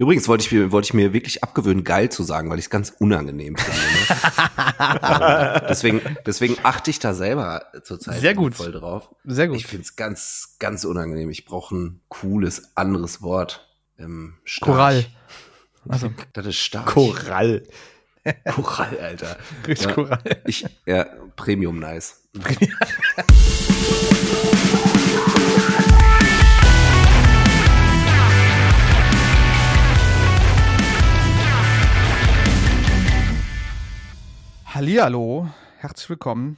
Übrigens wollte ich, mir, wollte ich mir wirklich abgewöhnen, geil zu sagen, weil ich es ganz unangenehm finde. Ne? deswegen, deswegen achte ich da selber zurzeit Sehr gut. voll drauf. Sehr gut. Ich finde es ganz, ganz unangenehm. Ich brauche ein cooles, anderes Wort. Ähm, stark. Korall. Also, Das ist stark. Korall. Korall, Alter. richtig Ja. Korall. Ich, ja, Premium nice. Hallihallo, herzlich willkommen.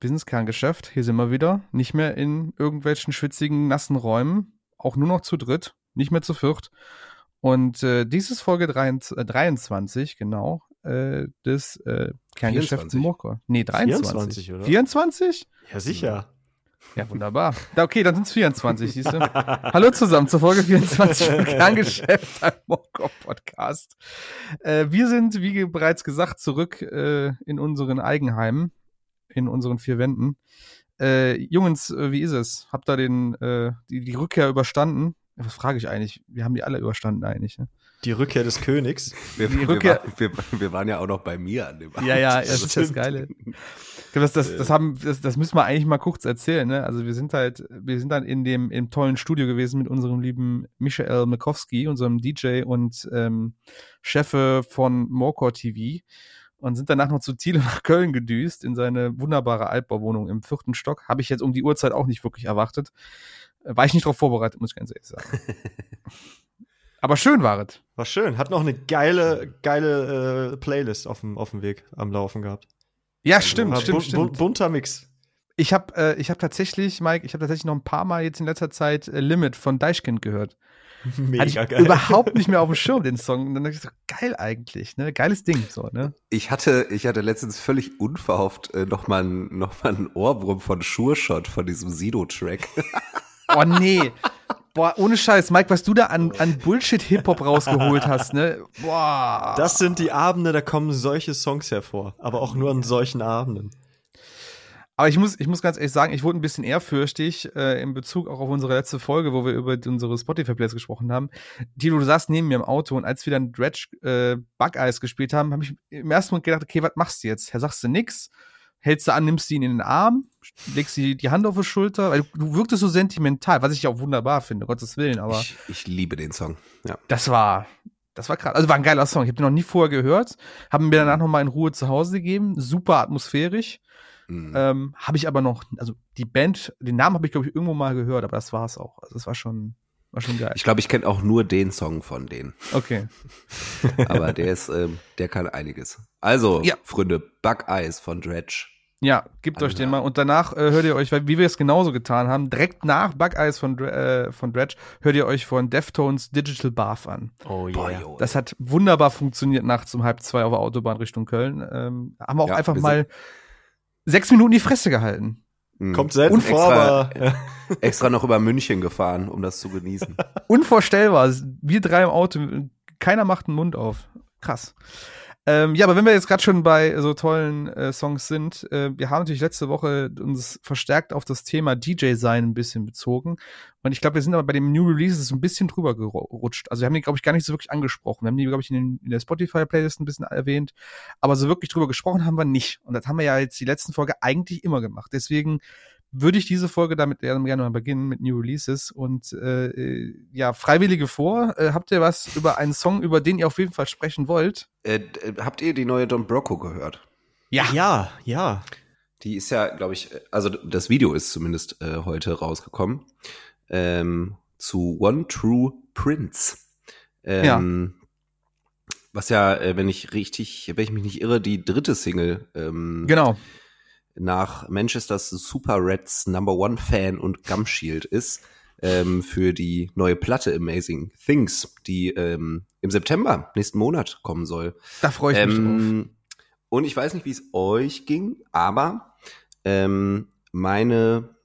Business Kerngeschäft. Hier sind wir wieder. Nicht mehr in irgendwelchen schwitzigen, nassen Räumen. Auch nur noch zu dritt, nicht mehr zu viert. Und äh, dies ist Folge 23, äh, 23 genau, äh, des äh, Kerngeschäfts 24. Murko. Nee, 23. 24, oder? 24? Ja, sicher. Ja, wunderbar. Da, okay, dann sind es 24, siehst du. Hallo zusammen zur Folge 24 vom Kerngeschäft, ein Mokko Podcast. Äh, wir sind, wie bereits gesagt, zurück äh, in unseren Eigenheimen, in unseren vier Wänden. Äh, Jungs, äh, wie ist es? Habt ihr den, äh, die, die Rückkehr überstanden? Was frage ich eigentlich? Wir haben die alle überstanden eigentlich. Ne? Die Rückkehr des Königs. Wir, Die wir, Rückkehr- war, wir, wir waren ja auch noch bei mir an dem Abend. Ja, ja, das ist das. Geile. Das, das, das, haben, das, das müssen wir eigentlich mal kurz erzählen. Ne? Also wir sind halt, wir sind dann in dem im tollen Studio gewesen mit unserem lieben Michael Mikowski, unserem DJ und ähm, Chefe von Morcor TV und sind danach noch zu Thiele nach Köln gedüst in seine wunderbare Altbauwohnung im vierten Stock. Habe ich jetzt um die Uhrzeit auch nicht wirklich erwartet. Äh, War ich nicht darauf vorbereitet, muss ich ganz ehrlich sagen. Aber schön war es. War schön. Hat noch eine geile, geile äh, Playlist auf dem, auf dem Weg am Laufen gehabt. Ja, stimmt, War stimmt, bu- stimmt. bu- bunter Mix. Ich habe äh, ich hab tatsächlich, Mike, ich habe tatsächlich noch ein paar Mal jetzt in letzter Zeit äh, Limit von Deichkind gehört. Hatte ich überhaupt nicht mehr auf dem Schirm, den Song. Und dann dachte ich so, geil eigentlich, ne? Geiles Ding, so, ne? Ich hatte, ich hatte letztens völlig unverhofft äh, noch mal, ein- noch mal einen Ohrwurm von Sure Shot von diesem Sido-Track. Oh nee. Boah, ohne Scheiß, Mike, was du da an, an Bullshit-Hip-Hop rausgeholt hast, ne? Boah. Das sind die Abende, da kommen solche Songs hervor. Aber auch nur an solchen Abenden. Aber ich muss, ich muss ganz ehrlich sagen, ich wurde ein bisschen ehrfürchtig äh, in Bezug auch auf unsere letzte Folge, wo wir über unsere Spotify-Plays gesprochen haben. Tilo, du saßt neben mir im Auto und als wir dann Dredge äh, Bug Eyes gespielt haben, habe ich im ersten Moment gedacht, okay, was machst du jetzt? Herr, sagst du nix? Hältst du an, nimmst ihn in den Arm, legst die, die Hand auf die Schulter, weil du, du wirktest so sentimental, was ich auch wunderbar finde, Gottes Willen, aber Ich, ich liebe den Song. Ja. das war, das war krass. Also war ein geiler Song. Ich habe den noch nie vorher gehört, haben mir danach noch mal in Ruhe zu Hause gegeben, super atmosphärisch. Mhm. Ähm, habe ich aber noch, also die Band, den Namen habe ich glaube ich irgendwo mal gehört, aber das war es auch. Also es war schon, war schon geil. Ich glaube, ich kenne auch nur den Song von denen. Okay. Aber der ist, ähm, der kann einiges. Also, Ja. Freunde, Bug Eyes von Dredge. Ja, gebt euch Alter. den mal und danach äh, hört ihr euch, weil wie wir es genauso getan haben, direkt nach Bug Eyes von, äh, von Dredge, hört ihr euch von Deftones Digital Bath an. Oh Boah, yeah. Das hat wunderbar funktioniert nachts um halb zwei auf der Autobahn Richtung Köln. Ähm, haben wir auch Ja, einfach wir mal sechs Minuten die Fresse gehalten. Mhm. Kommt selten Und vor, extra, aber extra noch über München gefahren, um das zu genießen. Unvorstellbar. Wir drei im Auto, keiner macht den Mund auf. Krass. Ähm, ja, aber wenn wir jetzt gerade schon bei so tollen äh, Songs sind, äh, wir haben natürlich letzte Woche uns verstärkt auf das Thema DJ-Sein ein bisschen bezogen. Und ich glaube, wir sind aber bei dem New Releases ein bisschen drüber gerutscht. Also wir haben die, glaube ich, gar nicht so wirklich angesprochen. Wir haben die, glaube ich, in, den, in der Spotify-Playlist ein bisschen erwähnt. Aber so wirklich drüber gesprochen haben wir nicht. Und das haben wir ja jetzt die letzten Folge eigentlich immer gemacht. Deswegen würde ich diese Folge damit gerne gerne mal beginnen mit New Releases und äh, äh, ja, Freiwillige vor. Äh, habt ihr was über einen Song, über den ihr auf jeden Fall sprechen wollt? äh, d- habt ihr die neue Don Brocco gehört? Ja. ja, ja. Die ist ja, glaube ich, also das Video ist zumindest äh, heute rausgekommen. Ähm, zu One True Prince. Ähm, Was ja, äh, wenn ich richtig, wenn ich mich nicht irre, die dritte Single ähm, Genau. Nach Manchesters Super Reds Number One Fan und Gumshield ist ähm, für die neue Platte Amazing Things, die ähm, im September nächsten Monat kommen soll. Da freue ich mich drauf. Ähm, und ich weiß nicht, wie es euch ging, aber ähm, meine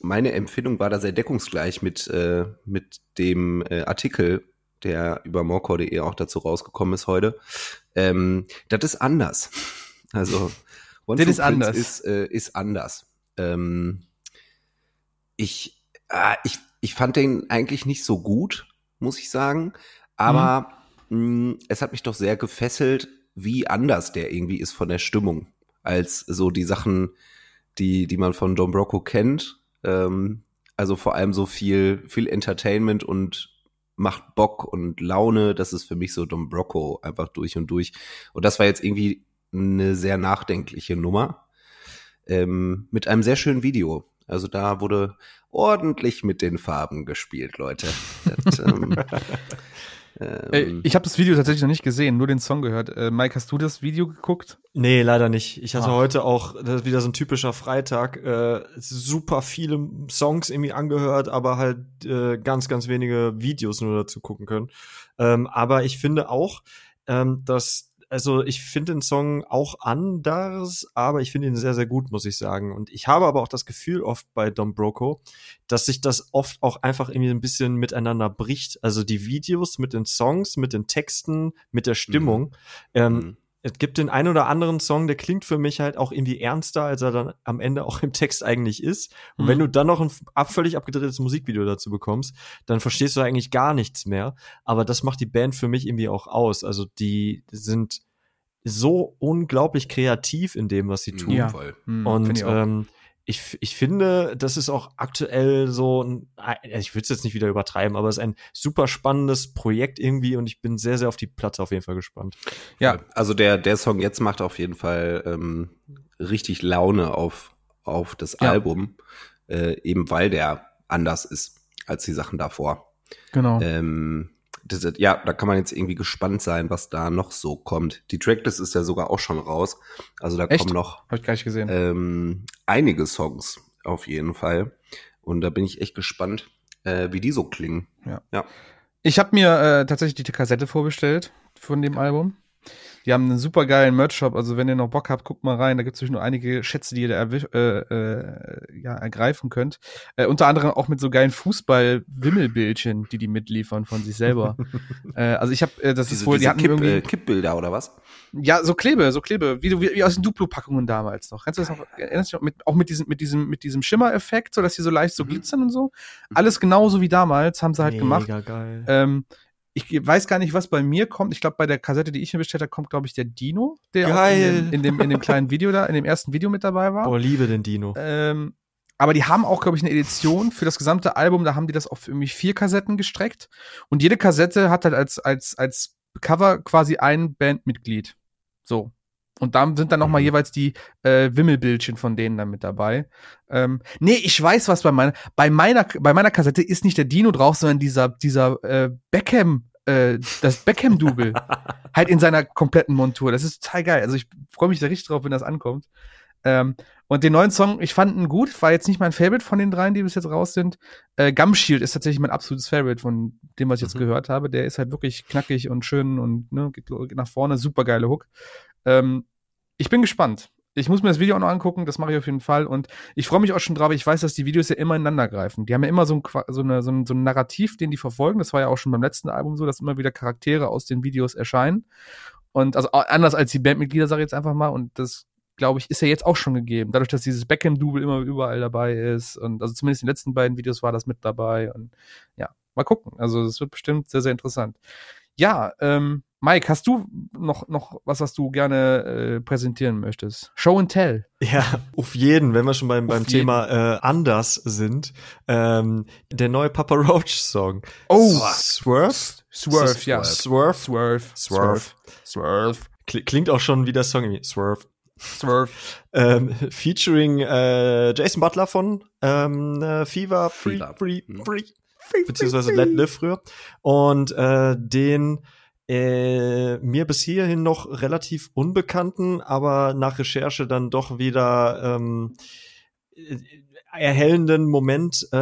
meine Empfindung war da sehr deckungsgleich mit äh, mit dem äh, Artikel, der über morcor.de auch dazu rausgekommen ist heute. Ähm, das ist anders. Also One Das ist anders. Ist, äh, ist anders. Ähm, ich, äh, ich ich fand den eigentlich nicht so gut, muss ich sagen. Aber mh, es hat mich doch sehr gefesselt, wie anders der irgendwie ist von der Stimmung, als so die Sachen, die, die man von Don Brocco kennt. Ähm, also vor allem so viel, viel Entertainment und macht Bock und Laune. Das ist für mich so Don Brocco einfach durch und durch. Und das war jetzt irgendwie eine sehr nachdenkliche Nummer. Ähm, mit einem sehr schönen Video. Also da wurde ordentlich mit den Farben gespielt, Leute. Das, ähm, ähm, ich habe das Video tatsächlich noch nicht gesehen, nur den Song gehört. Äh, Mike, hast du das Video geguckt? Nee, leider nicht. Ich hatte Ach. heute auch, das ist wieder so ein typischer Freitag, äh, super viele Songs irgendwie angehört, aber halt äh, ganz, ganz wenige Videos nur dazu gucken können. Ähm, aber ich finde auch, ähm, dass also ich finde den Song auch anders, aber ich finde ihn sehr, sehr gut, muss ich sagen. Und ich habe aber auch das Gefühl oft bei Don Broco, dass sich das oft auch einfach irgendwie ein bisschen miteinander bricht. Also die Videos mit den Songs, mit den Texten, mit der Stimmung. Mhm. Ähm, mhm es gibt den einen oder anderen Song, der klingt für mich halt auch irgendwie ernster, als er dann am Ende auch im Text eigentlich ist. Und mhm. wenn du dann noch ein ab, völlig abgedrehtes Musikvideo dazu bekommst, dann verstehst du eigentlich gar nichts mehr. Aber das macht die Band für mich irgendwie auch aus. Also die sind so unglaublich kreativ in dem, was sie tun. Ja. Mhm, Und ähm, ich, ich finde, das ist auch aktuell so ein, ich würde es jetzt nicht wieder übertreiben, aber es ist ein super spannendes Projekt irgendwie und ich bin sehr, sehr auf die Platte auf jeden Fall gespannt. Ja, also der, der Song jetzt macht auf jeden Fall ähm, richtig Laune auf, auf das ja. Album, äh, eben weil der anders ist als die Sachen davor. Genau. Ähm, das, ja, da kann man jetzt irgendwie gespannt sein, was da noch so kommt. Die Tracklist ist ja sogar auch schon raus. Also da Echt? kommen noch Hab ich gar nicht gesehen. Ähm, einige Songs auf jeden Fall. Und da bin ich echt gespannt, äh, wie die so klingen. Ja. ja. Ich habe mir äh, tatsächlich die Kassette vorbestellt von dem Album. Die haben einen super geilen Merch-Shop, also wenn ihr noch Bock habt, guckt mal rein. Da gibt es nur einige Schätze, die ihr da äh, äh, ja, ergreifen könnt. Äh, unter anderem auch mit so geilen Fußball-Wimmelbildchen, die die mitliefern von sich selber. äh, also ich habe, äh, das diese, ist wohl, die hatten Kipp, irgendwie äh, Kippbilder oder was? Ja, so Klebe, so Klebe, wie, wie, wie aus den Duplo-Packungen damals noch. Kannst du das noch, erinnerst du dich noch mit, auch mit diesem, mit diesem, mit diesem Schimmereffekt, so dass die so leicht so mhm. glitzern und so? Alles genauso wie damals, haben sie halt Mega gemacht. Geil. Ähm, ich weiß gar nicht, was bei mir kommt. Ich glaube, bei der Kassette, die ich mir bestellt habe, kommt, glaube ich, der Dino, der Geil. In, dem, in, dem, in dem kleinen Video da, in dem ersten Video mit dabei war. Boah, liebe den Dino. Ähm, aber die haben auch, glaube ich, eine Edition für das gesamte Album. Da haben die das auf irgendwie vier Kassetten gestreckt. Und jede Kassette hat halt als, als, als Cover quasi ein Bandmitglied. So. Und da sind dann noch mal mhm. jeweils die äh, Wimmelbildchen von denen dann mit dabei. Ähm, nee, ich weiß, was bei meiner, bei meiner, bei meiner Kassette ist nicht der Dino drauf, sondern dieser, dieser äh, Beckham, äh, das Beckham-Double. halt in seiner kompletten Montur. Das ist total geil. Also ich freue mich da richtig drauf, wenn das ankommt. Ähm, und den neuen Song, ich fand ihn gut, war jetzt nicht mein Favorite von den dreien, die bis jetzt raus sind. Äh, Gumshield ist tatsächlich mein absolutes Favorite von dem, was ich jetzt mhm. gehört habe. Der ist halt wirklich knackig und schön und ne, geht, geht nach vorne, super geile Hook. Ähm, ich bin gespannt. Ich muss mir das Video auch noch angucken, das mache ich auf jeden Fall. Und ich freue mich auch schon drauf. Ich weiß, dass die Videos ja immer ineinander greifen. Die haben ja immer so ein, so, eine, so, ein, so ein Narrativ, den die verfolgen. Das war ja auch schon beim letzten Album so, dass immer wieder Charaktere aus den Videos erscheinen. Und also anders als die Bandmitglieder, sage ich jetzt einfach mal. Und das, glaube ich, ist ja jetzt auch schon gegeben. Dadurch, dass dieses Backend-Double immer überall dabei ist. Und also zumindest in den letzten beiden Videos war das mit dabei. Und ja, mal gucken. Also es wird bestimmt sehr, sehr interessant. Ja, ähm, Mike, hast du noch, noch was, was du gerne äh, präsentieren möchtest? Show and Tell. Ja, auf jeden, wenn wir schon beim, beim Thema äh, anders sind. Ähm, der neue Papa Roach Song. Oh, Swerve? Swerve, ja. Swerve? Swerve. Swerve. Swerve. Klingt auch schon wie der Song irgendwie. Swerve. Swerve. Ähm, featuring äh, Jason Butler von ähm, äh, Fever, Free, Free, Free, Free, beziehungsweise Let Live früher. Und äh, den äh, mir bis hierhin noch relativ unbekannten, aber nach Recherche dann doch wieder ähm, äh, erhellenden Moment äh,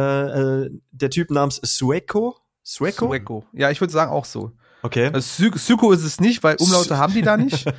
äh, der Typ namens Sueco. Sueco? Sueco. Ja, ich würde sagen auch so. Okay. Also Suko ist es nicht, weil Umlaute haben die da nicht.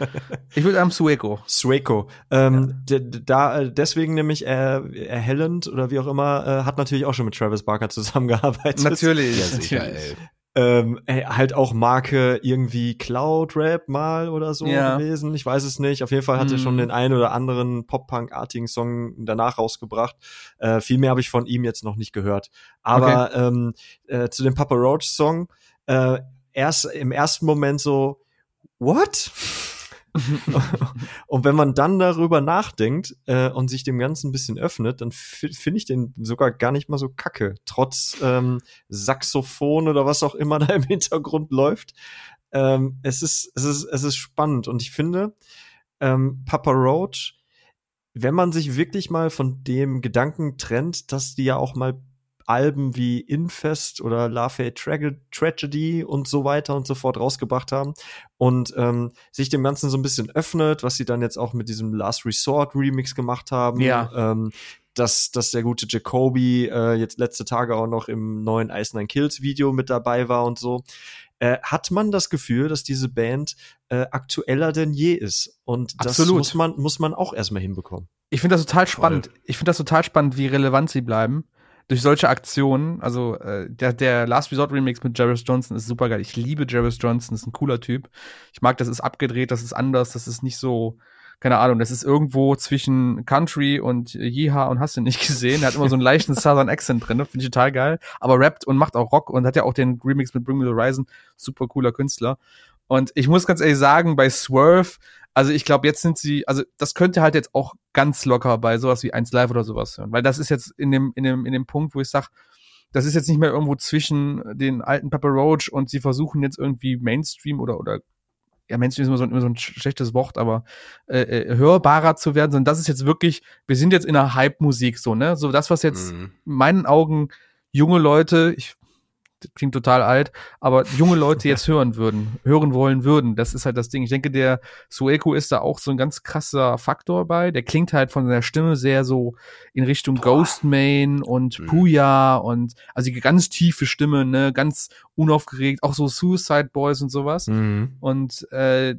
Ich würde sagen Sueco. Sueco. Ähm, ja. da äh, deswegen nämlich äh, erhellend oder wie auch immer äh, hat natürlich auch schon mit Travis Barker zusammengearbeitet. Natürlich. Ja, sicher, ey ähm, halt auch Marke irgendwie Cloud Rap mal oder so ja. gewesen. Ich weiß es nicht. Auf jeden Fall hat er schon mhm. den einen oder anderen Pop-Punk-artigen Song danach rausgebracht. Äh, viel mehr habe ich von ihm jetzt noch nicht gehört. Aber okay. ähm, äh, zu dem Papa Roach Song, äh, erst im ersten Moment so, what? und wenn man dann darüber nachdenkt äh, und sich dem Ganzen ein bisschen öffnet, dann finde ich den sogar gar nicht mal so kacke. Trotz ähm, Saxophon oder was auch immer da im Hintergrund läuft. Ähm, es, ist, es, ist, es ist spannend und ich finde, ähm, Papa Roach, wenn man sich wirklich mal von dem Gedanken trennt, dass die ja auch mal Alben wie Infest oder Hate Tra Tragedy und so weiter und so fort rausgebracht haben und ähm, sich dem Ganzen so ein bisschen öffnet, was sie dann jetzt auch mit diesem Last Resort Remix gemacht haben. Ja. Ähm, dass, dass der gute Jacoby äh, jetzt letzte Tage auch noch im neuen Ice Nine Kills Video mit dabei war und so. Äh, hat man das Gefühl, dass diese Band äh, aktueller denn je ist. Und das Absolut. muss man, muss man auch erstmal hinbekommen. Ich finde das total spannend. Ich finde das total spannend, wie relevant sie bleiben durch solche Aktionen, also äh, der, der Last Resort Remix mit Jarvis Johnson ist super geil. Ich liebe Jarvis Johnson, ist ein cooler Typ. Ich mag, das ist abgedreht, das ist anders, das ist nicht so, keine Ahnung, das ist irgendwo zwischen Country und Yeehaw und hast du nicht gesehen. Er hat immer so einen leichten Southern Accent drin, finde ich total geil. Aber rappt und macht auch Rock und hat ja auch den Remix mit Bring Me the Horizon, super cooler Künstler. Und ich muss ganz ehrlich sagen, bei Swerve, also ich glaube, jetzt sind sie, also das könnte halt jetzt auch ganz locker bei sowas wie 1 Live oder sowas hören, weil das ist jetzt in dem, in dem, in dem Punkt, wo ich sag, das ist jetzt nicht mehr irgendwo zwischen den alten Pepper Roach und sie versuchen jetzt irgendwie Mainstream oder, oder ja, Mainstream ist immer so, immer so ein schlechtes Wort, aber äh, äh, hörbarer zu werden, sondern das ist jetzt wirklich, wir sind jetzt in einer Hype-Musik so, ne? So das, was jetzt mhm. in meinen Augen junge Leute, ich klingt total alt, aber junge Leute jetzt hören würden, hören wollen würden. Das ist halt das Ding. Ich denke, der Sueku ist da auch so ein ganz krasser Faktor bei. Der klingt halt von seiner Stimme sehr so in Richtung. Ghostman und mhm. Puya und also die ganz tiefe Stimme, ne, ganz unaufgeregt, auch so Suicide Boys und sowas. Mhm. Und äh,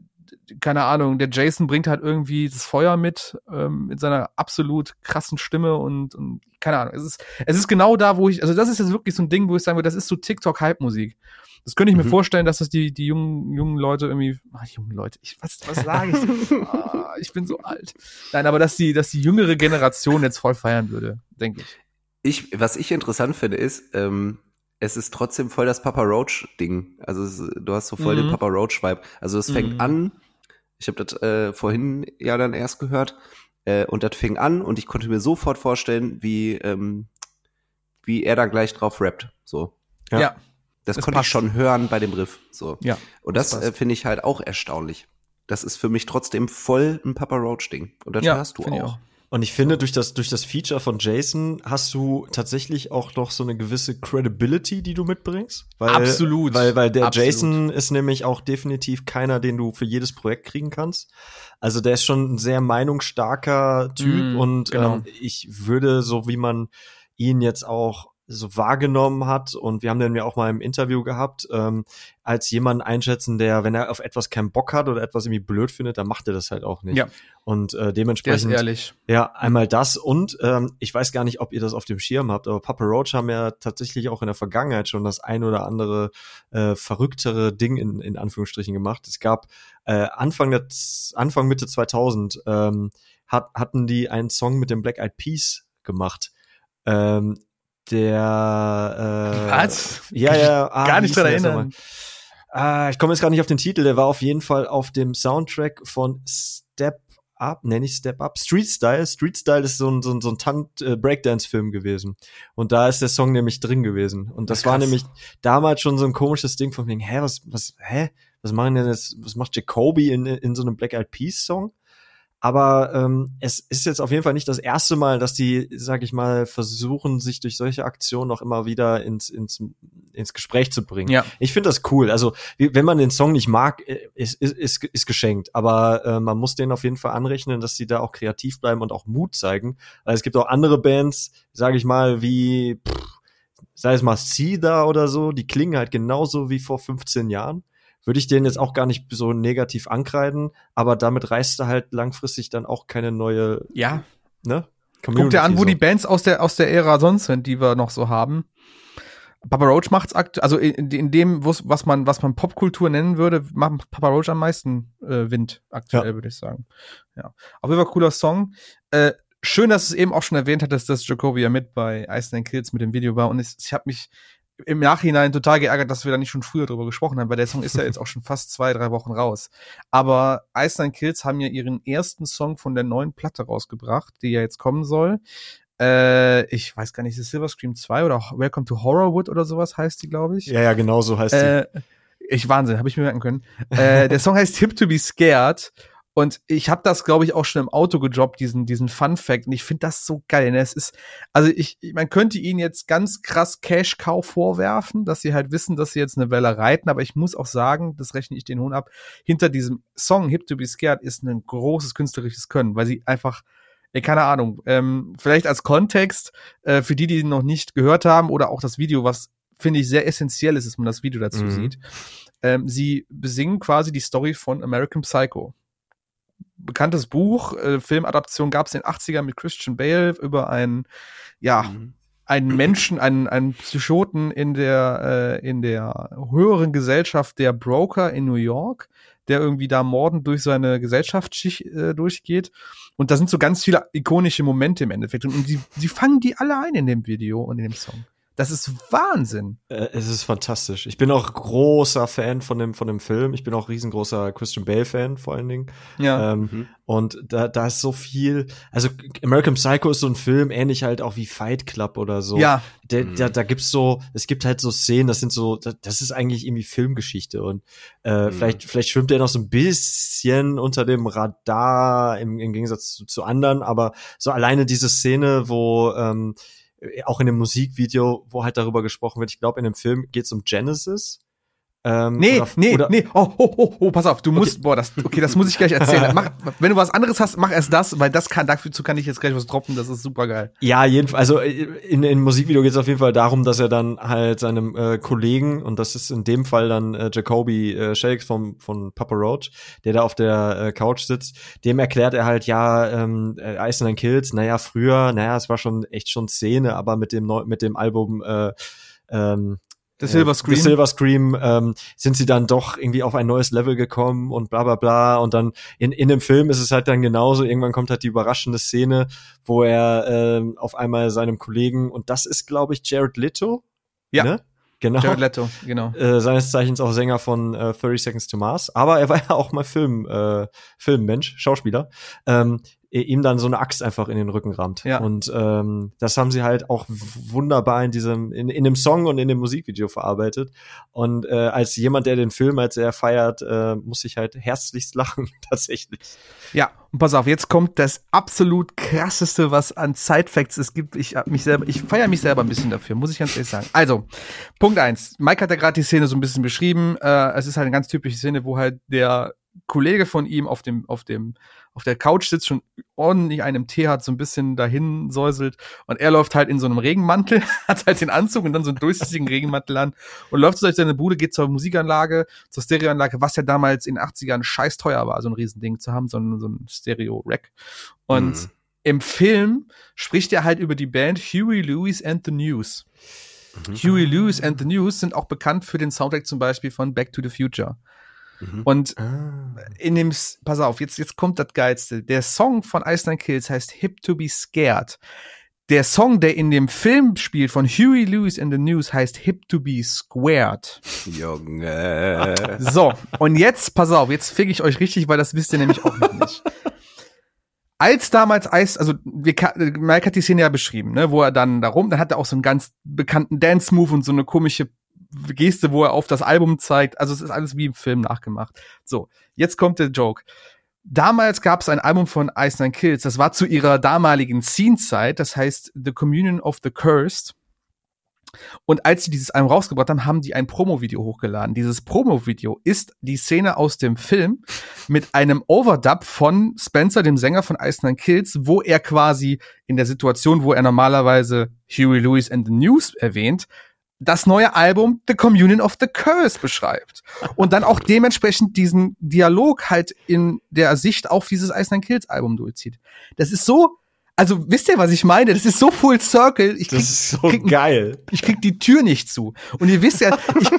keine Ahnung, der Jason bringt halt irgendwie das Feuer mit, ähm, mit seiner absolut krassen Stimme und, und keine Ahnung. Es ist, es ist genau da, wo ich, also das ist jetzt wirklich so ein Ding, wo ich sagen würde, das ist so TikTok-Hype-Musik. Das könnte ich mir mhm. vorstellen, dass das die, die jungen, jungen Leute irgendwie, ach, junge Leute, ich, was, was sage ich? ah, ich bin so alt. Nein, aber dass die, dass die jüngere Generation jetzt voll feiern würde, denke ich. Ich, was ich interessant finde, ist, ähm, es ist trotzdem voll das Papa Roach Ding. Also es, du hast so voll mhm. den Papa Roach Vibe. Also es fängt mhm. an ich habe das äh, vorhin ja dann erst gehört äh, und das fing an und ich konnte mir sofort vorstellen, wie ähm, wie er da gleich drauf rappt. So. Ja. ja das, konnte passt. ich schon hören bei dem Riff. So. Ja. Und das, das äh, finde ich halt auch erstaunlich. Das ist für mich trotzdem voll ein Papa Roach Ding. Und das ja, hörst du auch. auch. Und ich finde, durch das, durch das Feature von Jason hast du tatsächlich auch noch so eine gewisse Credibility, die du mitbringst. Weil, Absolut. Weil, weil der Absolut. Jason ist nämlich auch definitiv keiner, den du für jedes Projekt kriegen kannst. Also der ist schon ein sehr meinungsstarker Typ mm, und genau. ähm, ich würde, so wie man ihn jetzt auch so wahrgenommen hat und wir haben den ja auch mal im Interview gehabt, ähm, als jemand einschätzen, der, wenn er auf etwas keinen Bock hat oder etwas irgendwie blöd findet, dann macht er das halt auch nicht. Ja. Und äh, dementsprechend. Der ist ehrlich. Ja, einmal das und ähm, ich weiß gar nicht, ob ihr das auf dem Schirm habt, aber Papa Roach haben ja tatsächlich auch in der Vergangenheit schon das ein oder andere äh, verrücktere Ding in, in Anführungsstrichen gemacht. Es gab äh, Anfang, der, Anfang Mitte 2000 ähm, hat, hatten die einen Song mit dem Black Eyed Peas gemacht. Ähm, der äh, Was? Ja, ja, ah, gar nicht dran erinnern. Ah, ich komme jetzt gar nicht auf den Titel, der war auf jeden Fall auf dem Soundtrack von Step Up, nenne ich Step Up, Street Style. Street Style ist so ein, so ein, so ein Tant äh, Breakdance-Film gewesen. Und da ist der Song nämlich drin gewesen. Und das Krass. war nämlich damals schon so ein komisches Ding von wegen, hä, was, was, hä? Was machen denn jetzt, was macht Jacoby in, in so einem Black Eyed Peas Song? Aber ähm, es ist jetzt auf jeden Fall nicht das erste Mal, dass die, sag ich mal, versuchen, sich durch solche Aktionen noch immer wieder ins, ins, ins Gespräch zu bringen. Ja. Ich finde das cool. Also, wenn man den Song nicht mag, äh, ist, ist, ist, ist geschenkt. Aber äh, man muss denen auf jeden Fall anrechnen, dass sie da auch kreativ bleiben und auch Mut zeigen. Weil es gibt auch andere Bands, sage ich mal, wie, pff, sei es mal Cedar oder so, die klingen halt genauso wie vor 15 Jahren würde ich den jetzt auch gar nicht so negativ ankreiden, aber damit reißt er halt langfristig dann auch keine neue, ja, ne? Community Guck dir an, wo so. die Bands aus der, aus der Ära sonst sind, die wir noch so haben. Papa Roach macht's aktuell, also in, in dem, was man, was man Popkultur nennen würde, macht Papa Roach am meisten äh, Wind aktuell, ja. würde ich sagen. Ja. Auf jeden Fall cooler Song. Äh, schön, dass es eben auch schon erwähnt hat, dass das Jacoby ja mit bei Ice Kills mit dem Video war und ich, ich habe mich im Nachhinein total geärgert, dass wir da nicht schon früher drüber gesprochen haben, weil der Song ist ja jetzt auch schon fast zwei, drei Wochen raus. Aber Iceland Kills haben ja ihren ersten Song von der neuen Platte rausgebracht, die ja jetzt kommen soll. Äh, ich weiß gar nicht, ist Silver Scream 2 oder Welcome to Horrorwood oder sowas heißt die, glaube ich. Ja, ja, genau so heißt äh, die. Ich Wahnsinn, habe ich mir merken können. äh, der Song heißt Hip to be Scared und ich habe das, glaube ich, auch schon im Auto gedroppt, diesen, diesen Fun Fact. Und ich finde das so geil. Ne? Es ist, also ich, man könnte ihnen jetzt ganz krass Cash Cow vorwerfen, dass sie halt wissen, dass sie jetzt eine Welle reiten. Aber ich muss auch sagen, das rechne ich den Hohn ab. Hinter diesem Song Hip to be Scared ist ein großes künstlerisches Können, weil sie einfach, ey, keine Ahnung, ähm, vielleicht als Kontext äh, für die, die noch nicht gehört haben oder auch das Video, was finde ich sehr essentiell ist, dass man das Video dazu mhm. sieht. Ähm, sie besingen quasi die Story von American Psycho bekanntes Buch, äh, Filmadaption gab es in den 80ern mit Christian Bale über einen, ja, mhm. einen Menschen, einen, einen Psychoten in der, äh, in der höheren Gesellschaft der Broker in New York, der irgendwie da mordend durch seine Gesellschaftsschicht äh, durchgeht. Und da sind so ganz viele ikonische Momente im Endeffekt. Und, und sie, sie fangen die alle ein in dem Video und in dem Song. Das ist Wahnsinn. Äh, es ist fantastisch. Ich bin auch großer Fan von dem, von dem Film. Ich bin auch riesengroßer Christian Bale-Fan, vor allen Dingen. Ja. Ähm, mhm. Und da, da ist so viel. Also, American Psycho ist so ein Film, ähnlich halt auch wie Fight Club oder so. Ja. Der, mhm. da, da gibt's so, es gibt halt so Szenen, das sind so, das ist eigentlich irgendwie Filmgeschichte. Und äh, mhm. vielleicht, vielleicht schwimmt der noch so ein bisschen unter dem Radar im, im Gegensatz zu, zu anderen, aber so alleine diese Szene, wo ähm, äh, auch in dem Musikvideo, wo halt darüber gesprochen wird. Ich glaube, in dem Film geht es um Genesis. Ähm, nee, oder, nee, oder, nee. Oh, oh, oh, oh, pass auf, du musst, okay. boah, das, okay, das muss ich gleich erzählen. mach, wenn du was anderes hast, mach erst das, weil das kann, dazu kann ich jetzt gleich was droppen, das ist super geil. Ja, jedenfalls, also in, in Musikvideo geht es auf jeden Fall darum, dass er dann halt seinem äh, Kollegen, und das ist in dem Fall dann äh, Jacoby äh, Shakes vom, von Papa Roach, der da auf der äh, Couch sitzt, dem erklärt er halt, ja, ähm, äh, Iceland Kills, naja, früher, naja, es war schon echt schon Szene, aber mit dem, Neu mit dem Album, äh, ähm, The Silver Scream. The Silver Scream ähm, sind sie dann doch irgendwie auf ein neues Level gekommen und bla bla bla. Und dann in, in dem Film ist es halt dann genauso. Irgendwann kommt halt die überraschende Szene, wo er ähm, auf einmal seinem Kollegen, und das ist, glaube ich, Jared Leto. Ja. Ne? Genau. Jared Leto, genau. Äh, seines Zeichens auch Sänger von äh, 30 Seconds to Mars. Aber er war ja auch mal Film, äh, Filmmensch, Schauspieler. Ähm, ihm dann so eine Axt einfach in den Rücken rammt. Ja. Und ähm, das haben sie halt auch wunderbar in diesem, in, in dem Song und in dem Musikvideo verarbeitet. Und äh, als jemand, der den Film als er feiert, äh, muss ich halt herzlichst lachen, tatsächlich. Ja, und pass auf, jetzt kommt das absolut krasseste, was an Side-Facts es gibt. Ich hab mich selber, ich feiere mich selber ein bisschen dafür, muss ich ganz ehrlich sagen. Also, Punkt eins. Mike hat ja gerade die Szene so ein bisschen beschrieben. Äh, es ist halt eine ganz typische Szene, wo halt der Kollege von ihm auf dem, auf dem auf der Couch sitzt, schon ordentlich einem Tee hat, so ein bisschen dahin säuselt und er läuft halt in so einem Regenmantel, hat halt den Anzug und dann so einen durchsichtigen Regenmantel an und läuft so durch seine Bude, geht zur Musikanlage, zur Stereoanlage, was ja damals in den 80ern scheiß teuer war, so ein Riesending zu haben, so ein, so ein Stereo-Rack. Und mhm. im Film spricht er halt über die Band Huey Lewis and the News. Mhm. Huey Lewis and the News sind auch bekannt für den Soundtrack zum Beispiel von Back to the Future. Mhm. Und ah. in dem, pass auf, jetzt, jetzt kommt das Geilste. Der Song von Iceland Kills heißt Hip to be Scared. Der Song, der in dem Film spielt von Huey Lewis in the News, heißt Hip to be Squared. Junge. So, und jetzt, pass auf, jetzt fick ich euch richtig, weil das wisst ihr nämlich auch noch nicht. Als damals Eis, also wir, Mike hat die Szene ja beschrieben, ne, wo er dann da rum, dann hat er auch so einen ganz bekannten Dance-Move und so eine komische Geste, wo er auf das Album zeigt. Also es ist alles wie im Film nachgemacht. So, jetzt kommt der Joke. Damals gab es ein Album von Ice Nine Kills, das war zu ihrer damaligen Scene-Zeit, das heißt The Communion of the Cursed. Und als sie dieses Album rausgebracht haben, haben die ein Promo-Video hochgeladen. Dieses Promo-Video ist die Szene aus dem Film mit einem Overdub von Spencer, dem Sänger von Ice Nine Kills, wo er quasi in der Situation, wo er normalerweise Huey Lewis and the News erwähnt, das neue Album The Communion of the Curse beschreibt. Und dann auch dementsprechend diesen Dialog halt in der Sicht auf dieses Ice Nine Kills Album durchzieht. Das ist so Also, wisst ihr, was ich meine? Das ist so full circle. Ich krieg, das ist so krieg, geil. Ich krieg die Tür nicht zu. Und ihr wisst ja, ich,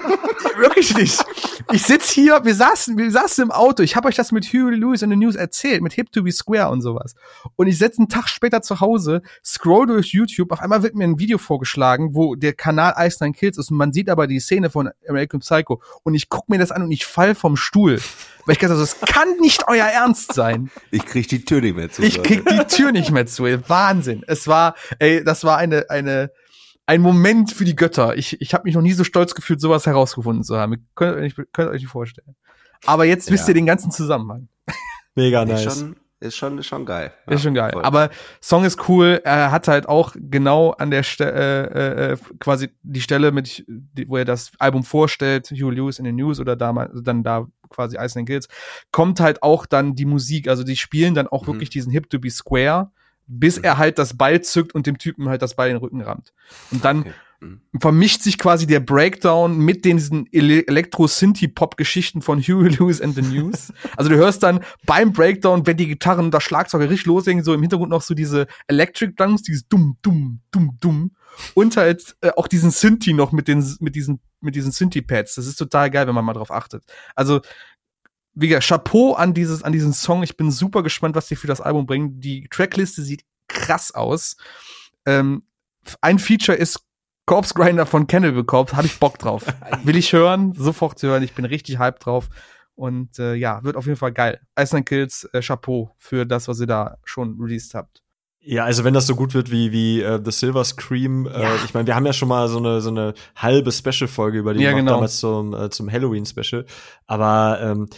wirklich nicht. Ich sitz hier, wir saßen, wir saßen im Auto. Ich habe euch das mit Huey Lewis in the News erzählt, mit Hip to be Square und sowas. Und ich setze einen Tag später zu Hause, scroll durch YouTube. Auf einmal wird mir ein Video vorgeschlagen, wo der Kanal Ice Nine Kills ist und man sieht aber die Szene von American Psycho. Und ich guck mir das an und ich fall vom Stuhl. Weil ich gesagt habe, das kann nicht euer Ernst sein. Ich krieg die Tür nicht mehr zu. Ich krieg die Tür nicht mehr zu. Wahnsinn. Es war, ey, das war eine, eine, ein Moment für die Götter. Ich, ich habe mich noch nie so stolz gefühlt, sowas herausgefunden zu haben. Ihr könnt, euch, könnt euch nicht vorstellen. Aber jetzt wisst ja. ihr den ganzen Zusammenhang. Mega nice. Schon, ist schon, ist schon geil. Ja, ist schon geil. Voll. Aber Song ist cool. Er hat halt auch genau an der Stelle, äh, äh, quasi die Stelle, mit, wo er das Album vorstellt, Hugh Lewis in the News oder damals, dann da quasi Ice and Guilds, kommt halt auch dann die Musik. Also die spielen dann auch mhm. wirklich diesen Hip to be Square, bis mhm. er halt das Ball zückt und dem Typen halt das Ball in den Rücken rammt. Und dann okay. Vermischt sich quasi der Breakdown mit diesen Elektro-Synthie-Pop-Geschichten von Huey Lewis and the News. also du hörst dann beim Breakdown, wenn die Gitarren und das Schlagzeug richtig loslegen, so im Hintergrund noch so diese Electric Drums, dieses dumm, dumm, dumm, dumm. Und halt äh, auch diesen Synthie noch mit den, mit diesen mit diesen Synthie-Pads. Das ist total geil, wenn man mal drauf achtet. Also, wie gesagt, Chapeau an dieses, an diesen Song. Ich bin super gespannt, was die für das Album bringen. Die Trackliste sieht krass aus. Ähm, ein Feature ist Corpse Grinder von Cannibal Corpse. Habe ich Bock drauf. Will ich hören, sofort zu hören. Ich bin richtig hyped drauf. Und äh, ja, wird auf jeden Fall geil. Iceland Kills, äh, Chapeau für das, was ihr da schon released habt. Ja, also wenn das so gut wird wie wie äh, The Silver Scream, äh, ja. äh, ich meine, wir haben ja schon mal so eine so eine halbe Special Folge über die ja, genau. damals zum äh, zum Halloween Special, aber ähm,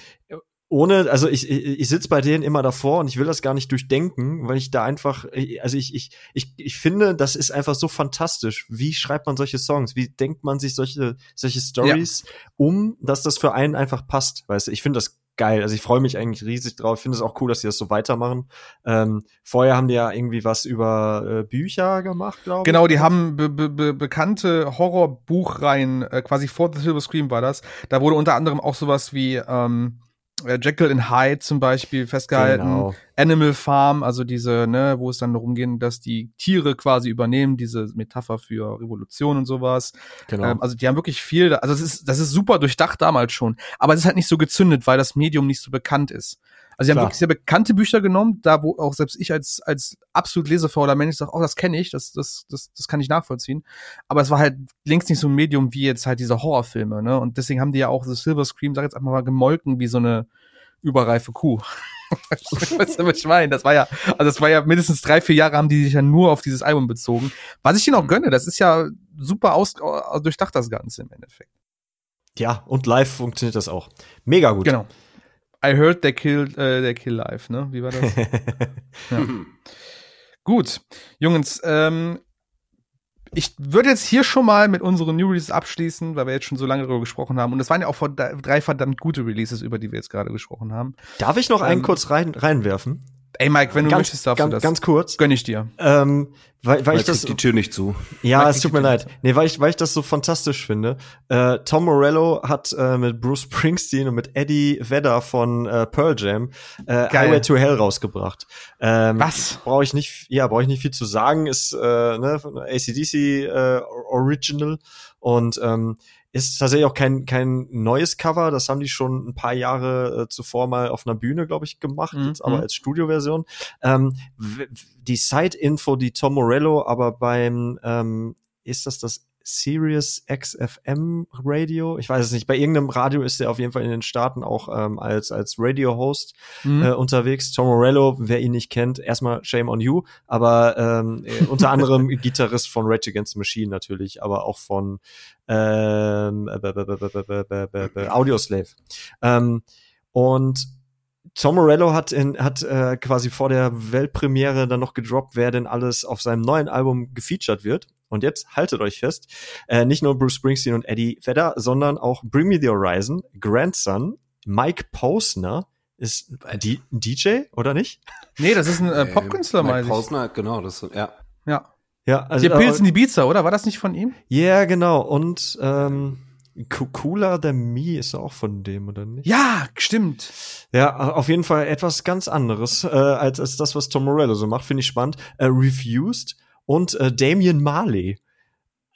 ohne, also ich, ich, ich sitze bei denen immer davor und ich will das gar nicht durchdenken, weil ich da einfach, also ich, ich, ich, ich finde, das ist einfach so fantastisch. Wie schreibt man solche Songs? Wie denkt man sich solche, solche Stories ja. um, dass das für einen einfach passt? Weißt du, ich finde das geil. Also ich freue mich eigentlich riesig drauf. Ich finde es auch cool, dass sie das so weitermachen. Ähm, vorher haben die ja irgendwie was über äh, Bücher gemacht, glaube ich. Genau, die haben be be bekannte Horrorbuchreihen, äh, quasi vor The Silver Screen war das. Da wurde unter anderem auch sowas wie ähm, äh, Jekyll in Hyde zum Beispiel festgehalten. Genau. Animal Farm, also diese, ne, wo es dann darum geht, dass die Tiere quasi übernehmen, diese Metapher für Revolution und sowas. Genau. Ähm, also die haben wirklich viel, also das ist, das ist super durchdacht damals schon. Aber es ist halt nicht so gezündet, weil das Medium nicht so bekannt ist. Also sie haben wirklich sehr bekannte Bücher genommen, da wo auch selbst ich als als absolut lesefauler Mensch sage, oh, das kenne ich, das das das das kann ich nachvollziehen. Aber es war halt längst nicht so ein Medium wie jetzt halt diese Horrorfilme, ne? Und deswegen haben die ja auch The Silver Scream, sag jetzt einfach mal gemolken wie so eine überreife Kuh. weißt du, was ich meine? Das war ja, also das war ja mindestens drei, vier Jahre haben die sich ja nur auf dieses Album bezogen. Was ich ihnen auch gönne, das ist ja super aus, durchdacht, das Ganze im Endeffekt. Ja, und live funktioniert das auch. Mega gut. Genau. I heard they killed, äh, they kill live, ne? Wie war das? ja. Gut, Jungs, ähm, ich würde jetzt hier schon mal mit unseren New Releases abschließen, weil wir jetzt schon so lange darüber gesprochen haben. Und es waren ja auch vor drei verdammt gute Releases, über die wir jetzt gerade gesprochen haben. Darf ich noch einen ähm, kurz rein, reinwerfen? Ey, Mike, wenn du ganz, möchtest, darfst ganz, du das. Ganz kurz. Gönn ich dir. Ähm, weil, weil ich das die Tür nicht zu. Ja, Mike es tut mir leid. Nee, weil ich, weil ich das so fantastisch finde. Äh, Tom Morello hat äh, mit Bruce Springsteen und mit Eddie Vedder von äh, Pearl Jam äh, Highway to Hell rausgebracht. Ähm, Was? Brauche ich nicht, ja, brauche ich nicht viel zu sagen. Ist äh, ne, ACDC äh, Original und ähm, ist tatsächlich auch kein, kein neues Cover. Das haben die schon ein paar Jahre äh, zuvor mal auf einer Bühne, glaube ich, gemacht, mhm. jetzt aber als Studioversion. Ähm, die Side-Info, die Tom Morello aber beim, ähm, ist das das Sirius XFM Radio. Ich weiß es nicht. Bei irgendeinem Radio ist er auf jeden Fall in den Staaten auch ähm, als als Radio-Host mhm. äh, unterwegs. Tom Morello, wer ihn nicht kennt, erstmal Shame on You, aber ähm, äh, unter anderem Gitarrist von Rage Against the Machine natürlich, aber auch von ähm, Audioslave. Ähm, und Tom Morello hat, in, hat äh, quasi vor der Weltpremiere dann noch gedroppt, wer denn alles auf seinem neuen Album gefeatured wird. Und jetzt haltet euch fest, äh, nicht nur Bruce Springsteen und Eddie Vedder, sondern auch Bring Me the Horizon, Grandson, Mike Posner, ist die DJ oder nicht? Nee, das ist ein äh, Popkünstler, meine ich. Posner, genau, das ja. Ja. Ja, also der Pilz in die Pizza, oder? War das nicht von ihm? Ja, yeah, genau. Und ähm, Cooler Than Me ist auch von dem, oder nicht? Ja, stimmt. Ja, auf jeden Fall etwas ganz anderes äh, als, als das, was Tom Morello so macht. Finde ich spannend. Äh, Refused und äh, Damien Marley.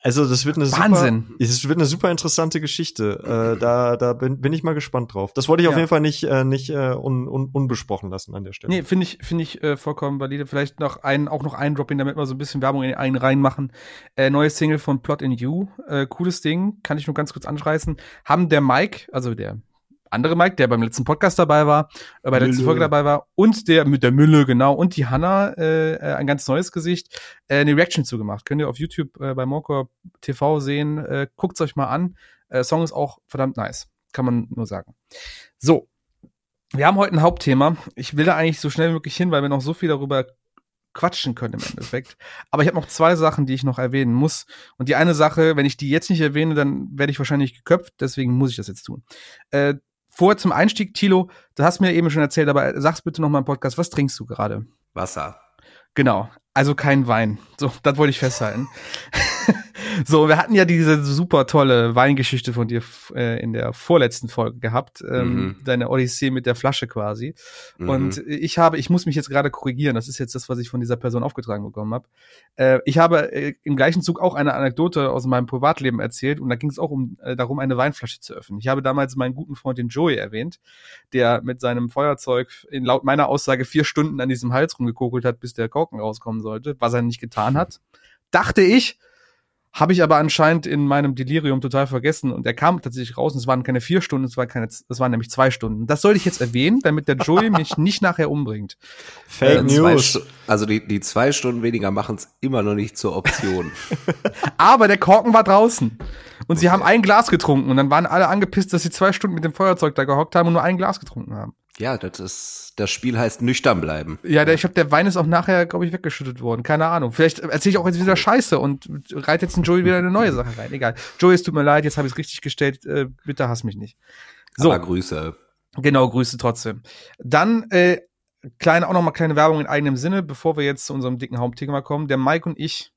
Also das wird eine Wahnsinn. super, es wird eine super interessante Geschichte. Äh, da da bin, bin ich mal gespannt drauf. Das wollte ich ja. auf jeden Fall nicht äh, nicht äh, un, un, unbesprochen lassen an der Stelle. Nee, finde ich finde ich äh, vollkommen valide. Vielleicht noch einen auch noch einen Drop in, damit wir so ein bisschen Werbung in einen reinmachen. Äh, neues Single von Plot in You, äh, cooles Ding, kann ich nur ganz kurz anschreißen. Haben der Mike, also der andere Mike, der beim letzten Podcast dabei war, äh, bei der letzten Folge dabei war, und der mit der Mülle, genau, und die Hanna, äh, äh, ein ganz neues Gesicht, äh, eine Reaction zugemacht. Könnt ihr auf YouTube äh, bei Morcor TV sehen. Äh, Guckt's euch mal an. Äh, Song ist auch verdammt nice. Kann man nur sagen. So. Wir haben heute ein Hauptthema. Ich will da eigentlich so schnell wie möglich hin, weil wir noch so viel darüber quatschen können im Endeffekt. Aber ich habe noch zwei Sachen, die ich noch erwähnen muss. Und die eine Sache, wenn ich die jetzt nicht erwähne, dann werde ich wahrscheinlich geköpft. Deswegen muss ich das jetzt tun. Äh, Vorher zum Einstieg, Tilo, du hast mir eben schon erzählt, aber sag's bitte noch mal im Podcast, was trinkst du gerade? Wasser. Genau, also kein Wein. So, das wollte ich festhalten. So, wir hatten ja diese super tolle Weingeschichte von dir äh, in der vorletzten Folge gehabt, ähm, mhm. deine Odyssee mit der Flasche quasi. Mhm. Und ich habe, ich muss mich jetzt gerade korrigieren, das ist jetzt das, was ich von dieser Person aufgetragen bekommen habe. Äh, ich habe äh, im gleichen Zug auch eine Anekdote aus meinem Privatleben erzählt und da ging es auch um äh, darum, eine Weinflasche zu öffnen. Ich habe damals meinen guten Freund den Joey erwähnt, der mit seinem Feuerzeug in laut meiner Aussage vier Stunden an diesem Hals rumgekokelt hat, bis der Korken rauskommen sollte, was er nicht getan hat. Dachte ich, habe ich aber anscheinend in meinem Delirium total vergessen und er kam tatsächlich raus und es waren keine vier Stunden, es, war keine, es waren nämlich zwei Stunden. Das sollte ich jetzt erwähnen, damit der Joey mich nicht nachher umbringt. Fake äh, News. also die, die zwei Stunden weniger machen es immer noch nicht zur Option. aber der Korken war draußen und sie haben ein Glas getrunken und dann waren alle angepisst, dass sie zwei Stunden mit dem Feuerzeug da gehockt haben und nur ein Glas getrunken haben. Ja, das ist, das Spiel heißt nüchtern bleiben. Ja, der, ich glaube, der Wein ist auch nachher, glaube ich, weggeschüttet worden. Keine Ahnung. Vielleicht erzähle ich auch jetzt wieder Scheiße und reit jetzt ein Joey wieder eine neue Sache rein. Egal. Joey, es tut mir leid, jetzt habe ich es richtig gestellt. Äh, bitte hass mich nicht. So. Aber Grüße. Genau, Grüße trotzdem. Dann, äh, kleine, auch noch mal kleine Werbung in eigenem Sinne, bevor wir jetzt zu unserem dicken Hauptthema kommen. Der Mike und ich,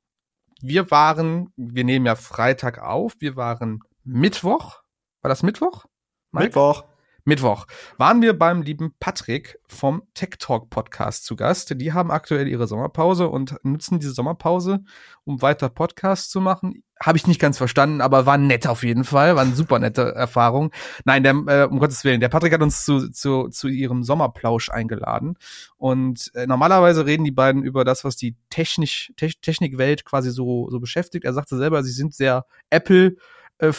wir waren, wir nehmen ja Freitag auf, wir waren Mittwoch. War das Mittwoch? Mike? Mittwoch. Mittwoch waren wir beim lieben Patrick vom Tech Talk Podcast zu Gast. Die haben aktuell ihre Sommerpause und nutzen diese Sommerpause, um weiter Podcasts zu machen. Habe ich nicht ganz verstanden, aber war nett auf jeden Fall, war eine super nette Erfahrung. Nein, der, äh, um Gottes Willen, der Patrick hat uns zu, zu, zu ihrem Sommerplausch eingeladen und äh, normalerweise reden die beiden über das, was die Technik, Te Technikwelt quasi so, so beschäftigt. Er sagte selber, sie sind sehr Apple äh,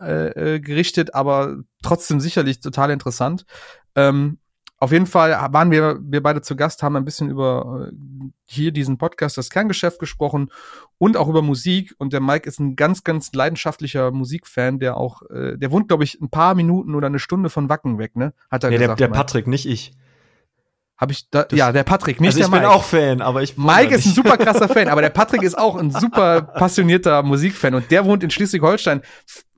äh, äh, gerichtet, aber trotzdem sicherlich total interessant. Ähm, auf jeden Fall waren wir, wir beide zu Gast, haben ein bisschen über äh, hier diesen Podcast, das Kerngeschäft gesprochen und auch über Musik. Und der Mike ist ein ganz, ganz leidenschaftlicher Musikfan, der auch, äh, der wohnt, glaube ich, ein paar Minuten oder eine Stunde von Wacken weg, ne? Hat er ja, gesagt. Der, der Patrick, nicht ich. Hab ich da, das, ja, der Patrick, nicht also der Mike. Ich bin auch Fan, aber ich. Mike ist ein super krasser Fan, aber der Patrick ist auch ein super passionierter Musikfan und der wohnt in Schleswig-Holstein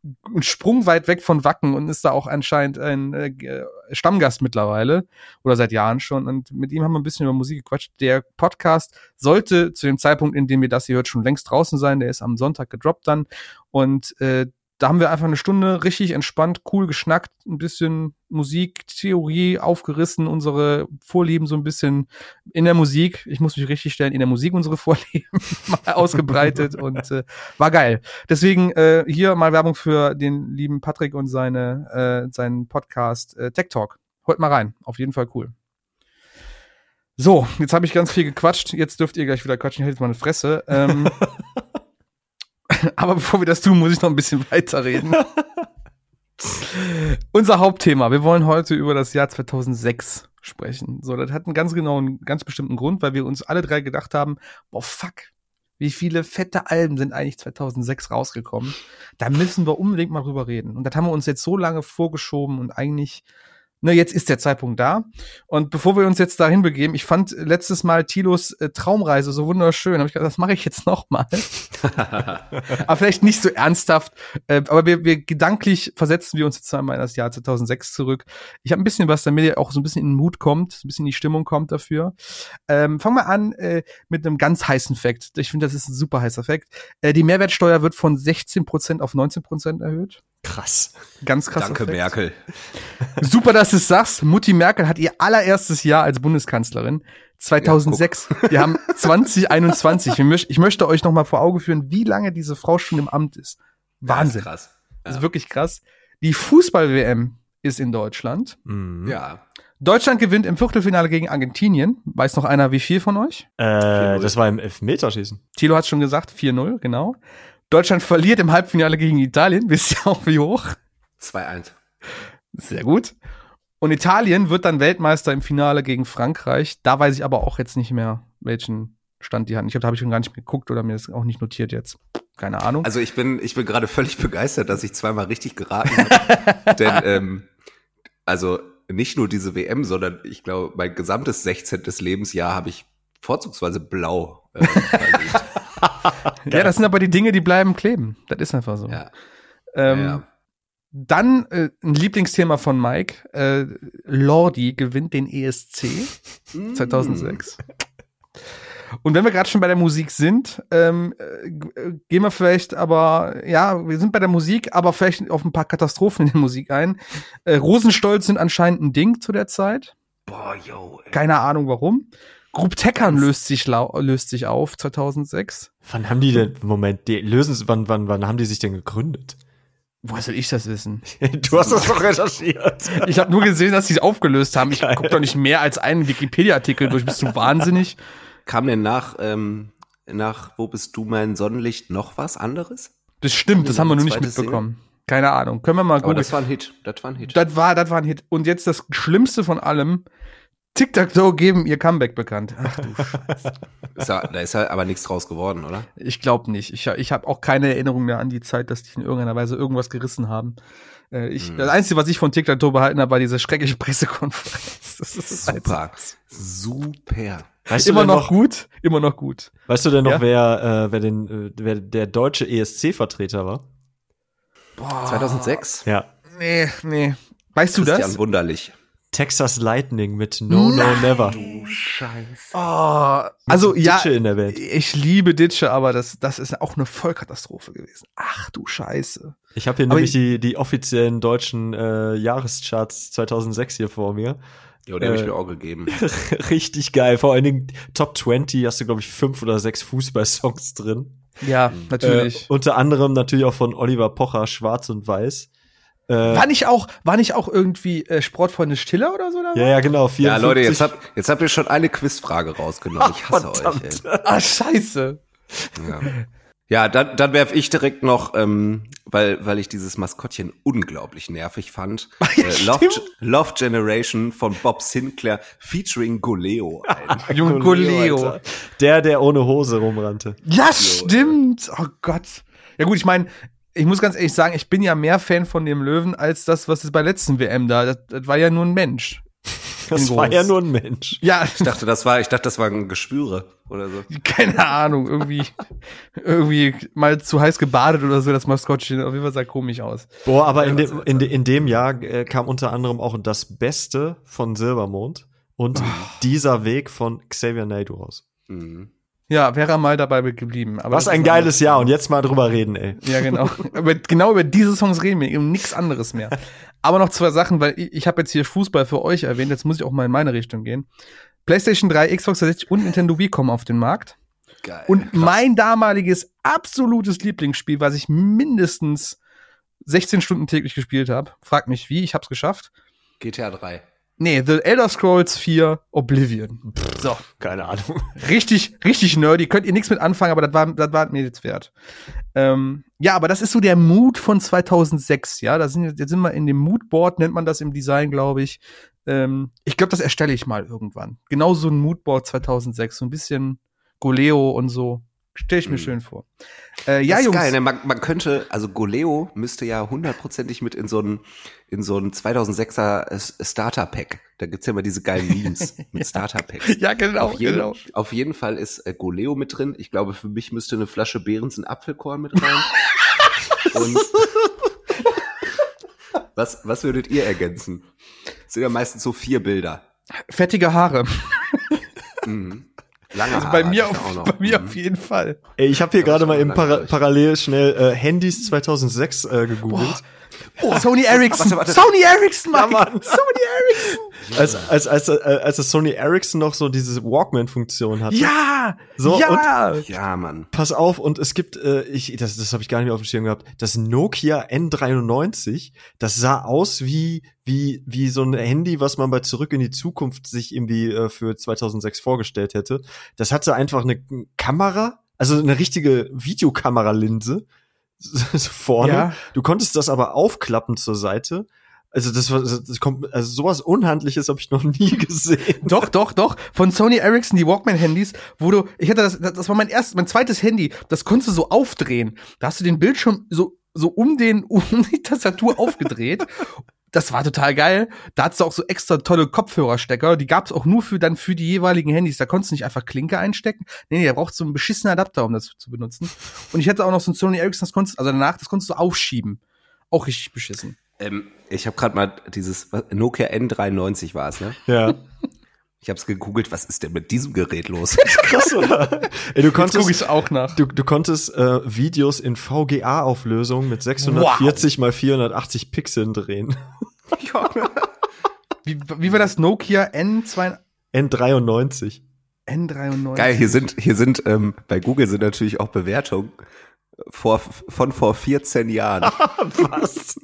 einen Sprung weit weg von Wacken und ist da auch anscheinend ein äh, Stammgast mittlerweile oder seit Jahren schon. Und mit ihm haben wir ein bisschen über Musik gequatscht. Der Podcast sollte zu dem Zeitpunkt, in dem ihr das hier hört, schon längst draußen sein. Der ist am Sonntag gedroppt dann. Und äh, da haben wir einfach eine Stunde richtig entspannt, cool geschnackt, ein bisschen Musik, Theorie aufgerissen, unsere Vorlieben so ein bisschen in der Musik. Ich muss mich richtig stellen, in der Musik unsere Vorlieben mal ausgebreitet und äh, war geil. Deswegen äh, hier mal Werbung für den lieben Patrick und seine äh, seinen Podcast äh, Tech Talk. Holt mal rein, auf jeden Fall cool. So, jetzt habe ich ganz viel gequatscht. Jetzt dürft ihr gleich wieder quatschen. Ich halte jetzt mal eine Fresse. Ähm, Aber bevor wir das tun, muss ich noch ein bisschen weiterreden. Unser Hauptthema. Wir wollen heute über das Jahr 2006 sprechen. So, das hat einen ganz genauen, ganz bestimmten Grund, weil wir uns alle drei gedacht haben, boah, fuck, wie viele fette Alben sind eigentlich 2006 rausgekommen? Da müssen wir unbedingt mal drüber reden. Und das haben wir uns jetzt so lange vorgeschoben und eigentlich ne, jetzt ist der Zeitpunkt da. Und bevor wir uns jetzt dahin begeben, ich fand letztes Mal Tilos äh, Traumreise so wunderschön. Hab ich gedacht, das mache ich jetzt noch mal. aber vielleicht nicht so ernsthaft. Äh, aber wir, wir gedanklich versetzen wir uns jetzt einmal in das Jahr 2006 zurück. Ich habe ein bisschen was, damit ihr auch so ein bisschen in den Mut kommt, ein bisschen in die Stimmung kommt dafür. Ähm, fangen wir an äh, mit einem ganz heißen Fakt. Ich finde, das ist ein super heißer Fakt. Äh, die Mehrwertsteuer wird von 16% auf 19% erhöht. Krass. Ganz krass. Danke, Effekt. Merkel. Super, dass du es sagst. Mutti Merkel hat ihr allererstes Jahr als Bundeskanzlerin 2006. Ja, Wir haben 2021. Ich möchte euch noch mal vor Augen führen, wie lange diese Frau schon im Amt ist. Wahnsinn. Ja, ist krass. Ja. Das ist wirklich krass. Die Fußball-WM ist in Deutschland. Mhm. Ja. Deutschland gewinnt im Viertelfinale gegen Argentinien. Weiß noch einer, wie viel von euch? Äh, das war im Elfmeterschießen. Thilo hat schon gesagt, 4-0, genau. Deutschland verliert im Halbfinale gegen Italien. Wisst ihr auch, wie hoch? 2-1. Sehr gut. Und Italien wird dann Weltmeister im Finale gegen Frankreich. Da weiß ich aber auch jetzt nicht mehr, welchen Stand die hatten. Ich glaube, da habe ich schon gar nicht geguckt oder mir das auch nicht notiert jetzt. Keine Ahnung. Also ich bin, ich bin gerade völlig begeistert, dass ich zweimal richtig geraten habe. Denn ähm, also nicht nur diese WM, sondern ich glaube, mein gesamtes 16. Lebensjahr habe ich vorzugsweise blau. Äh, ja, das sind aber die Dinge, die bleiben kleben. Das ist einfach so. Ja. Ähm, ja, Dann äh, ein Lieblingsthema von Mike. Äh, Lordi gewinnt den ESC 2006. Mm. Und wenn wir gerade schon bei der Musik sind, ähm, äh, gehen wir vielleicht aber, ja, wir sind bei der Musik, aber vielleicht auf ein paar Katastrophen in der Musik ein. Äh, Rosenstolz sind anscheinend ein Ding zu der Zeit. Boah, yo. Ey. Keine Ahnung warum. Group Teckern löst sich, löst sich auf 2006. Wann haben die denn, Moment, die lösen, wann, wann, wann haben die sich denn gegründet? Woher soll ich das wissen? du hast das doch recherchiert. Ich habe nur gesehen, dass sie es aufgelöst haben. Ich gucke doch nicht mehr als einen Wikipedia-Artikel durch. Bist du wahnsinnig? Kam denn nach, ähm, nach Wo bist du mein Sonnenlicht noch was anderes? Das stimmt, das haben wir nur nicht mitbekommen. Single? Keine Ahnung. Können wir mal gucken. Aber das war ein Hit. Das war ein Hit. Das war, das war ein Hit. Und jetzt das Schlimmste von allem. Tic-Tac-Toe geben ihr Comeback bekannt. Ach du Scheiße. ist da ist ja aber nichts draus geworden, oder? Ich glaube nicht. Ich, ich habe auch keine Erinnerung mehr an die Zeit, dass die in irgendeiner Weise irgendwas gerissen haben. Äh, ich, hm. Das Einzige, was ich von Tic-Tac-Toe behalten habe, war diese schreckliche Pressekonferenz. Das ist Super. Super. Weißt immer noch, noch, gut, immer noch gut. Weißt du denn noch, ja? wer, äh, wer, den, äh, wer der deutsche ESC-Vertreter war? Boah. 2006? Ja. Nee, nee. Weißt du Christian das? Wunderlich. Texas Lightning mit No No Never. Du Scheiße. Oh, also ja, ich liebe Ditsche, aber das, das ist auch eine Vollkatastrophe gewesen. Ach du Scheiße. Ich habe hier aber nämlich die, die offiziellen deutschen äh, Jahrescharts 2006 hier vor mir. Ja, der äh, habe ich mir auch gegeben. Richtig geil. Vor allen Dingen Top 20 hast du, glaube ich, fünf oder sechs Fußball-Songs drin. Ja, natürlich. Äh, unter anderem natürlich auch von Oliver Pocher, Schwarz und Weiß. Äh, war nicht auch, war nicht auch irgendwie äh, Sportfreunde Stiller oder so? Oder ja, ja, genau. 54. Ja, Leute, jetzt habt, jetzt habt ihr schon eine Quizfrage rausgenommen. Ich hasse Ach, euch. Ey. Ah, scheiße. Ja. Ja, dann, dann werf ich direkt noch, ähm, weil, weil ich dieses Maskottchen unglaublich nervig fand. äh, Love, Love Generation von Bob Sinclair featuring Goleo ein. Junge Goleo. Der, der ohne Hose rumrannte. Ja, stimmt. Oh Gott. Ja gut, ich meine, ich muss ganz ehrlich sagen, ich bin ja mehr Fan von dem Löwen als das, was es bei letzten WM da. Das, das war ja nur ein Mensch. Das war ja nur ein Mensch. Ja. Ich dachte, das war, ich dachte, das waren Geschwüre oder so. Keine Ahnung, irgendwie, irgendwie mal zu heiß gebadet oder so, das Maskottchen. Auf jeden Fall sah komisch aus. Boah, aber in dem, in, in dem Jahr äh, kam unter anderem auch das Beste von Silbermond und oh. dieser Weg von Xavier Naidoo raus. Mhm. Ja, wäre mal dabei geblieben. Aber Was ein geiles Jahr und jetzt mal drüber reden, ey. Ja, genau. über, genau über diese Songs reden wir, um nichts anderes mehr. Aber noch zwei Sachen, weil ich, ich habe jetzt hier Fußball für euch erwähnt, jetzt muss ich auch mal in meine Richtung gehen. PlayStation 3, Xbox 360 und Nintendo Wii kommen auf den Markt. Geil. Und krass. mein damaliges absolutes Lieblingsspiel, was ich mindestens 16 Stunden täglich gespielt habe. Fragt mich wie, ich hab's geschafft. GTA 3. Nee, The Elder Scrolls 4 Oblivion. Pff, so. Keine Ahnung. Richtig, richtig nerdy. Könnt ihr nichts mit anfangen, aber das war, das war mir jetzt wert. Ähm, ja, aber das ist so der Mood von 2006, ja. Da sind, jetzt sind wir in dem Moodboard, nennt man das im Design, glaube ich. Ähm, ich glaube, das erstelle ich mal irgendwann. Genau so ein Moodboard 2006. So ein bisschen Goleo und so. Stell ich mir mhm. schön vor. Äh, ja, das ist Jungs. geil, ne? man, man könnte, also Goleo müsste ja hundertprozentig mit in so ein, in so ein 2006er Starter-Pack. Da gibt's ja immer diese geilen Memes mit Starter-Packs. Ja, genau, auf jeden, genau. Auf jeden Fall ist äh, Goleo mit drin. Ich glaube, für mich müsste eine Flasche Behrensen Apfelkorn mit rein. Und was, was würdet ihr ergänzen? Das sind ja meistens so vier Bilder. Fettige Haare. mhm. Lange also bei mir, auf, bei mir mhm. auf jeden Fall. Ey, ich habe hier gerade mal im Para parallel schnell äh, Handys 2006 äh, gegoogelt. Boah, Oh, Sony Ericsson. Warte, warte. Sony Ericsson, Mann. Ja, Mann. Sony Ericsson. Als, als, als, äh, als das Sony Ericsson noch so diese Walkman-Funktion hatte. Ja! So, ja! Und, ja, Mann. Pass auf, und es gibt, äh, ich, das, das habe ich gar nicht mehr auf dem Schirm gehabt, das Nokia N93, das sah aus wie, wie, wie so ein Handy, was man bei Zurück in die Zukunft sich irgendwie äh, für 2006 vorgestellt hätte. Das hatte einfach eine Kamera, also eine richtige Videokameralinse vorne. Ja. Du konntest das aber aufklappen zur Seite. Also das war das kommt also sowas unhandliches habe ich noch nie gesehen. Doch, doch, doch, von Sony Ericsson die Walkman Handys, wo du ich hatte das das war mein erstes mein zweites Handy, das konntest du so aufdrehen. Da hast du den Bildschirm so so um den um die Tastatur aufgedreht das war total geil. Da hat's auch so extra tolle Kopfhörerstecker. Die gab's auch nur für dann für die jeweiligen Handys. Da konntest du nicht einfach Klinke einstecken. Nee, nee, da braucht so einen beschissenen Adapter, um das zu benutzen. Und ich hatte auch noch so ein Sony Ericsson, das konntest, also danach, das konntest du aufschieben. Auch richtig beschissen. Ähm, ich habe gerade mal dieses Nokia N93 war es, ne? Ja. Ich habe es gegoogelt, was ist denn mit diesem Gerät los? Krass, oder? Ey, du konntest, Jetzt guck auch nach. Du, du konntest äh, Videos in VGA-Auflösung mit 640 wow. mal 480 Pixeln drehen. wie, wie war das Nokia N2? N93. N93. Geil, hier sind, hier sind, ähm, bei Google sind natürlich auch Bewertungen vor, von vor 14 Jahren. was?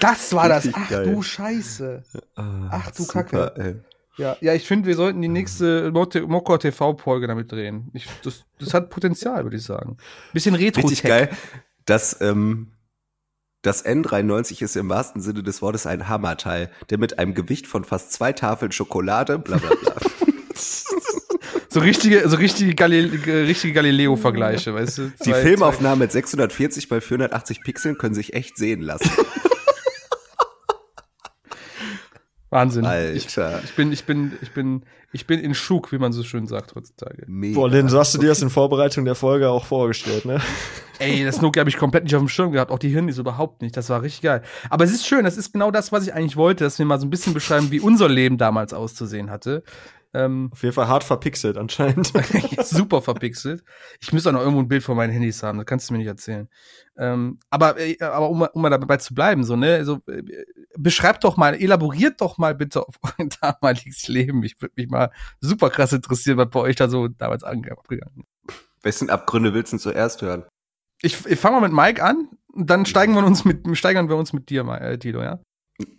Das war das. Ach geil. du Scheiße. Ah, Ach du Super, Kacke. Ey. Ja, ja, ich finde, wir sollten die nächste Mokko TV-Folge damit drehen. Ich, das, das hat Potenzial, würde ich sagen. Bisschen retro Richtig geil, dass ähm, das N93 ist im wahrsten Sinne des Wortes ein Hammerteil, der mit einem Gewicht von fast zwei Tafeln Schokolade, bla bla bla. so richtige, so richtige, Galil richtige Galileo-Vergleiche, weißt du? Die Filmaufnahmen mit 640 bei 480 Pixeln können sich echt sehen lassen. Wahnsinn. Alter. Ich, ich, bin, ich bin, ich bin, ich bin in Schug, wie man so schön sagt heutzutage. Mega. Boah, Lynn, so hast du dir das in Vorbereitung der Folge auch vorgestellt, ne? Ey, das Nokia habe ich komplett nicht auf dem Schirm gehabt, auch die Handys überhaupt nicht. Das war richtig geil. Aber es ist schön, das ist genau das, was ich eigentlich wollte, dass wir mal so ein bisschen beschreiben, wie unser Leben damals auszusehen hatte. Ähm, Auf jeden Fall hart verpixelt anscheinend. super verpixelt. Ich müsste auch noch irgendwo ein Bild von meinen Handys haben, das kannst du mir nicht erzählen. Ähm, aber äh, aber um, um mal dabei zu bleiben, so, ne, also äh, beschreibt doch mal, elaboriert doch mal bitte auf euer damaliges Leben. Ich würde mich mal super krass interessieren, was bei euch da so damals abgegangen ist. Wessen Abgründe willst du zuerst hören? Ich, ich fange mal mit Mike an, dann steigen wir uns mit, steigern wir uns mit dir, äh, Tilo, ja?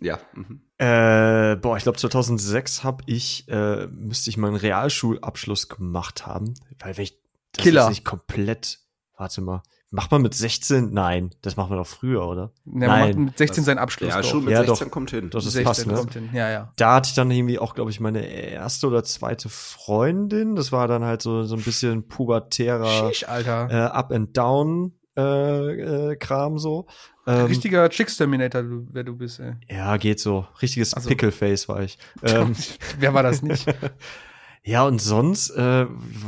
Ja. Mhm. Äh, boah, ich glaube 2006 habe ich, äh, müsste ich meinen Realschulabschluss gemacht haben, weil wenn ich das Killer. nicht komplett, warte mal, macht man mit 16? Nein, das macht man doch früher, oder? Ja, Nein. Man macht mit 16 seinen Abschluss. Ja, schon mit ja, 16 doch, kommt hin. Das, das passt, ne? kommt hin. Ja, ja. Da hatte ich dann irgendwie auch, glaube ich, meine erste oder zweite Freundin. Das war dann halt so, so ein bisschen pubertärer Schisch, Alter. Äh, Up and Down äh, äh, Kram so. Ähm, Richtiger Chicks-Terminator, wer du bist, ey. Ja, geht so. Richtiges also, Pickleface war ich. Ähm, wer war das nicht? ja, und sonst, äh,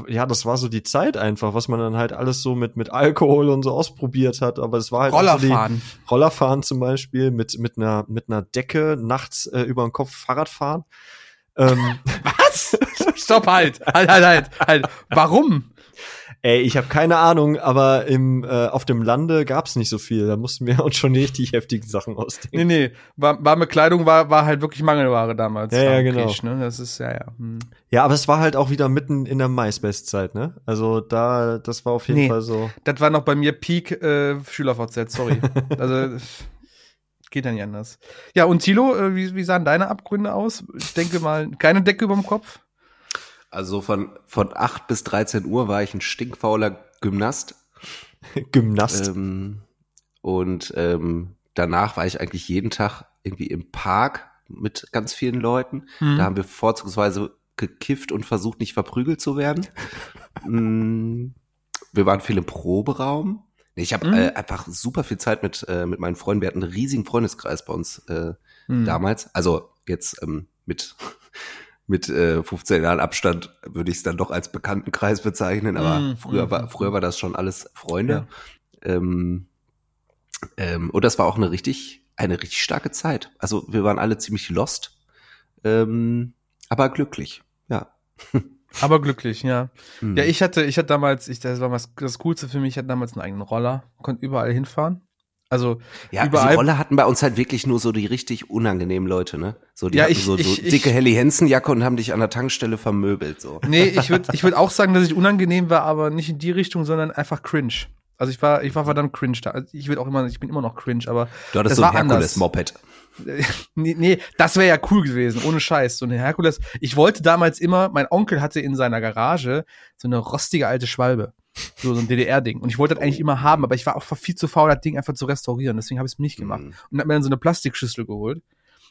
ja, das war so die Zeit einfach, was man dann halt alles so mit, mit Alkohol und so ausprobiert hat. Aber es war halt Rollerfahren. Rollerfahren zum Beispiel, mit, mit, einer, mit einer Decke nachts äh, über den Kopf Fahrradfahren. Ähm, was? Stopp, halt, halt, halt, halt, halt. Warum? Ey, ich habe keine Ahnung, aber im, äh, auf dem Lande gab's nicht so viel. Da mussten wir uns schon richtig heftigen Sachen ausdenken. Nee, nee. War, warme Kleidung war, war halt wirklich Mangelware damals. Ja, ja genau. Krieg, ne? Das ist, ja, ja. Hm. Ja, aber es war halt auch wieder mitten in der MySpace-Zeit, ne? Also da, das war auf jeden nee, Fall so. Das war noch bei mir Peak äh, SchülerVZ, sorry. also geht ja nicht anders. Ja, und Tilo, äh, wie, wie sahen deine Abgründe aus? Ich denke mal, keine Decke überm Kopf. Also von, von 8 bis 13 Uhr war ich ein stinkfauler Gymnast. Gymnast. Ähm, und ähm, danach war ich eigentlich jeden Tag irgendwie im Park mit ganz vielen Leuten. Mhm. Da haben wir vorzugsweise gekifft und versucht, nicht verprügelt zu werden. Mm, wir waren viel im Proberaum. Ich habe mhm. äh, einfach super viel Zeit mit, äh, mit meinen Freunden. Wir hatten einen riesigen Freundeskreis bei uns äh, mhm. damals. Also jetzt ähm, mit mit äh, 15 Jahren Abstand würde ich es dann doch als Bekanntenkreis bezeichnen, aber mm, früher mm, war früher war das schon alles Freunde. Ja. Ähm, ähm, und das war auch eine richtig eine richtig starke Zeit. Also wir waren alle ziemlich lost, ähm, aber glücklich, ja. Aber glücklich, ja. Mhm. Ja, ich hatte, ich hatte damals, ich, das war was, das Coolste für mich, ich hatte damals einen eigenen Roller, konnte überall hinfahren. Also ja, überall. die Rolle hatten bei uns halt wirklich nur so die richtig unangenehmen Leute, ne? So die Ja, ich- so, so ich- dicke ich- Helly Hansen Jacke und haben dich an der Tankstelle vermöbelt so. Nee, ich würde ich würd auch sagen, dass ich unangenehm war, aber nicht in die Richtung, sondern einfach cringe. Also ich war, ich war verdammt cringe da. Also ich würde auch immer, ich bin immer noch cringe, aber Du hattest das so ein war anders. Herkules Moped. nee, nee, das wäre ja cool gewesen, ohne Scheiß. So eine Herkules. Ich wollte damals immer, mein Onkel hatte in seiner Garage so eine rostige alte Schwalbe. So, so ein DDR-Ding. Und ich wollte das eigentlich immer haben, aber ich war auch viel zu faul, das Ding einfach zu restaurieren. Deswegen habe ich es nicht gemacht. Mhm. Und hab mir dann so eine Plastikschüssel geholt.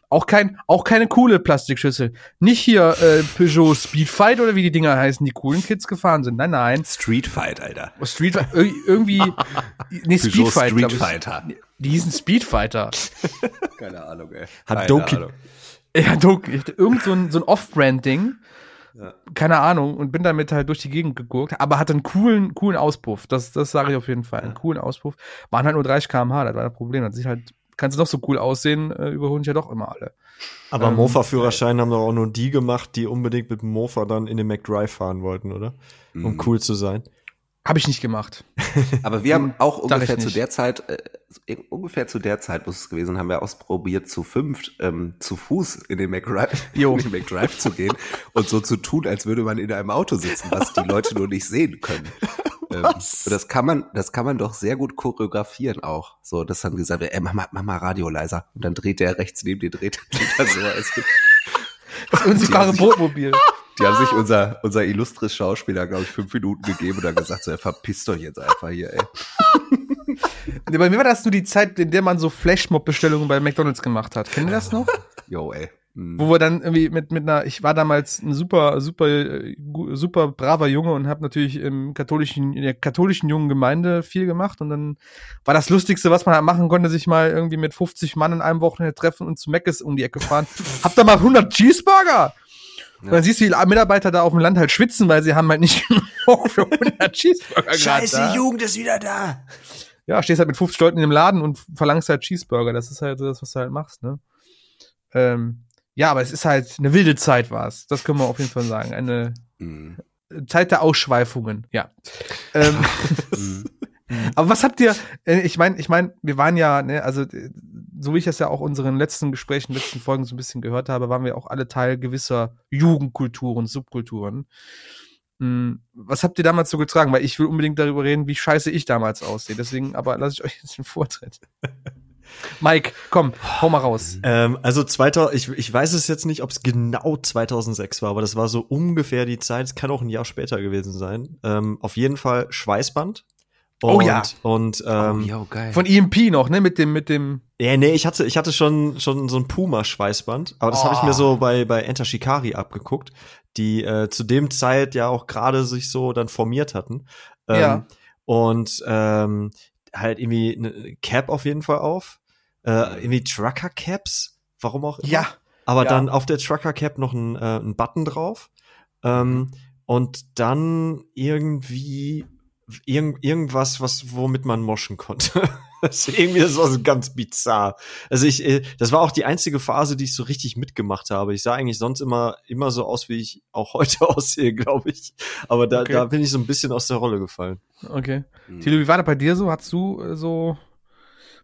Auch kein, auch keine coole Plastikschüssel. Nicht hier äh, Peugeot Speedfight oder wie die Dinger heißen, die coolen Kids gefahren sind. Nein, nein. Street Fight, Alter. Street ir- irgendwie. Nee, Speedfight. Street glaub ich. Fighter. Die hießen Speedfighter. Keine Ahnung, ey. Hat Keine Doki- Ahnung. Ja, hatte irgend so ein, so ein Off-Brand-Ding. Ja. Keine Ahnung. Und bin damit halt durch die Gegend geguckt. Aber hatte einen coolen, coolen Auspuff. Das, das sage ich auf jeden Fall. Einen coolen Auspuff. Waren halt nur 30 km/h. Das war das Problem. Das sich halt, kannst du noch so cool aussehen, äh, überholen dich ja doch immer alle. Aber Ähm, Mofa-Führerschein haben doch auch nur die gemacht, die unbedingt mit dem Mofa dann in den McDrive fahren wollten, oder? Um Mhm. cool zu sein. Habe ich nicht gemacht. Aber wir haben auch Sag ungefähr zu der Zeit, äh, ungefähr zu der Zeit muss es gewesen, haben wir ausprobiert, zu fünft ähm, zu Fuß in den McDrive, in den McDrive zu gehen und so zu tun, als würde man in einem Auto sitzen, was die Leute nur nicht sehen können. Ähm, und das kann man, das kann man doch sehr gut choreografieren auch. So, dass dann gesagt wird, ey, mach mal, mach mal Radio leiser. Und dann dreht der rechts neben dir, dreht, er so. Das unsichtbare Bootmobil. Die haben sich unser, unser illustres Schauspieler, glaube ich, fünf Minuten gegeben und dann gesagt, so, ey, verpisst euch jetzt einfach hier, ey. Nee, Bei mir war das nur die Zeit, in der man so Flashmob-Bestellungen bei McDonalds gemacht hat. Kennt ihr das noch? Yo, ey. Mhm. Wo wir dann irgendwie mit, mit einer, ich war damals ein super, super, super braver Junge und habe natürlich im katholischen, in der katholischen jungen Gemeinde viel gemacht und dann war das Lustigste, was man halt machen konnte, sich mal irgendwie mit 50 Mann in einem Wochenende treffen und zu Meckes um die Ecke fahren. Habt ihr mal 100 Cheeseburger? Und dann siehst du die Mitarbeiter da auf dem Land halt schwitzen, weil sie haben halt nicht genug für 100 Cheeseburger grad da. Jugend ist wieder da. Ja, stehst halt mit 50 Leuten in dem Laden und verlangst halt Cheeseburger. Das ist halt so das, was du halt machst, ne? Ähm, ja, aber es ist halt eine wilde Zeit war es. Das können wir auf jeden Fall sagen. Eine Mhm. Zeit der Ausschweifungen, ja. ähm, Mhm. Aber was habt ihr, äh, ich meine, ich meine, wir waren ja, ne, also so wie ich das ja auch unseren letzten Gesprächen, letzten Folgen so ein bisschen gehört habe, waren wir auch alle Teil gewisser Jugendkulturen, Subkulturen. Hm, Was habt ihr damals so getragen? Weil ich will unbedingt darüber reden, wie scheiße ich damals aussehe. Deswegen, aber lasse ich euch jetzt den Vortritt. Mike, komm, hau mal raus. Ähm, also 2000, ich, ich weiß es jetzt nicht, ob es genau 2006 war, aber das war so ungefähr die Zeit. Es kann auch ein Jahr später gewesen sein. Ähm, auf jeden Fall Schweißband. Oh Und, ja. Und Oh, ähm, yo, geil. Von EMP noch, ne? Mit dem, mit dem. ja, nee, ich hatte, ich hatte schon, schon so ein Puma-Schweißband, aber das habe ich Oh. mir so bei, bei Enter Shikari abgeguckt, die äh, zu dem Zeit ja auch gerade sich so dann formiert hatten. Ähm, Ja. Und ähm, halt irgendwie eine Cap auf jeden Fall auf. Äh, irgendwie Trucker-Caps, warum auch immer. Ja. Aber Ja. dann auf der Trucker Cap noch ein, äh, ein Button drauf. Ähm, und dann irgendwie irgend, irgendwas, was, womit man moschen konnte. das ist irgendwie, das war so ganz bizarr. Also ich, äh, das war auch die einzige Phase, die ich so richtig mitgemacht habe. Ich sah eigentlich sonst immer, immer so aus, wie ich auch heute aussehe, glaube ich. Aber da, Okay. da bin ich so ein bisschen aus der Rolle gefallen. Okay. Mhm. Thilo, wie war das bei dir so? Hast du äh, so.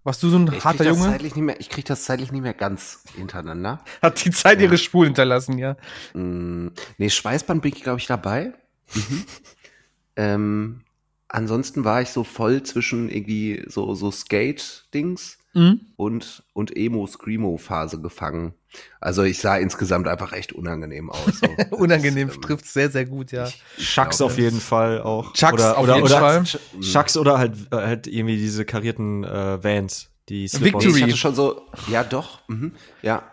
Warst du so ein Ich harter krieg das Junge? zeitlich nicht mehr, ich krieg das zeitlich nicht mehr ganz hintereinander. Hat die Zeit Ja. ihre Spuren hinterlassen, ja. Mm, nee, Schweißband bin ich, glaube ich, dabei. Mhm. ähm, ansonsten war ich so voll zwischen irgendwie so, so Skate-Dings Mhm. und, und Emo-Screamo-Phase gefangen. Also ich sah insgesamt einfach echt unangenehm aus. So. Unangenehm ähm, trifft sehr, sehr gut, ja. Chucks glaube, auf jeden Fall auch. Chucks oder, auf oder, jeden oder Fall. Mm. Chucks oder halt, äh, halt irgendwie diese karierten äh, Vans, die Nee, Victory. ich hatte schon so, ja doch, mhm, ja.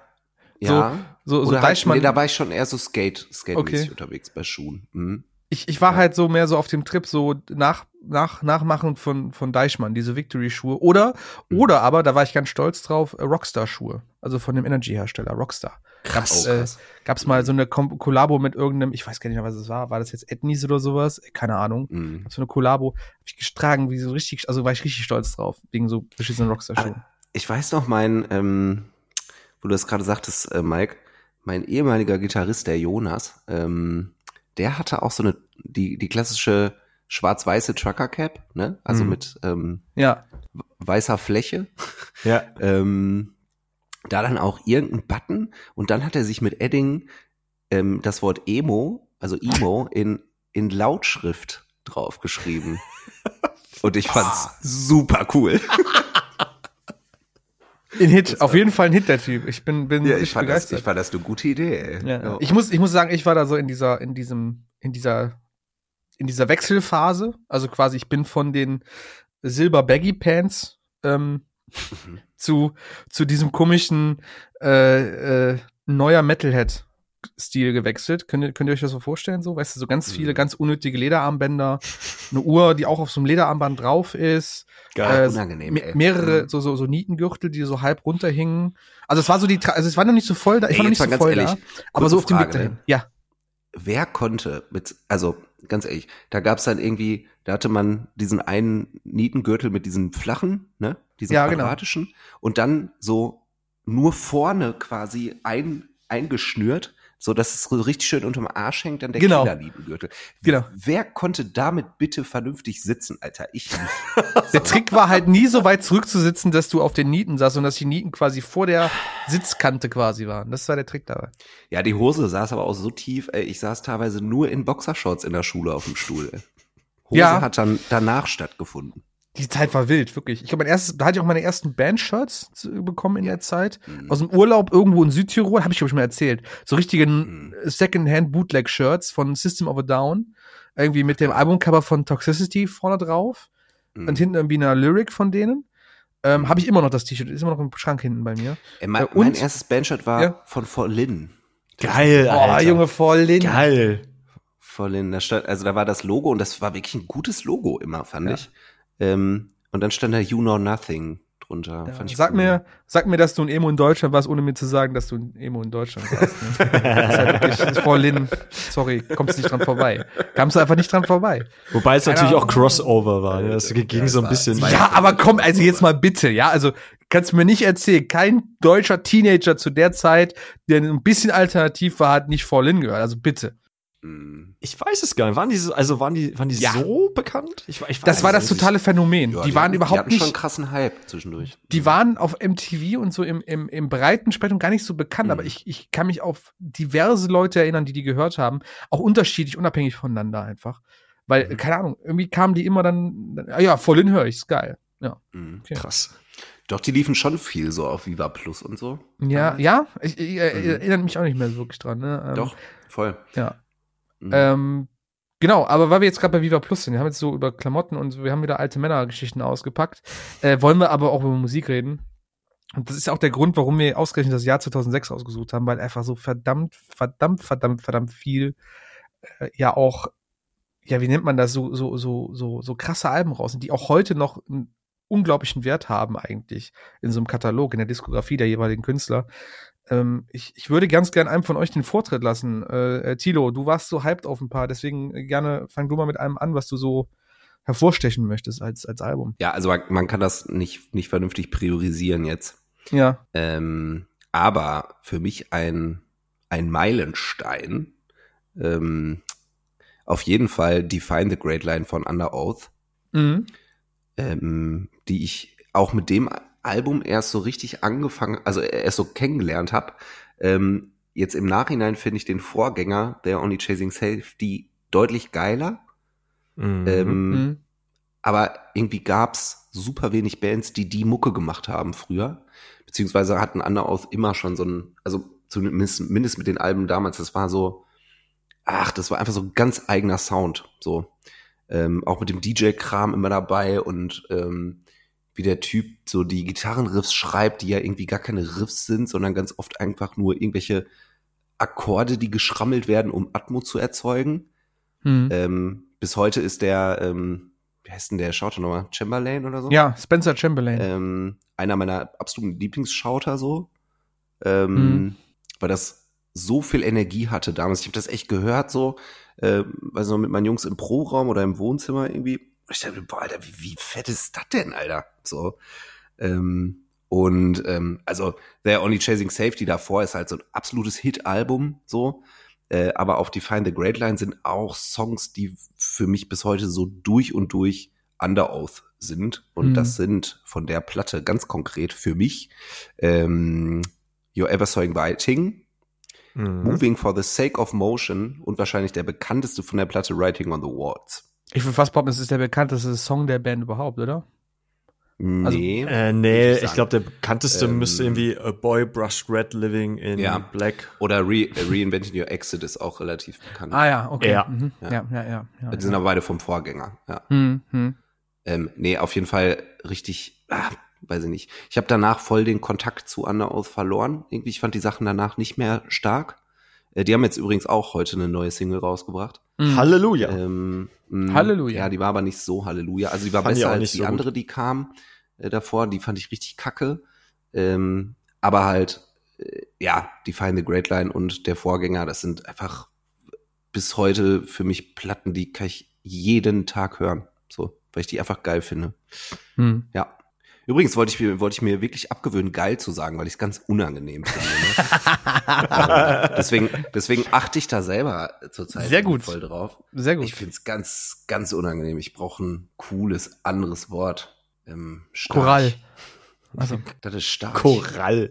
Ja. So, so Oder halt, nee, da war ich schon eher so Skate, Skate-mäßig Okay. unterwegs bei Schuhen. Mhm. Ich, ich war halt so mehr so auf dem Trip, so nach, nach, nachmachen von, von Deichmann, diese Victory-Schuhe. Oder, Mhm. oder aber, da war ich ganz stolz drauf, äh, Rockstar-Schuhe. Also von dem Energy-Hersteller, Rockstar. Gab's, äh, krass. gab's mal so eine Kom Kollabo mit irgendeinem, ich weiß gar nicht mehr, was es war. War das jetzt Etnies oder sowas? Äh, Keine Ahnung. Mhm. So eine Kollabo. Hab ich getragen, wie so richtig, also war ich richtig stolz drauf, wegen so beschissenen Rockstar-Schuhen. Ich weiß noch, mein, ähm, wo du das gerade sagtest, äh, Mike, mein ehemaliger Gitarrist, der Jonas, ähm, der hatte auch so eine, die, die klassische schwarz-weiße Trucker Cap, ne? Also Mhm. mit ähm, Ja. weißer Fläche. Ja. ähm, da dann auch irgendein Button und dann hat er sich mit Edding ähm, das Wort Emo, also Emo, in, in Lautschrift draufgeschrieben. Und ich fand's super cool. Ein Hit, auf jeden Fall ein Hit, der Typ. Ich bin, bin Ja, ich fand, das, begeistert. ich fand das eine gute Idee. Ey. Ja. Ja. Ich muss, ich muss sagen, ich war da so in dieser, in diesem, in dieser, in dieser Wechselphase. Also quasi, ich bin von den Silber Baggy Pants ähm, Mhm. zu zu diesem komischen äh, äh, neuer Metalhead Stil gewechselt. Könnt ihr, könnt ihr euch das so vorstellen? So, weißt du, so ganz viele Mhm. ganz unnötige Lederarmbänder, eine Uhr, die auch auf so einem Lederarmband drauf ist, Geil. äh, unangenehm, ey. mehrere Mhm. so, so so Nietengürtel, die so halb runterhingen. Also es war so die, also es war noch nicht so voll da, ich Ey, war noch nicht so voll ehrlich, da, aber so auf dem Weg dahin. ne? Ja. Wer konnte mit, also ganz ehrlich, da gab's dann irgendwie, da hatte man diesen einen Nietengürtel mit diesen flachen, ne, diesen Ja, genau. quadratischen und dann so nur vorne quasi ein, eingeschnürt, so dass es so richtig schön unterm Arsch hängt, dann der Genau. Killer-Nietengürtel. Genau. Wer konnte damit bitte vernünftig sitzen, Alter? Ich nicht. Der Trick war halt nie so weit zurückzusitzen, dass du auf den Nieten saßt und dass die Nieten quasi vor der Sitzkante quasi waren. Das war der Trick dabei. Ja, die Hose saß aber auch so tief, ey, ich saß teilweise nur in Boxershorts in der Schule auf dem Stuhl. Ey. Hose Ja. hat dann danach stattgefunden. Die Zeit war wild, wirklich. Ich habe mein erstes, da hatte ich auch meine ersten Bandshirts bekommen in der Zeit. Mhm. Aus dem Urlaub irgendwo in Südtirol, habe ich glaube ich mal erzählt. So richtige Mhm. Secondhand Bootleg Shirts von System of a Down. Irgendwie mit dem Albumcover von Toxicity vorne drauf. Mhm. Und hinten irgendwie eine Lyric von denen. Ähm, habe ich immer noch das T-Shirt, ist immer noch im Schrank hinten bei mir. Ey, mein, Äh, und- mein erstes Bandshirt war Ja. von Vorlin. Geil, Boah, Alter. Junge, voll in. Geil. Vorlin, da stand, also da war das Logo und das war wirklich ein gutes Logo immer, fand Ja. ich. Ähm, und dann stand da You Know Nothing drunter. Ja, fand ich sag cool. mir, sag mir, dass du ein Emo in Deutschland warst, ohne mir zu sagen, dass du ein Emo in Deutschland warst. Ne? das ist wirklich, voll Lin. Sorry, kommst nicht dran vorbei. Kamst du einfach nicht dran vorbei. Wobei es Keine natürlich auch. Crossover war. Ne? Das ging Ja, so ein bisschen. Ja, aber komm, also jetzt mal bitte, ja, also kannst du mir nicht erzählen, kein deutscher Teenager zu der Zeit, der ein bisschen alternativ war, hat nicht Fall In gehört. Also bitte. Mhm. Ich weiß es gar nicht. Waren die, so- also waren die, waren die Ja. so bekannt? Ich, ich Das war das totale Phänomen. Ja, die waren hatten- überhaupt die hatten schon einen nicht, krassen Hype zwischendurch. die waren auf MTV und so im, im, im breiten Spektrum gar nicht so bekannt, Mhm. aber ich, ich kann mich auf diverse Leute erinnern, die die gehört haben, auch unterschiedlich, unabhängig voneinander einfach. Weil, Mhm. keine Ahnung, irgendwie kamen die immer dann, ah ja, voll in höre ich, ist geil. Ja. Mhm. Okay. Krass. Doch, die liefen schon viel so auf Viva Plus und so. Ja, ja, ich, ich äh, Mhm. erinnere mich auch nicht mehr so wirklich dran. Ne? Ähm, Doch, voll. Ja. Mhm. Ähm, genau, aber weil wir jetzt gerade bei Viva Plus sind, wir haben jetzt so über Klamotten und wir haben wieder alte Männergeschichten ausgepackt, äh, wollen wir aber auch über Musik reden. Und das ist auch der Grund, warum wir ausgerechnet das Jahr 2006 ausgesucht haben, weil einfach so verdammt, verdammt, verdammt, verdammt viel äh, ja auch, ja, wie nennt man das, so, so, so, so, so krasse Alben raus sind, die auch heute noch einen unglaublichen Wert haben eigentlich in so einem Katalog, in der Diskografie der jeweiligen Künstler. Ähm, ich, ich würde ganz gern einem von euch den Vortritt lassen. Äh, äh, Tilo, du warst so hyped auf ein paar, deswegen äh, gerne fang du mal mit einem an, was du so hervorstechen möchtest als, als Album. Ja, also man, man kann das nicht, nicht vernünftig priorisieren jetzt. Ja. Ähm, aber für mich ein, ein Meilenstein. Ähm, auf jeden Fall Define the Great Line von Under Oath, Mhm. ähm, die ich auch mit dem Album erst so richtig angefangen, also erst so kennengelernt habe. Ähm, jetzt im Nachhinein finde ich den Vorgänger, der Only Chasing Safety, deutlich geiler. Mhm. Ähm, Mhm. aber irgendwie gab's super wenig Bands, die die Mucke gemacht haben früher. Beziehungsweise hatten Underoath immer schon so ein, also zumindest mindestens mit den Alben damals, das war so, ach, das war einfach so ein ganz eigener Sound. So. Ähm, auch mit dem DJ-Kram immer dabei und ähm, wie der Typ so die Gitarrenriffs schreibt, die ja irgendwie gar keine Riffs sind, sondern ganz oft einfach nur irgendwelche Akkorde, die geschrammelt werden, um Atmo zu erzeugen. Mhm. Ähm, bis heute ist der, ähm, wie heißt denn der Schauter nochmal? Chamberlain oder so? Ja, Spencer Chamberlain. Ähm, einer meiner absoluten Lieblingsschauter so. Ähm, Mhm. Weil das so viel Energie hatte damals. Ich habe das echt gehört so, äh, noch, mit meinen Jungs im Pro-Raum oder im Wohnzimmer irgendwie. Ich dachte, boah, Alter, wie, wie fett ist das denn, Alter? So. Ähm, und ähm, also The Only Chasing Safety davor ist halt so ein absolutes Hit-Album, so. Äh, aber auf Define the Great Line sind auch Songs, die für mich bis heute so durch und durch Under Oath sind. Und mhm. das sind von der Platte ganz konkret für mich ähm, You're Ever So Inviting, mhm. Moving for the Sake of Motion und wahrscheinlich der bekannteste von der Platte Writing on the Walls. Ich will fast behaupten, es ist der bekannteste Song der Band überhaupt, oder? Also, nee. Also, äh, nee, ich, ich glaube, der bekannteste ähm, müsste irgendwie A Boy Brushed Red Living in ja. Black. Oder Re Reinventing Your Exit ist auch relativ bekannt. Ah ja, okay. Ja, mhm. ja. ja, ja, ja, ja Die sind aber beide vom Vorgänger, ja. Mhm. Ähm, nee, auf jeden Fall richtig, ah, weiß ich nicht. Ich habe danach voll den Kontakt zu Under Oath verloren. Irgendwie, ich fand die Sachen danach nicht mehr stark. Äh, die haben jetzt übrigens auch heute eine neue Single rausgebracht. Mhm. Halleluja. Ähm, mh, Halleluja. Ja, die war aber nicht so Halleluja. Also die war fand besser als die so andere, die kam äh, davor. Die fand ich richtig kacke. Ähm, aber halt, äh, ja, die Find the Great Line und der Vorgänger, das sind einfach bis heute für mich Platten, die kann ich jeden Tag hören. So, weil ich die einfach geil finde. Mhm. Ja. Übrigens wollte ich, mir, wollte ich mir wirklich abgewöhnen, geil zu sagen, weil ich es ganz unangenehm finde. Ne? deswegen, deswegen achte ich da selber zurzeit Sehr gut. voll drauf. Sehr gut. Ich finde es ganz, ganz unangenehm. Ich brauche ein cooles, anderes Wort. Ähm, Choral. Also, das ist stark. Choral.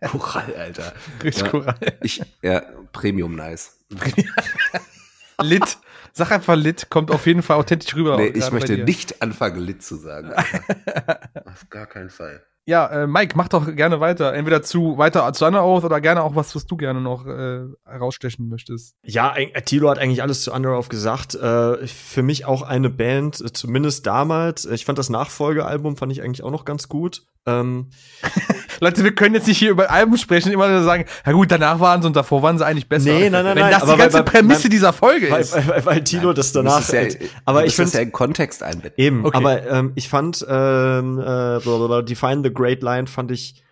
Choral, Alter. Richtig ja, Choral. Ich, ja, Premium nice. Lit. Sag einfach Lit, kommt auf jeden Fall authentisch rüber. Nee, ich möchte nicht anfangen, Lit zu sagen. auf gar keinen Fall. Ja, äh, Mike, mach doch gerne weiter. Entweder zu weiter zu Under Oath oder gerne auch was, was du gerne noch äh, herausstechen möchtest. Ja, Tilo hat eigentlich alles zu Under Oath gesagt. Äh, für mich auch eine Band, äh, zumindest damals. Ich fand das Nachfolgealbum fand ich eigentlich auch noch ganz gut. Ähm, Leute, wir können jetzt nicht hier über Alben sprechen, immer nur sagen, ja gut, danach waren sie und davor waren sie eigentlich besser. Nee, nein, nein, Wenn nein. das die ganze weil, Prämisse weil, dieser Folge weil, ist. Weil, weil, weil nein, das danach. Ja, aber ich finde ja in Kontext einbetten. Eben, okay. aber ähm, ich fand ähm, äh, Define the Great Line fand ich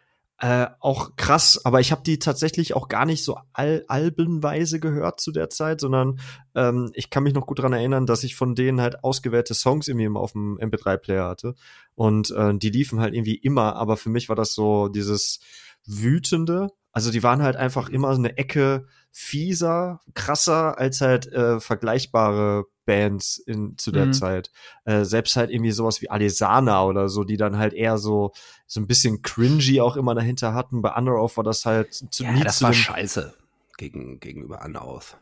äh, auch krass, aber ich habe die tatsächlich auch gar nicht so al albenweise gehört zu der Zeit, sondern ähm, ich kann mich noch gut dran erinnern, dass ich von denen halt ausgewählte Songs irgendwie immer auf dem MP3-Player hatte. Und äh, die liefen halt irgendwie immer, aber für mich war das so dieses Wütende. Also die waren halt einfach immer so eine Ecke fieser, krasser als halt äh, vergleichbare Bands in, zu der mhm. Zeit. Äh, selbst halt irgendwie sowas wie Alesana oder so, die dann halt eher so, so ein bisschen cringy auch immer dahinter hatten. Bei Underoath war das halt zu Ja, das war scheiße gegen, gegenüber Underoath.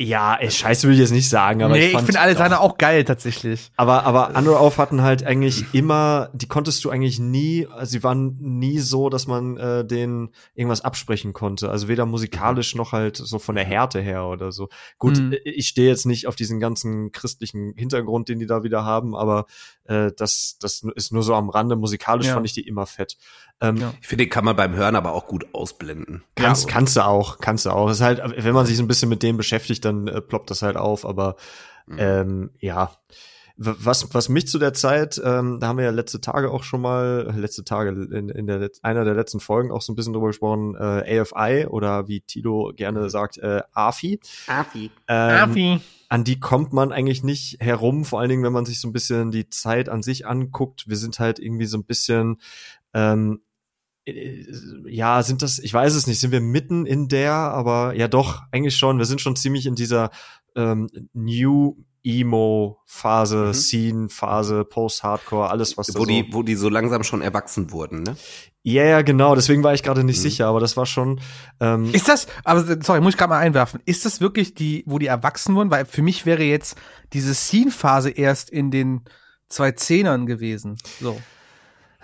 Ja, ey, scheiße will ich jetzt nicht sagen, aber nee, ich, ich finde alle seine auch geil tatsächlich. Aber aber Underoath hatten halt eigentlich immer, die konntest du eigentlich nie, also sie waren nie so, dass man äh, denen irgendwas absprechen konnte, also weder musikalisch noch halt so von der Härte her oder so. Gut, mhm. ich stehe jetzt nicht auf diesen ganzen christlichen Hintergrund, den die da wieder haben, aber äh, das das ist nur so am Rande. Musikalisch ja. fand ich die immer fett. Ähm, ja. Ich finde, den kann man beim Hören aber auch gut ausblenden. Kannst, ja. kannst du auch, kannst du auch. Das ist halt, wenn man sich so ein bisschen mit dem beschäftigt, dann äh, ploppt das halt auf. Aber mhm. ähm, ja, was, was mich zu der Zeit, ähm, da haben wir ja letzte Tage auch schon mal, letzte Tage in, in der einer der letzten Folgen auch so ein bisschen drüber gesprochen, äh, AFI oder wie Tilo gerne mhm. sagt, äh, AFI. AFI. Ähm, AFI. An die kommt man eigentlich nicht herum, vor allen Dingen, wenn man sich so ein bisschen die Zeit an sich anguckt. Wir sind halt irgendwie so ein bisschen ähm, äh, ja, sind das, ich weiß es nicht, sind wir mitten in der, aber ja doch, eigentlich schon, wir sind schon ziemlich in dieser ähm, New Emo-Phase, mhm. Scene-Phase, Post-Hardcore, alles, was wo da die, Wo die so langsam schon erwachsen wurden, ne? Ja, yeah, genau, deswegen war ich gerade nicht mhm. sicher, aber das war schon. Ähm ist das, aber sorry, muss ich gerade mal einwerfen, ist das wirklich die, wo die erwachsen wurden? Weil für mich wäre jetzt diese Scene-Phase erst in den zwei Zehnern gewesen. So.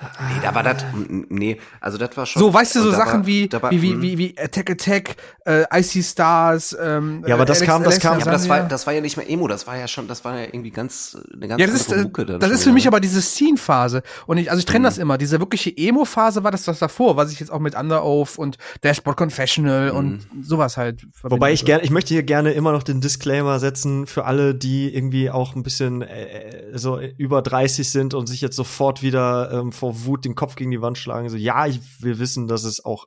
Nee, da war das, nee, also das war schon. So, weißt du, so Sachen war, wie, war, wie, wie, wie, wie Attack Attack, äh, Icy Stars, ähm, Ja, aber das Alex, kam, das Alex, kam. Ja, aber das war, das war ja nicht mehr Emo, das war ja schon, das war ja irgendwie ganz, eine ganz ja, das ist, äh, Mucke Das ist für mich aber diese Scene-Phase. Und ich, also ich trenne mhm. das immer. Diese wirkliche Emo-Phase war das was davor, was ich jetzt auch mit Under Oath und Dashboard Confessional mhm. und sowas halt Wobei ich gerne, ich möchte hier gerne immer noch den Disclaimer setzen für alle, die irgendwie auch ein bisschen äh, so über 30 sind und sich jetzt sofort wieder ähm, vor Wut den Kopf gegen die Wand schlagen. So, ja, ich, wir wissen, dass es auch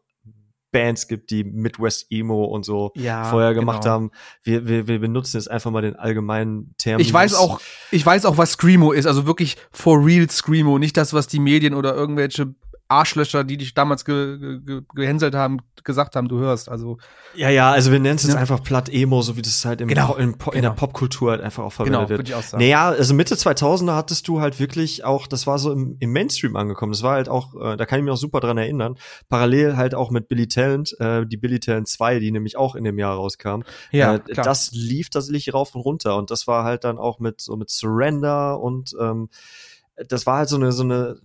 Bands gibt, die Midwest Emo und so ja, vorher gemacht genau. haben. Wir, wir, wir benutzen jetzt einfach mal den allgemeinen Term. Ich weiß auch, ich weiß auch, was Screamo ist, also wirklich for real Screamo, nicht das, was die Medien oder irgendwelche Arschlöcher, die dich damals ge ge gehänselt haben, gesagt haben, du hörst. Also ja, ja, also wir nennen es jetzt ja. einfach platt Emo, so wie das halt im genau. in, in, genau. der Popkultur halt einfach auch verwendet genau, wird. Würde ich auch sagen. Naja, also Mitte 2000er hattest du halt wirklich auch, das war so im, im Mainstream angekommen. Das war halt auch, äh, da kann ich mich auch super dran erinnern. Parallel halt auch mit Billy Talent, äh, die Billy Talent 2, die nämlich auch in dem Jahr rauskam. Ja, äh, klar. das lief tatsächlich rauf und runter und das war halt dann auch mit so mit Surrender und ähm, das war halt so eine so eine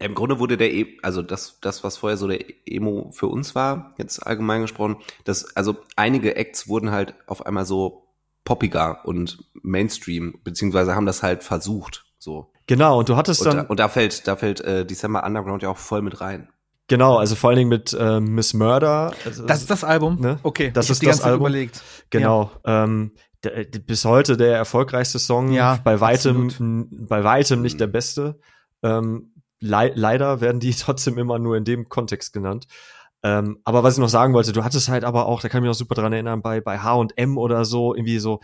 Im Grunde wurde der, e also das, das, was vorher so der Emo für uns war, jetzt allgemein gesprochen, das, also einige Acts wurden halt auf einmal so poppiger und Mainstream, beziehungsweise haben das halt versucht, so. Genau, und du hattest Und dann da, und da fällt, da fällt äh, December Underground ja auch voll mit rein. genau, also vor allen Dingen mit äh, Miss Murder. Also, Das ist das Album? Ne? Okay, Das ist die das ganze Zeit Album. überlegt. Genau. Ähm, der, der, bis heute der erfolgreichste Song, Ja, bei weitem, absolut. bei weitem nicht Mhm. der beste. Ähm, lei leider werden die trotzdem immer nur in dem Kontext genannt. Ähm, aber was ich noch sagen wollte, du hattest halt aber auch, da kann ich mich noch super dran erinnern, bei, bei H&M oder so, irgendwie so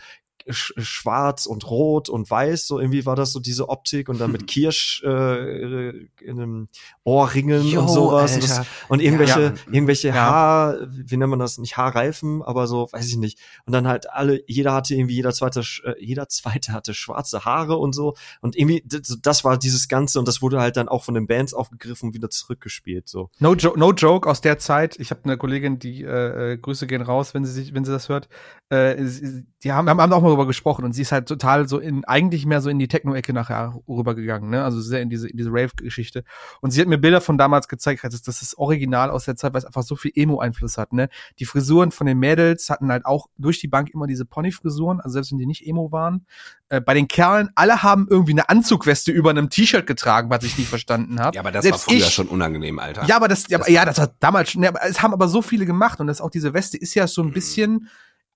schwarz und rot und weiß, so irgendwie war das so diese Optik und dann mit Kirsch äh, in einem Ohrringen Yo, und sowas. Und, das, und irgendwelche, Ja. irgendwelche Ja. Haar, wie nennt man das, nicht Haarreifen, aber so, weiß ich nicht. Und dann halt alle, jeder hatte irgendwie, jeder zweite, äh, jeder zweite hatte schwarze Haare und so. Und irgendwie, das, war dieses Ganze und das wurde halt dann auch von den Bands aufgegriffen und wieder zurückgespielt, so. No, jo no joke aus der Zeit. Ich habe eine Kollegin, die äh, äh, Grüße gehen raus, wenn sie sich, wenn sie das hört. Äh, sie- die haben, haben auch mal darüber gesprochen und sie ist halt total so in eigentlich mehr so in die Techno-Ecke nachher rübergegangen, ne? Also sehr in diese in diese Rave-Geschichte. Und sie hat mir Bilder von damals gezeigt, das, das ist original aus der Zeit, weil es einfach so viel Emo-Einfluss hat, ne? Die Frisuren von den Mädels hatten halt auch durch die Bank immer diese Pony-Frisuren, also selbst wenn die nicht Emo waren. Äh, bei den Kerlen, alle haben irgendwie eine Anzugweste über einem T-Shirt getragen, was ich nicht verstanden habe. Ja, aber das Selbst war früher ich, schon unangenehm, Alter. ja, aber das, ja, Das ja, das war damals schon, aber es haben aber so viele gemacht und das auch diese Weste ist ja so ein Mhm. bisschen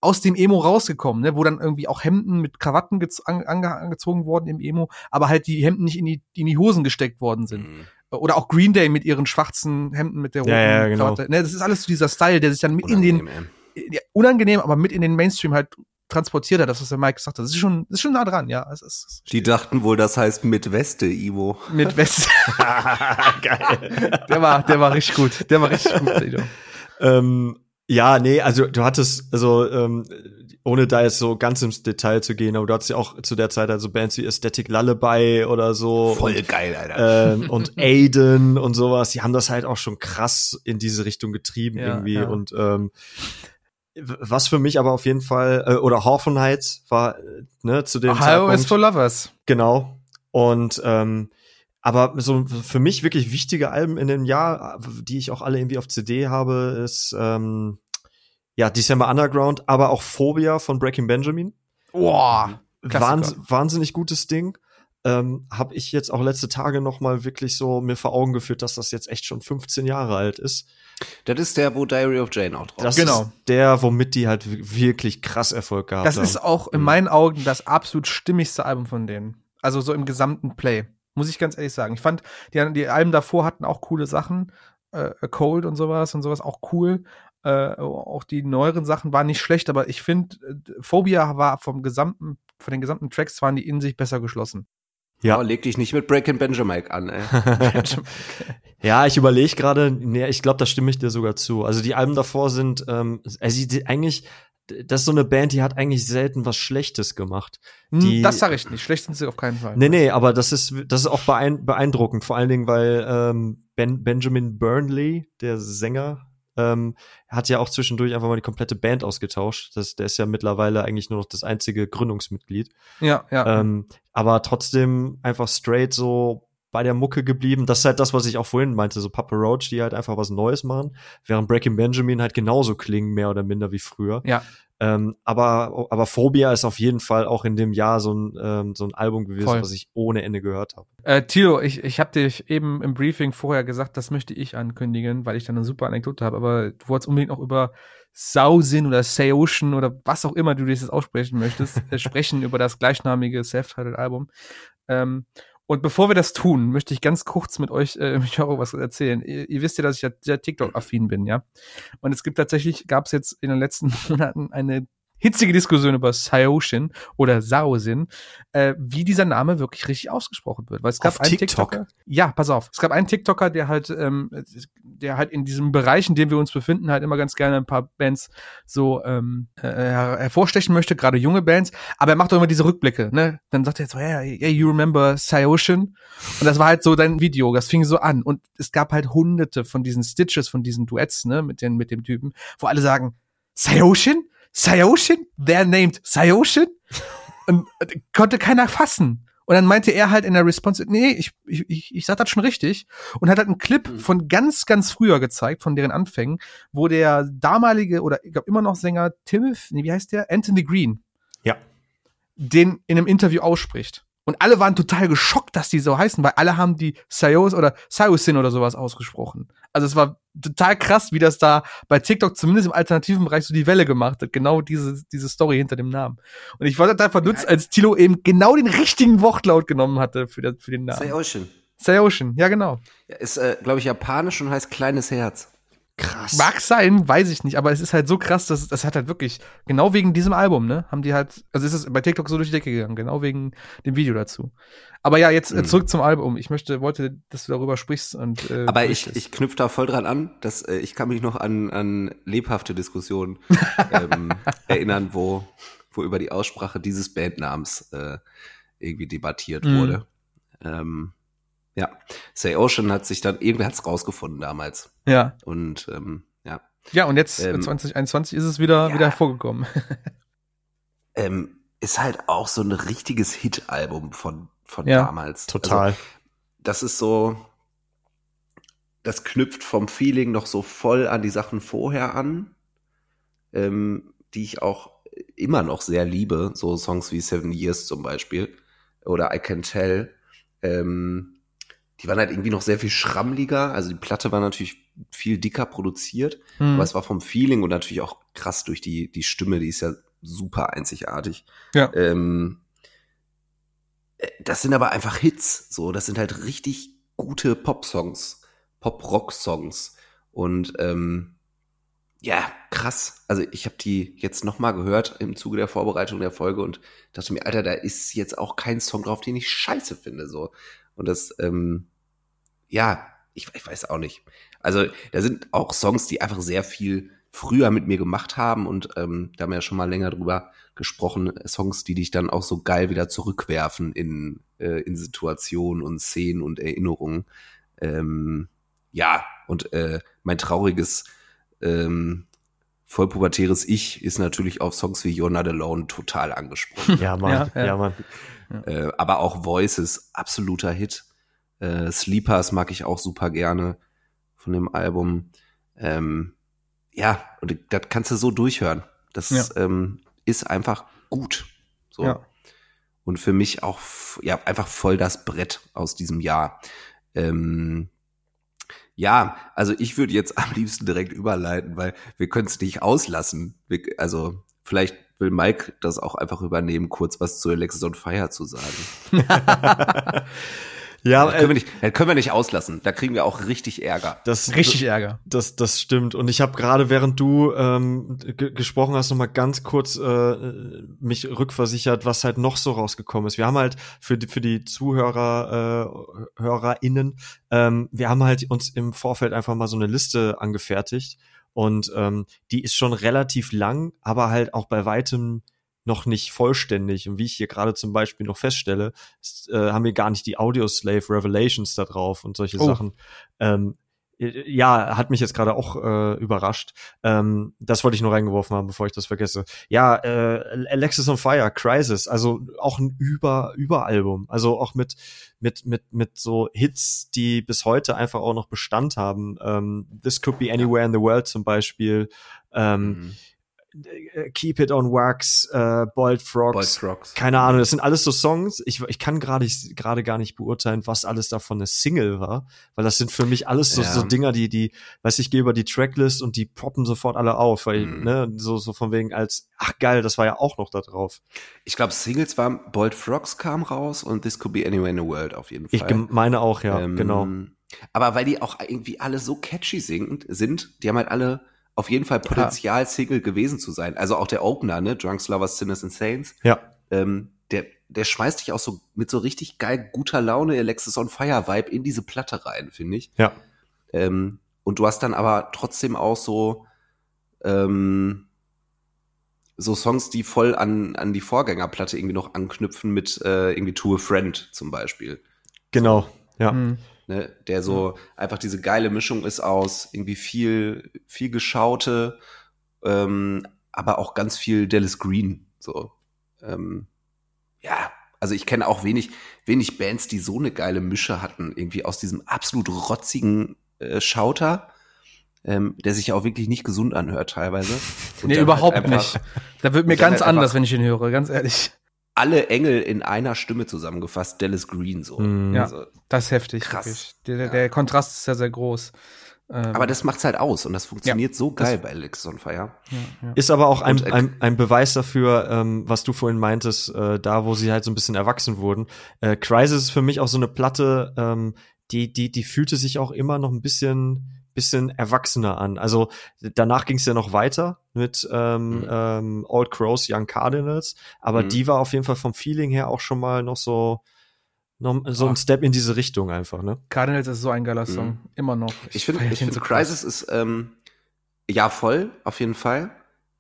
aus dem Emo rausgekommen, ne, wo dann irgendwie auch Hemden mit Krawatten gez- ange ange angezogen wurden im Emo, aber halt die Hemden nicht in die, in die Hosen gesteckt worden sind. Mhm. Oder auch Green Day mit ihren schwarzen Hemden mit der roten Ja, ja, genau. Krawatte. Ne, das ist alles so dieser Style, der sich dann mit in den, Unangenehm, ey. ja, unangenehm, aber mit in den Mainstream halt transportiert hat, das, was der Mike gesagt hat. Das ist schon, das ist schon nah dran, ja. Es ist, es Die dachten wohl, das heißt mit Weste, Ivo. mit West. Geil. der war, der war richtig gut. Der war richtig gut, Sido. ähm, ja, nee, also du hattest, also ähm, ohne da jetzt so ganz ins Detail zu gehen, aber du hattest ja auch zu der Zeit also Bands wie Aesthetic Lullaby oder so. Voll und, geil, Alter. ähm, und Aiden und sowas, die haben das halt auch schon krass in diese Richtung getrieben Ja, irgendwie. ja. Und ähm, was für mich aber auf jeden Fall, äh, oder Hawthorne Heights war, äh, ne, zu dem Ohio is Zeitpunkt, for lovers. genau. Und ähm, aber so für mich wirklich wichtige Alben in dem Jahr, die ich auch alle irgendwie auf CD habe, ist ähm, ja December Underground, aber auch Phobia von Breaking Benjamin. Boah. Wahns wahnsinnig gutes Ding. Ähm, habe ich jetzt auch letzte Tage noch mal wirklich so mir vor Augen geführt, dass das jetzt echt schon 15 Jahre alt ist. Das ist der, wo Diary of Jane auch drauf Das Genau. ist der, womit die halt wirklich krass Erfolg gehabt Das haben. ist auch in meinen Augen das absolut stimmigste Album von denen. Also so im gesamten Play. Muss ich ganz ehrlich sagen. Ich fand, die, die Alben davor hatten auch coole Sachen. Äh, Cold und sowas und sowas auch cool. Äh, auch die neueren Sachen waren nicht schlecht, aber ich finde, äh, Phobia war vom gesamten, von den gesamten Tracks waren die in sich besser geschlossen. Ja. Ja. leg dich nicht mit Breaking Benjamin an, ey. Ja, ich überlege gerade, nee, ich glaube, da stimme ich dir sogar zu. Also die Alben davor sind, ähm, also die, die, eigentlich, das ist so eine Band, die hat eigentlich selten was Schlechtes gemacht. Die- Hm, das sage ich nicht. Schlecht sind sie auf keinen Fall. Nee, nee, aber das ist, das ist auch beein beeindruckend, vor allen Dingen, weil ähm, ben Benjamin Burnley, der Sänger, ähm, hat ja auch zwischendurch einfach mal die komplette Band ausgetauscht. Das, der ist ja mittlerweile eigentlich nur noch das einzige Gründungsmitglied. Ja, ja. Ähm, aber trotzdem einfach straight so bei der Mucke geblieben. Das ist halt das, was ich auch vorhin meinte, so Papa Roach, die halt einfach was Neues machen, während Breaking Benjamin halt genauso klingen, mehr oder minder wie früher. ja. Ähm, aber, aber Phobia ist auf jeden Fall auch in dem Jahr so ein, ähm, so ein Album gewesen, Voll. was ich ohne Ende gehört habe. Äh, Tilo, ich, ich habe dir eben im Briefing vorher gesagt, das möchte ich ankündigen, weil ich dann eine super Anekdote habe, aber du wolltest unbedingt noch über Sausin oder Seocean oder was auch immer du das jetzt aussprechen möchtest, äh, sprechen über das gleichnamige Self-Titled-Album. Ähm, und bevor wir das tun, möchte ich ganz kurz mit euch, äh, mich auch was erzählen. Ihr, ihr wisst ja, dass ich ja sehr TikTok-affin bin, ja. Und es gibt tatsächlich, gab es jetzt in den letzten Monaten eine hitzige Diskussion über Saoshin oder Saosin, äh, wie dieser Name wirklich richtig ausgesprochen wird. Weil es gab Auf einen TikTok? TikToker. Ja, pass auf. Es gab einen TikToker, der halt, ähm, der halt in diesem Bereich, in dem wir uns befinden, halt immer ganz gerne ein paar Bands so ähm, äh, her hervorstechen möchte, gerade junge Bands. Aber er macht doch immer diese Rückblicke, ne? Dann sagt er so, yeah, yeah, you remember Saoshin? Und das war halt so dein Video, das fing so an. Und es gab halt hunderte von diesen Stitches, von diesen Duets, ne, mit, den, mit dem Typen, wo alle sagen, Sayoshin? Sayoshin? They're named Sayoshin? Und äh, konnte keiner fassen. Und dann meinte er halt in der Response, nee, ich, ich, ich, ich sag das schon richtig. Und hat halt einen Clip Mhm. von ganz, ganz früher gezeigt, von deren Anfängen, wo der damalige oder ich glaube immer noch Sänger Timothy, nee, wie heißt der? Anthony Green, Ja. den in einem Interview ausspricht. Und alle waren total geschockt, dass die so heißen, weil alle haben die Sayos oder Sayosin oder sowas ausgesprochen. Also es war total krass, wie das da bei TikTok zumindest im alternativen Bereich so die Welle gemacht hat. Genau diese, diese Story hinter dem Namen. Und ich war total verdutzt, als Tilo eben genau den richtigen Wortlaut genommen hatte für, das, für den Namen. Ocean. Sayoshin, ja genau. Ja, ist, äh, glaube ich, japanisch und heißt kleines Herz. Krass. Mag sein, weiß ich nicht, aber es ist halt so krass, dass das hat halt wirklich, genau wegen diesem Album, ne, haben die halt, also ist es bei TikTok so durch die Decke gegangen, genau wegen dem Video dazu. Aber ja, jetzt Mhm. zurück zum Album. Ich möchte, wollte, dass du darüber sprichst und äh, Aber ich, ich knüpfe da voll dran an, dass äh, ich kann mich noch an, an lebhafte Diskussionen ähm, erinnern, wo, wo über die Aussprache dieses Bandnamens äh, irgendwie debattiert Mhm. wurde. Ähm, ja, Say Ocean hat sich dann, irgendwer hat's rausgefunden damals. ja. Und ähm, ja. Ja, und jetzt äh, Ähm, 2021 ist es wieder, ja. wieder hervorgekommen. Ähm, ist halt auch so ein richtiges Hit-Album von, von Ja, damals. Total. Also, das ist so, das knüpft vom Feeling noch so voll an die Sachen vorher an, ähm, die ich auch immer noch sehr liebe, so Songs wie Seven Years zum Beispiel oder I Can Tell. Ähm, die waren halt irgendwie noch sehr viel schrammliger, also die Platte war natürlich viel dicker produziert, Hm. aber es war vom Feeling und natürlich auch krass durch die, die Stimme, die ist ja super einzigartig. Ja. Ähm, äh, das sind aber einfach Hits, so, das sind halt richtig gute Pop-Songs, Pop-Rock-Songs und ähm, ja, krass. Also ich habe die jetzt noch mal gehört im Zuge der Vorbereitung der Folge und dachte mir, Alter, da ist jetzt auch kein Song drauf, den ich scheiße finde, so. Und das, ähm, ja, ich, ich weiß auch nicht. Also da sind auch Songs, die einfach sehr viel früher mit mir gemacht haben und ähm, da haben wir ja schon mal länger drüber gesprochen, Songs, die dich dann auch so geil wieder zurückwerfen in, äh, in Situationen und Szenen und Erinnerungen. Ähm, ja, und äh, mein trauriges ähm, vollpubertäres Ich ist natürlich auf Songs wie You're Not Alone total angesprochen. Ja, Mann. Ja, Ja, ja. Mann. Äh, aber auch Voices, absoluter Hit. Äh, Sleepers mag ich auch super gerne von dem Album. Ähm, ja, und das kannst du so durchhören. Das Ja. ähm, ist einfach gut. So. Ja. Und für mich auch ja einfach voll das Brett aus diesem Jahr. Ähm, ja, also ich würde jetzt am liebsten direkt überleiten, weil wir können es nicht auslassen. Wir, also vielleicht will Mike das auch einfach übernehmen, kurz was zu Alexis on Fire zu sagen. Ja, Das können, wir äh, nicht, das können wir nicht auslassen. Da kriegen wir auch richtig Ärger. das Richtig Ärger. Das, das stimmt. Und ich habe gerade, während du ähm, gesprochen hast, noch mal ganz kurz äh, mich rückversichert, was halt noch so rausgekommen ist. Wir haben halt für die, für die Zuhörer, äh, HörerInnen, ähm, wir haben halt uns im Vorfeld einfach mal so eine Liste angefertigt. Und ähm, die ist schon relativ lang, aber halt auch bei weitem noch nicht vollständig. Und wie ich hier gerade zum Beispiel noch feststelle, ist, äh, haben wir gar nicht die Audioslave Revelations da drauf und solche Oh. Sachen. Ähm, äh, ja, hat mich jetzt gerade auch äh, überrascht. Ähm, das wollte ich nur reingeworfen haben, bevor ich das vergesse. Ja, äh, Alexis on Fire, Crisis, also auch ein Über Überalbum, also auch mit mit mit mit so Hits, die bis heute einfach auch noch Bestand haben. Ähm, This could be anywhere in the world zum Beispiel. Ähm, Mhm. Äh, Keep It on Wax, äh, Boiled Frogs. Boys Rocks. Keine Ahnung, das sind alles so Songs. Ich, ich kann gerade gerade gar nicht beurteilen, was alles davon eine Single war, weil das sind für mich alles so, Ja. so Dinger, die die, weiß ich, gehe über die Tracklist und die poppen sofort alle auf, weil Mhm. ne, so so von wegen als ach geil, das war ja auch noch da drauf. Ich glaube, Singles waren Bold Frogs kam raus und This Could Be Anywhere in the World auf jeden Fall. Ich meine auch, ja, Ähm, genau. Aber weil die auch irgendwie alle so catchy sind, die haben halt alle auf jeden Fall Potenzial, ja. Single gewesen zu sein. Also auch der Opener, ne? Drunks, Lovers, Sinners and Saints. Ja. Ähm, der, der schmeißt dich auch so mit so richtig geil guter Laune Alexis on Fire Vibe in diese Platte rein, finde ich. Ja. Ähm, und du hast dann aber trotzdem auch so, ähm, so Songs, die voll an, an die Vorgängerplatte irgendwie noch anknüpfen mit äh, irgendwie To a Friend zum Beispiel. Genau, ja. Mhm. Ne, der so einfach diese geile Mischung ist aus irgendwie viel, viel geschaute, ähm, aber auch ganz viel Dallas Green. So. Ähm, ja, also ich kenne auch wenig, wenig Bands, die so eine geile Mische hatten, irgendwie aus diesem absolut rotzigen äh, Schauter ähm, der sich auch wirklich nicht gesund anhört teilweise. Und nee, überhaupt halt nicht. Da wird mir ganz halt anders, wenn ich ihn höre, ganz ehrlich. Alle Engel in einer Stimme zusammengefasst, Dallas Green so. Mm. Ja, also, das ist heftig. Krass. Der, der, der, Kontrast ist ja sehr groß. Ähm, aber das macht's halt aus und das funktioniert ja, so geil bei Alex on Fire. Ja, ja. Ist aber auch ein, ein, ein Beweis dafür, ähm, was du vorhin meintest, äh, da wo sie halt so ein bisschen erwachsen wurden. Äh, Crisis ist für mich auch so eine Platte, ähm, die, die, die fühlte sich auch immer noch ein bisschen bisschen erwachsener an. Also danach ging es ja noch weiter mit ähm, mhm. ähm, Old Crows, Young Cardinals, aber mhm. die war auf jeden Fall vom Feeling her auch schon mal noch so noch so ein Step in diese Richtung einfach, ne? Cardinals ist so ein geiler Song, mhm. immer noch. Ich, ich finde, ich find, so Crisis ist ähm, ja voll, auf jeden Fall.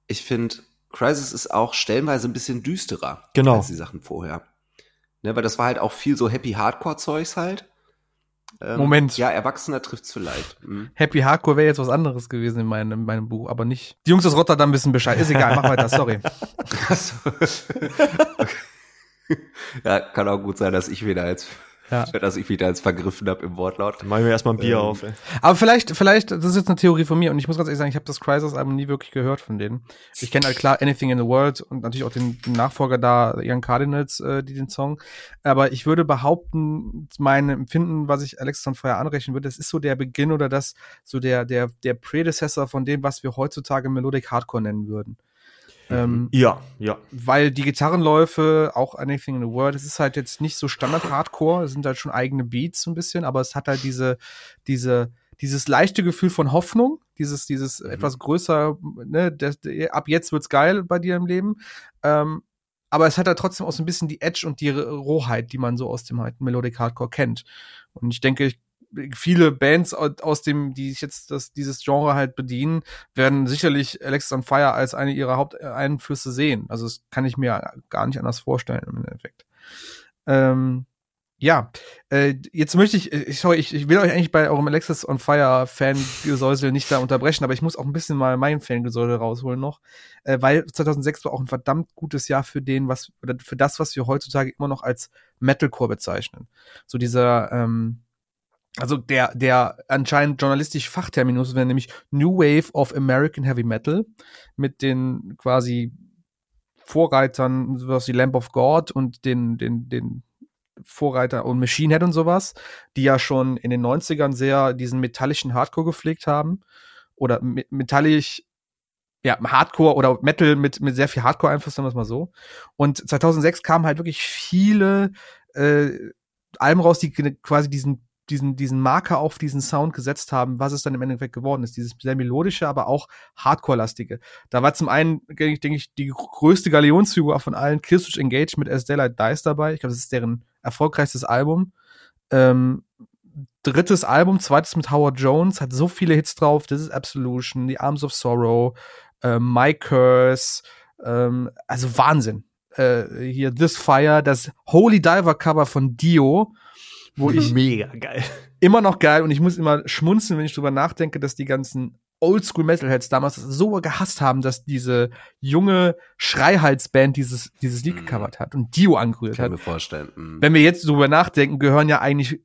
Ich finde, Crisis ist auch stellenweise ein bisschen düsterer genau. als die Sachen vorher. Ne, weil das war halt auch viel so Happy Hardcore-Zeugs halt. Ähm, Moment. Ja, Erwachsener trifft's vielleicht. Mhm. Happy Hardcore wäre jetzt was anderes gewesen in meinem, in meinem Buch, aber nicht. Die Jungs aus Rotterdam wissen Bescheid. Ist egal, mach weiter, sorry. ja, kann auch gut sein, dass ich wieder jetzt ja. dass ich wieder als vergriffen habe im Wortlaut. Dann machen wir erstmal ein Bier ähm, auf. Ey. Aber vielleicht, vielleicht, das ist jetzt eine Theorie von mir und ich muss ganz ehrlich sagen, ich habe das Crisis-Album nie wirklich gehört von denen. Ich kenne halt klar Anything in the World und natürlich auch den, den Nachfolger da, Young Cardinals, äh, die den Song. Aber ich würde behaupten, mein Empfinden, was ich Alex von vorher anrechnen würde, das ist so der Beginn oder das, so der, der, der Predecessor von dem, was wir heutzutage Melodic Hardcore nennen würden. Ähm, ja, ja. Weil die Gitarrenläufe, auch Anything in the World, es ist halt jetzt nicht so Standard-Hardcore, es sind halt schon eigene Beats so ein bisschen, aber es hat halt diese, diese, dieses leichte Gefühl von Hoffnung, dieses, dieses mhm. etwas größer, ne, das, ab jetzt wird's geil bei dir im Leben. Ähm, aber es hat halt trotzdem auch so ein bisschen die Edge und die Rohheit, die man so aus dem halt Melodic Hardcore kennt. Und ich denke, ich viele Bands aus dem, die sich jetzt das, dieses Genre halt bedienen, werden sicherlich Alex on Fire als eine ihrer Haupteinflüsse sehen. Also das kann ich mir gar nicht anders vorstellen im Endeffekt. Ähm, ja, äh, jetzt möchte ich, ich, sorry, ich, ich will euch eigentlich bei eurem Alexis on Fire Fangesäusel nicht da unterbrechen, aber ich muss auch ein bisschen mal mein Fangesäusel rausholen noch, äh, weil 2006 war auch ein verdammt gutes Jahr für den, was, oder für das, was wir heutzutage immer noch als Metalcore bezeichnen. So dieser, ähm, also der, der anscheinend journalistisch Fachterminus wäre nämlich New Wave of American Heavy Metal mit den quasi Vorreitern, sowas wie Lamp of God und den, den, den Vorreiter und Machine Head und sowas, die ja schon in den 90ern sehr diesen metallischen Hardcore gepflegt haben. Oder metallisch, ja, Hardcore oder Metal mit, mit sehr viel Hardcore-Einfluss, sagen wir es mal so. Und 2006 kamen halt wirklich viele äh, Alben raus, die quasi diesen diesen, diesen Marker auf diesen Sound gesetzt haben, was es dann im Endeffekt geworden ist. Dieses sehr melodische, aber auch Hardcore-lastige. Da war zum einen, denke ich, die größte Galionsfigur von allen Killswitch Engage mit As Daylight Dies dabei. Ich glaube, das ist deren erfolgreichstes Album. Ähm, drittes Album, zweites mit Howard Jones, hat so viele Hits drauf. This is Absolution, The Arms of Sorrow, äh, My Curse, ähm, also Wahnsinn. Äh, hier This Fire, das Holy Diver Cover von Dio, wo ich mega geil. Immer noch geil und ich muss immer schmunzeln, wenn ich drüber nachdenke, dass die ganzen Oldschool Metalheads damals so gehasst haben, dass diese junge Schreihalsband dieses dieses Lied mm. gecovert hat und Dio angerührt Kann hat. Kann mir vorstellen. Mm. Wenn wir jetzt drüber nachdenken, gehören ja eigentlich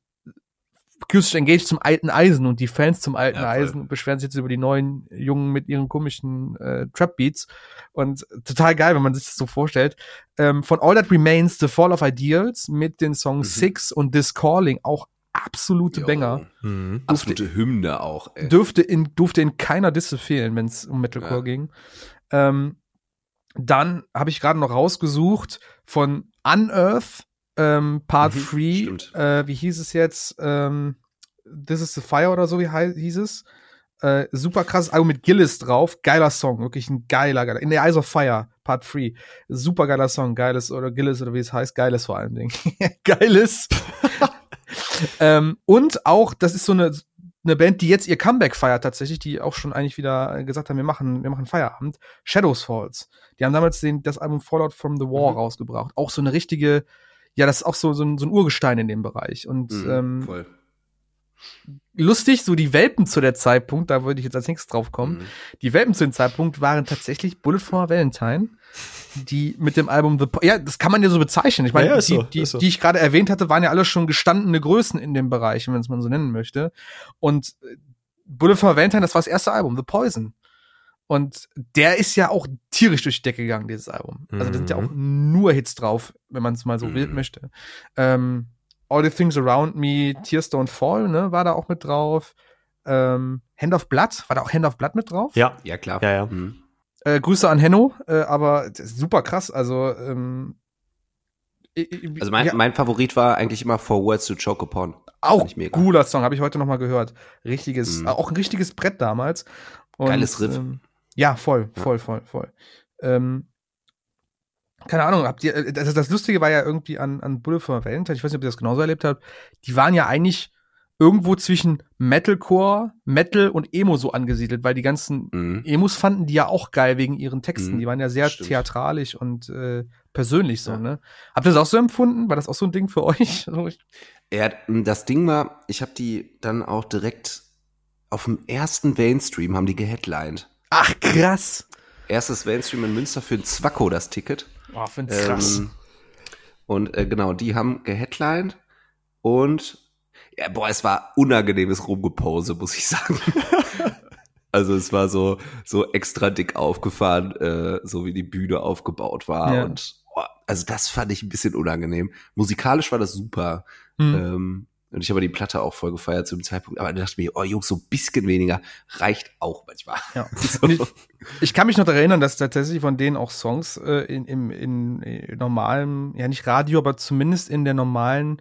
Killswitch Engage zum alten Eisen und die Fans zum alten ja, Eisen beschweren sich jetzt über die neuen Jungen mit ihren komischen äh, Trap Beats und total geil, wenn man sich das so vorstellt. Ähm, von All That Remains, The Fall of Ideals mit den Songs mhm. Six und This Calling auch absolute jo. Banger. Mhm. Absolute Hymne auch. Ey. Dürfte in durfte in keiner Disse fehlen, wenn es um Metalcore ja. ging. Ähm, dann habe ich gerade noch rausgesucht von Unearth ähm, Part 3, mhm, äh, wie hieß es jetzt? Ähm, This is the Fire oder so, wie hieß es? Äh, super krasses Album mit Gillis drauf. Geiler Song, wirklich ein geiler, geiler. In the Eyes of Fire, Part 3. Super geiler Song, geiles oder Gillis oder wie es heißt, geiles vor allen Dingen. geiles. ähm, und auch, das ist so eine, eine Band, die jetzt ihr Comeback feiert tatsächlich, die auch schon eigentlich wieder gesagt haben, wir machen, wir machen Feierabend. Shadows Falls. Die haben damals den, das Album Fallout from the War mhm. rausgebracht. Auch so eine richtige, ja, das ist auch so, so, ein, so ein Urgestein in dem Bereich. Und mhm, ähm, voll. lustig, so die Welpen zu der Zeitpunkt, da würde ich jetzt als nächstes drauf kommen. Mhm. Die Welpen zu dem Zeitpunkt waren tatsächlich Bullet for Valentine die mit dem Album The po ja, das kann man ja so bezeichnen. Ich meine, ja, die, so, die, so. die ich gerade erwähnt hatte, waren ja alle schon gestandene Größen in dem Bereich, wenn man es mal so nennen möchte. Und äh, Bullet for Valentine, das war das erste Album, The Poison. Und der ist ja auch tierisch durch die Decke gegangen, dieses Album. Also da sind ja auch mhm. nur Hits drauf, wenn man es mal so mhm. wild möchte. Ähm, All the Things Around Me, Tears Don't Fall, ne, war da auch mit drauf. Ähm, Hand of Blood, war da auch Hand of Blood mit drauf? Ja, ja klar. Ja, ja. Mhm. Äh, Grüße an Henno, äh, aber super krass. Also, ähm, also mein, ja. mein Favorit war eigentlich immer For Words to Choke Upon. Auch cooler Song, habe ich heute noch mal gehört. Richtiges, mhm. auch ein richtiges Brett damals. Und, Geiles Riff. Ähm, ja, voll, voll, voll, voll. Ähm, keine Ahnung, habt ihr, äh, das, das Lustige war ja irgendwie an, an Bullet for Valentine, ich weiß nicht, ob ihr das genauso erlebt habt, die waren ja eigentlich irgendwo zwischen Metalcore, Metal und Emo so angesiedelt, weil die ganzen mhm. Emos fanden die ja auch geil wegen ihren Texten. Mhm. Die waren ja sehr Stimmt. theatralisch und äh, persönlich so, ja. ne? Habt ihr das auch so empfunden? War das auch so ein Ding für euch? ja, das Ding war, ich habe die dann auch direkt auf dem ersten Mainstream haben die geheadlined. Ach, krass. Erstes Mainstream in Münster für ein Zwacko das Ticket. Oh, find's krass. Ähm, und äh, genau, die haben geheadlined und ja, boah, es war unangenehmes Rumgepose, muss ich sagen. also es war so, so extra dick aufgefahren, äh, so wie die Bühne aufgebaut war. Ja. Und boah, also das fand ich ein bisschen unangenehm. Musikalisch war das super. Mhm. Ähm, und ich habe die Platte auch voll gefeiert zu dem Zeitpunkt. Aber da dachte ich mir, oh Jungs, so ein bisschen weniger reicht auch manchmal. Ja. So. Ich, ich, kann mich noch daran erinnern, dass tatsächlich von denen auch Songs äh, in, in, in, in normalem, ja nicht Radio, aber zumindest in der normalen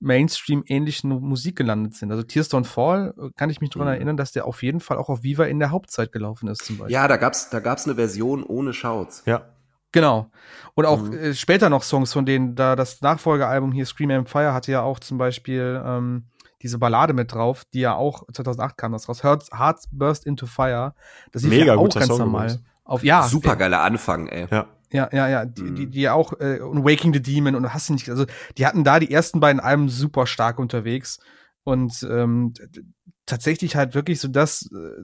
Mainstream-ähnlichen Musik gelandet sind. Also Tears Don't Fall äh, kann ich mich daran mhm. erinnern, dass der auf jeden Fall auch auf Viva in der Hauptzeit gelaufen ist zum Beispiel. Ja, da gab's da gab's eine Version ohne Shouts. Ja. Genau. Und auch mhm. äh, später noch Songs von denen, da das Nachfolgealbum hier Scream and Fire hatte ja auch zum Beispiel ähm, diese Ballade mit drauf, die ja auch 2008 kam das raus. Hearts, Hearts Burst into Fire. Das ist Mega ja auch ganz Song normal. Auf, ja, Supergeiler Anfang, ey. Ja. Ja, ja, ja, die, die, mhm. die auch, äh, und Waking the Demon und hast du nicht, also die hatten da die ersten beiden Alben super stark unterwegs und ähm, tatsächlich halt wirklich so das, äh,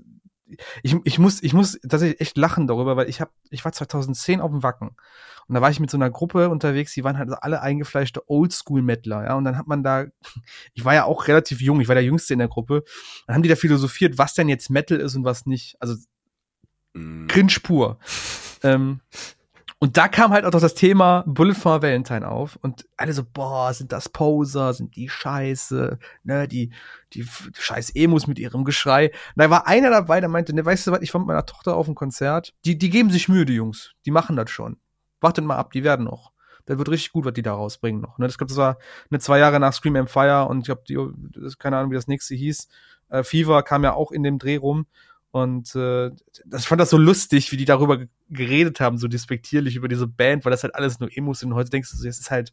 ich, ich muss, ich muss tatsächlich echt lachen darüber, weil ich habe, ich war 2010 auf dem Wacken und da war ich mit so einer Gruppe unterwegs, die waren halt alle eingefleischte Oldschool-Mettler, ja, und dann hat man da, ich war ja auch relativ jung, ich war der Jüngste in der Gruppe, dann haben die da philosophiert, was denn jetzt Metal ist und was nicht, also mm. cringe pur. ähm, und da kam halt auch das Thema Bullet for Valentine auf und alle so, boah, sind das Poser, sind die scheiße, ne, die, die, die scheiß Emos mit ihrem Geschrei. Und da war einer dabei, der meinte, ne, weißt du was, ich war mit meiner Tochter auf dem Konzert, die, die geben sich Mühe, die Jungs, die machen das schon. Wartet mal ab, die werden noch. Das wird richtig gut, was die da rausbringen noch. Ne? Das, glaub, das war eine zwei Jahre nach Scream Empire und ich glaube, die, keine Ahnung, wie das nächste hieß. Äh, Fever kam ja auch in dem Dreh rum und äh, das, ich fand das so lustig, wie die darüber geredet haben, so despektierlich über diese Band, weil das halt alles nur Emos sind. Und heute denkst du, es ist halt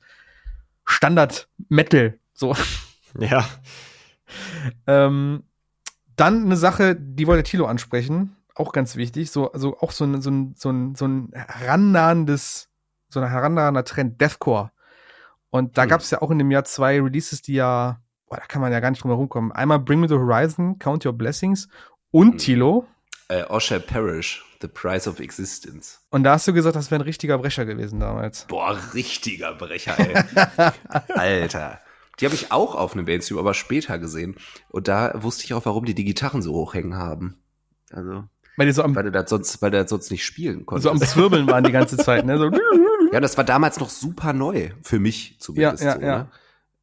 Standard Metal. So. Ja. ähm, dann eine Sache, die wollte Tilo ansprechen, auch ganz wichtig, so, also auch so ein, so ein, so ein, so ein herannahendes, so ein herannahender Trend, Deathcore. Und da hm. gab es ja auch in dem Jahr zwei Releases, die ja, boah, da kann man ja gar nicht drum herum kommen. Einmal Bring Me the Horizon, Count Your Blessings und mhm. Tilo? Äh, Osher Parish, The Price of Existence. Und da hast du gesagt, das wäre ein richtiger Brecher gewesen damals. Boah, richtiger Brecher, ey. Alter. Die habe ich auch auf einem Mainstream, aber später gesehen. Und da wusste ich auch, warum die die Gitarren so hochhängen haben. Also. Weil, die so am, weil das sonst, weil das sonst nicht spielen konntest. So am Zwirbeln waren die ganze Zeit, ne? So. Ja, das war damals noch super neu. Für mich zumindest. Ja, ja, so, ja. Ne?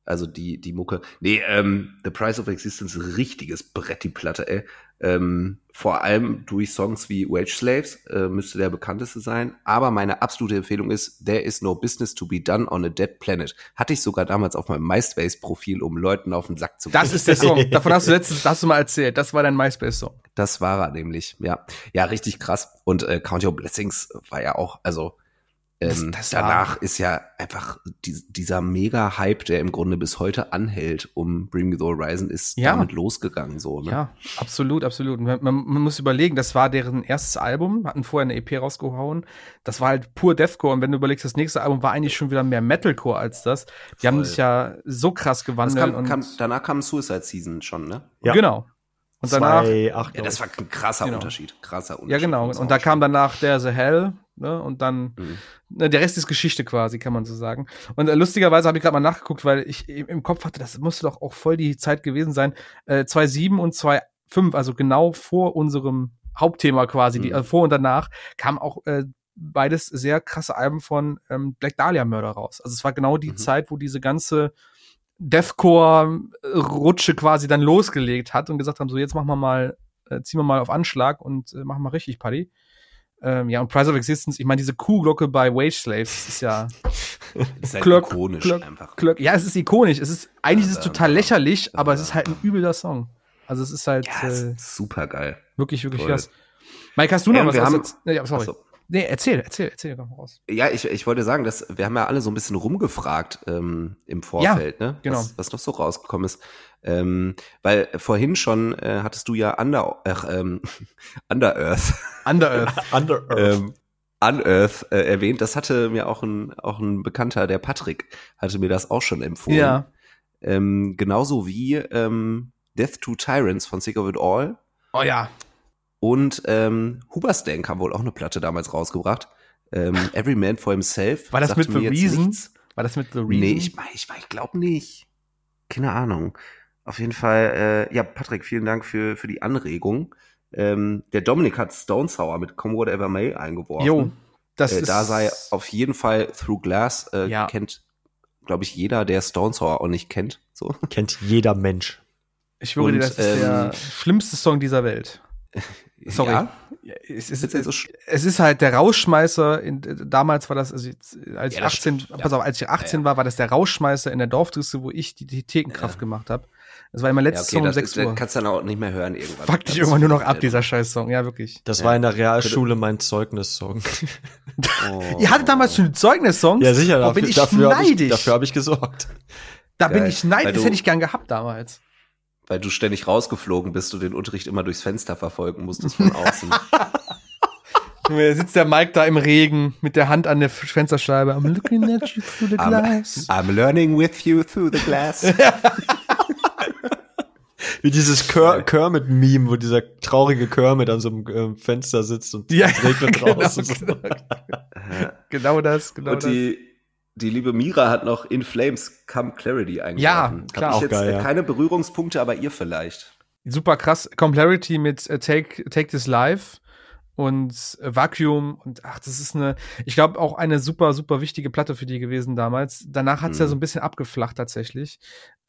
Also die, die Mucke. Nee, ähm, The Price of Existence, richtiges Brett, die Platte, ey. Ähm, vor allem durch Songs wie Wage Slaves äh, müsste der bekannteste sein. Aber meine absolute Empfehlung ist There is no business to be done on a dead planet. Hatte ich sogar damals auf meinem MySpace-Profil, um Leuten auf den Sack zu. Das ist der Song. Davon hast du letztens, hast du mal erzählt. Das war dein MySpace-Song. Das war er nämlich, ja. Ja, richtig krass. Und äh, Count Your Blessings war ja auch, also ähm, das, das danach ist ja einfach die, dieser Mega-Hype, der im Grunde bis heute anhält, um Bring Me the Horizon, ist ja. damit losgegangen. So, ne? Ja, absolut, absolut. Man, man, man, muss überlegen, das war deren erstes Album, hatten vorher eine EP rausgehauen. Das war halt pur Deathcore. Und wenn du überlegst, das nächste Album war eigentlich schon wieder mehr Metalcore als das. Die Voll. haben sich ja so krass gewandelt. Kam, kam, danach kam Suicide Season schon, ne? Ja. Genau. Und danach. Zwei, acht, ja, das war ein krasser genau. Unterschied. Krasser Unterschied. Ja, genau. Und da kam danach der The Hell, ne? Und dann mhm. ne, der Rest ist Geschichte quasi, kann man so sagen. Und äh, lustigerweise habe ich gerade mal nachgeguckt, weil ich im Kopf hatte, das musste doch auch voll die Zeit gewesen sein. Äh, 2.7 und 2.5, also genau vor unserem Hauptthema quasi, mhm. die, also vor und danach, kam auch äh, beides sehr krasse Alben von ähm, Black Dahlia Mörder raus. Also es war genau die mhm. Zeit, wo diese ganze Deathcore-Rutsche quasi dann losgelegt hat und gesagt haben, so jetzt machen wir mal, äh, ziehen wir mal auf Anschlag und äh, machen mal richtig Party. Ähm, ja, und Price of Existence, ich meine, diese Kuhglocke bei Wage Slaves ist ja ist halt Klöck, ikonisch Klöck, einfach. Klöck. Ja, es ist ikonisch. Es ist, eigentlich ist es total lächerlich, aber es ist halt ein übler Song. Also es ist halt ja, äh, super geil. Wirklich, wirklich krass. Mike, hast du noch ähm, was? Wir haben, ja, sorry. Achso. Nee, erzähl, erzähl, erzähl doch mal raus. Ja, ich, ich wollte sagen, dass wir haben ja alle so ein bisschen rumgefragt ähm, im Vorfeld, ja, ne? Genau. Was, was noch so rausgekommen ist. Ähm, weil vorhin schon äh, hattest du ja Under, äh, ähm, Under Earth. Under Earth. Under Earth. ähm, Unearth äh, erwähnt. Das hatte mir auch ein, auch ein Bekannter, der Patrick, hatte mir das auch schon empfohlen. Ja. Ähm, genauso wie ähm, Death to Tyrants von Sick of It All. Oh ja. Und ähm, Huberstank haben wohl auch eine Platte damals rausgebracht. Ähm, Every Man for Himself. War das mit The Reason? War das mit The Reason? Nee, ich, ich, ich glaube nicht. Keine Ahnung. Auf jeden Fall, äh, ja, Patrick, vielen Dank für, für die Anregung. Ähm, der Dominik hat Stone Sour mit Come Whatever May eingeworfen. Jo, das äh, ist da sei auf jeden Fall Through Glass äh, ja. kennt, glaube ich, jeder, der Stone Sour auch nicht kennt. So. Kennt jeder Mensch. Ich schwöre dir, das ist ähm, der schlimmste Song dieser Welt. Sorry. Ja? Es, ist, es, es, ist halt der Rausschmeißer. In, damals war das, also als ja, ich 18, ja. pass auf, als ich 18 war, war das der Rausschmeißer in der Dorfdrisse, wo ich die, die Thekenkraft gemacht habe. Das war immer letztes ja, okay, Song um 6 Uhr. Kannst du dann auch nicht mehr hören irgendwann. Fuck dich irgendwann nur noch ab, dieser scheiß Song. Ja, wirklich. Das war in der Realschule mein Zeugnissong. oh. Ihr hattet damals schon Zeugnissongs? Ja, sicher. Dafür, bin ich dafür neidisch. Hab ich, dafür habe ich gesorgt. Da Geil. bin ich neidisch. Das hätte ich gern gehabt damals weil du ständig rausgeflogen bist und den Unterricht immer durchs Fenster verfolgen musstest von außen. Sitzt der Mike da im Regen mit der Hand an der Fensterscheibe. I'm looking at you through the glass. I'm, I'm learning with you through the glass. Wie dieses Kermit-Meme, wo dieser traurige Kermit an so einem äh, Fenster sitzt und ja, es regnet genau, draußen. Genau, genau das, genau und die, die liebe Mira hat noch In Flames Come Clarity eingeworfen. Ja, klar. Hab ich jetzt geil, ja. keine Berührungspunkte, aber ihr vielleicht. Super krass. Clarity mit uh, Take, Take This Live und uh, Vacuum und ach, das ist eine, ich glaube auch eine super, super wichtige Platte für die gewesen damals. Danach hat's mm. ja mhm. so ein bisschen abgeflacht tatsächlich.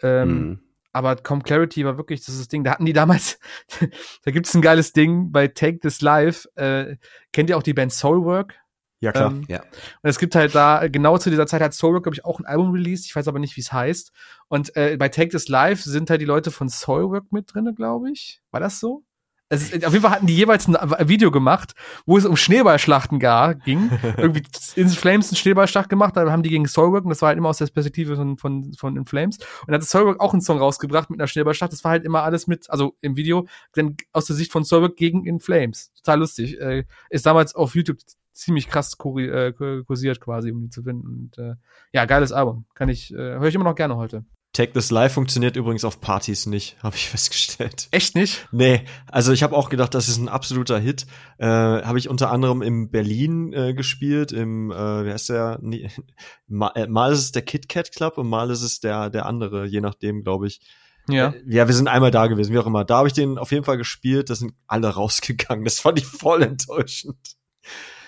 Ähm, mm. Aber Com Clarity war wirklich das, ist das Ding. Da hatten die damals, da gibt's ein geiles Ding bei Take This Live. Äh, kennt ihr auch die Band Soulwork? Ja, klar. Ähm, ja. Und es gibt halt da, genau zu dieser Zeit hat Soulwork, glaube ich, auch ein Album released. Ich weiß aber nicht, wie es heißt. Und äh, bei Take This Live sind halt die Leute von Soulwork mit drinne, glaube ich. War das so? Es ist, auf jeden Fall hatten die jeweils ein Video gemacht, wo es um Schneeballschlachten gar, ging. Irgendwie in Flames einen Schneeballschlacht gemacht, da haben die gegen Soulwork und das war halt immer aus der Perspektive von, von, von In Flames. Und dann hat Soulwork auch einen Song rausgebracht mit einer Schneeballschlacht. Das war halt immer alles mit, also im Video, denn aus der Sicht von Soulwork gegen In Flames. Total lustig. Äh, ist damals auf YouTube ziemlich krass äh, kursiert quasi, um die zu finden. Und äh, ja, geiles Album. Kann ich, äh, höre ich immer noch gerne heute. Take This Live funktioniert übrigens auf Partys nicht, habe ich festgestellt. Echt nicht? Nee, also ich habe auch gedacht, das ist ein absoluter Hit. Äh, habe ich unter anderem in Berlin äh, gespielt, im, äh, wie heißt der? Nee, mal, äh, mal ist es der Kit Kat Club und mal ist es der, der andere, je nachdem, glaube ich. Ja. Äh, ja, wir sind einmal da gewesen, wie auch immer. Da habe ich den auf jeden Fall gespielt, da sind alle rausgegangen. Das fand ich voll enttäuschend.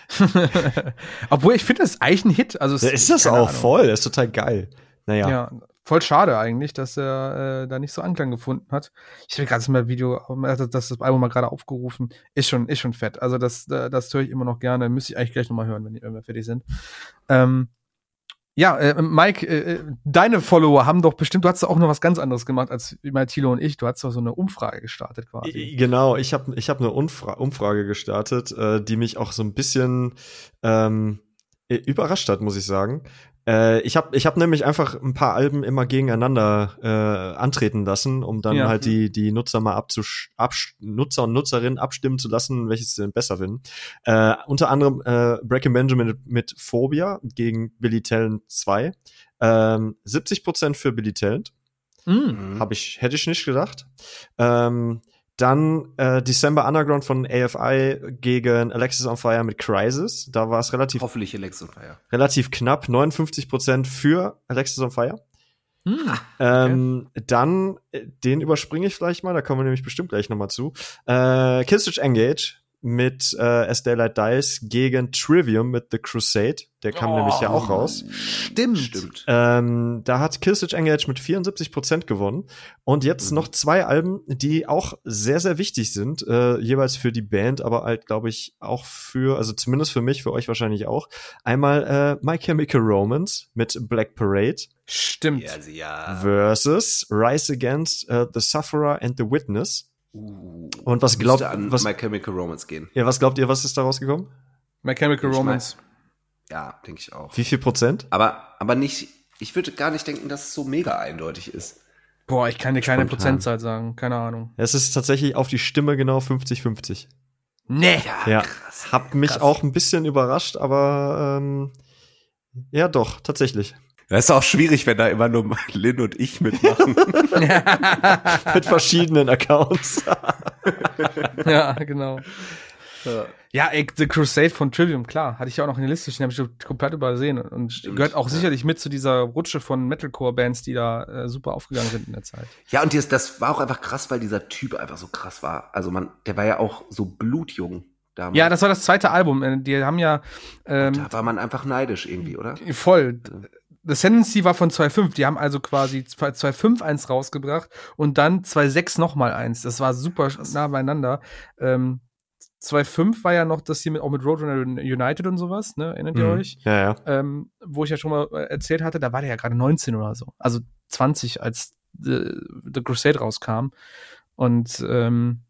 Obwohl ich finde, das ist eigentlich ein Hit. Also ja, ist das auch Ahnung. voll, das ist total geil. Naja. Ja, voll schade eigentlich, dass er äh, da nicht so Anklang gefunden hat. Ich habe gerade mal Video, das, das Album mal gerade aufgerufen. Ist schon, ist schon fett. Also das, das höre ich immer noch gerne. Müsste ich eigentlich gleich nochmal hören, wenn, wenn wir fertig sind. Ähm, ja, äh, Mike, äh, äh, deine Follower haben doch bestimmt, du hast auch noch was ganz anderes gemacht als mal Thilo und ich. Du hast doch so eine Umfrage gestartet quasi. Genau, ich habe ich hab eine Umfra Umfrage gestartet, äh, die mich auch so ein bisschen ähm, überrascht hat, muss ich sagen. Äh, ich habe ich hab nämlich einfach ein paar Alben immer gegeneinander äh, antreten lassen, um dann ja. halt die, die Nutzer mal abzusch absch Nutzer und Nutzerinnen abstimmen zu lassen, welches sie denn besser finden. Äh, unter anderem äh, Breaking Benjamin mit Phobia gegen Billy Talent 2. Ähm, 70% für Billy Talent. Mhm. Hab ich, hätte ich nicht gedacht. Ähm, dann äh, December Underground von AFI gegen Alexis on Fire mit Crisis. Da war es relativ. Hoffentlich Alexis on Fire. Relativ knapp, 59% für Alexis on Fire. Hm, ähm, okay. Dann, äh, den überspringe ich vielleicht mal, da kommen wir nämlich bestimmt gleich nochmal zu. Äh, Killswitch Engage mit äh, As Daylight Dies gegen Trivium mit The Crusade. Der kam oh, nämlich ja auch raus. Stimmt. Stimmt. Ähm, da hat Killswitch Engage mit 74% gewonnen. Und jetzt mhm. noch zwei Alben, die auch sehr, sehr wichtig sind. Äh, jeweils für die Band, aber halt, glaube ich, auch für, also zumindest für mich, für euch wahrscheinlich auch. Einmal äh, My Chemical Romance mit Black Parade. Stimmt. Ja, ja. Versus Rise Against uh, the Sufferer and the Witness Uh, und was glaubt an was, My Chemical Romance gehen? Ja, was glaubt ihr, was ist da rausgekommen? My Chemical ich Romance. Mein, ja, denke ich auch. Wie viel Prozent? Aber, aber nicht, ich würde gar nicht denken, dass es so mega eindeutig ist. Boah, ich kann dir keine Spontan. Prozentzahl sagen, keine Ahnung. Es ist tatsächlich auf die Stimme genau 50-50. Nee. Ja, ja. Krass, Hab mich krass. auch ein bisschen überrascht, aber ähm, ja doch, tatsächlich. Das ist auch schwierig, wenn da immer nur Lin und ich mitmachen. Mit verschiedenen Accounts. ja, genau. Ja. ja, ey, The Crusade von Trivium, klar, hatte ich ja auch noch in der Liste stehen, habe ich komplett übersehen und Stimmt, gehört auch ja. sicherlich mit zu dieser Rutsche von Metalcore-Bands, die da äh, super aufgegangen sind in der Zeit. Ja, und das, das war auch einfach krass, weil dieser Typ einfach so krass war. Also man, der war ja auch so blutjung. Damals. Ja, das war das zweite Album. Äh, die haben ja. Ähm, da war man einfach neidisch irgendwie, oder? Voll. The Ascendancy war von 2.5. Die haben also quasi 2.5 eins rausgebracht und dann 2.6 nochmal eins. Das war super nah beieinander. Ähm, 2.5 war ja noch das hier mit, auch mit Roadrunner United und sowas, ne? Erinnert ihr mhm. euch? Ja, ja. Ähm, wo ich ja schon mal erzählt hatte, da war der ja gerade 19 oder so. Also 20, als The, The Crusade rauskam. Und ähm,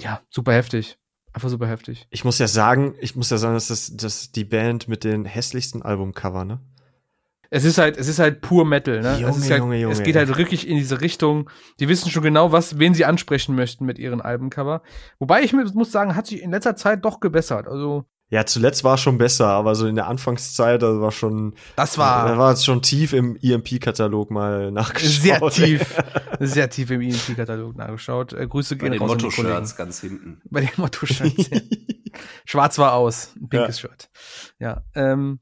ja, super heftig. Einfach super heftig. Ich muss ja sagen, ich muss ja sagen, dass das, das die Band mit den hässlichsten Albumcover, ne? Es ist halt, es ist halt pur Metal, ne? Junge, es, halt, Junge, Junge, es geht halt wirklich in diese Richtung. Die wissen schon genau, was, wen sie ansprechen möchten mit ihren Albencover. Wobei ich muss sagen, hat sich in letzter Zeit doch gebessert. Also ja, zuletzt war es schon besser, aber so in der Anfangszeit, das war schon. Das war. Da war es schon tief im EMP-Katalog mal nachgeschaut. Sehr tief. sehr tief im EMP-Katalog nachgeschaut. Äh, Grüße gehen Bei den Motto-Shirts ganz hinten. Bei den Motto-Shirts. ja. Schwarz war aus. Ein pinkes ja. Shirt. Ja. Ähm,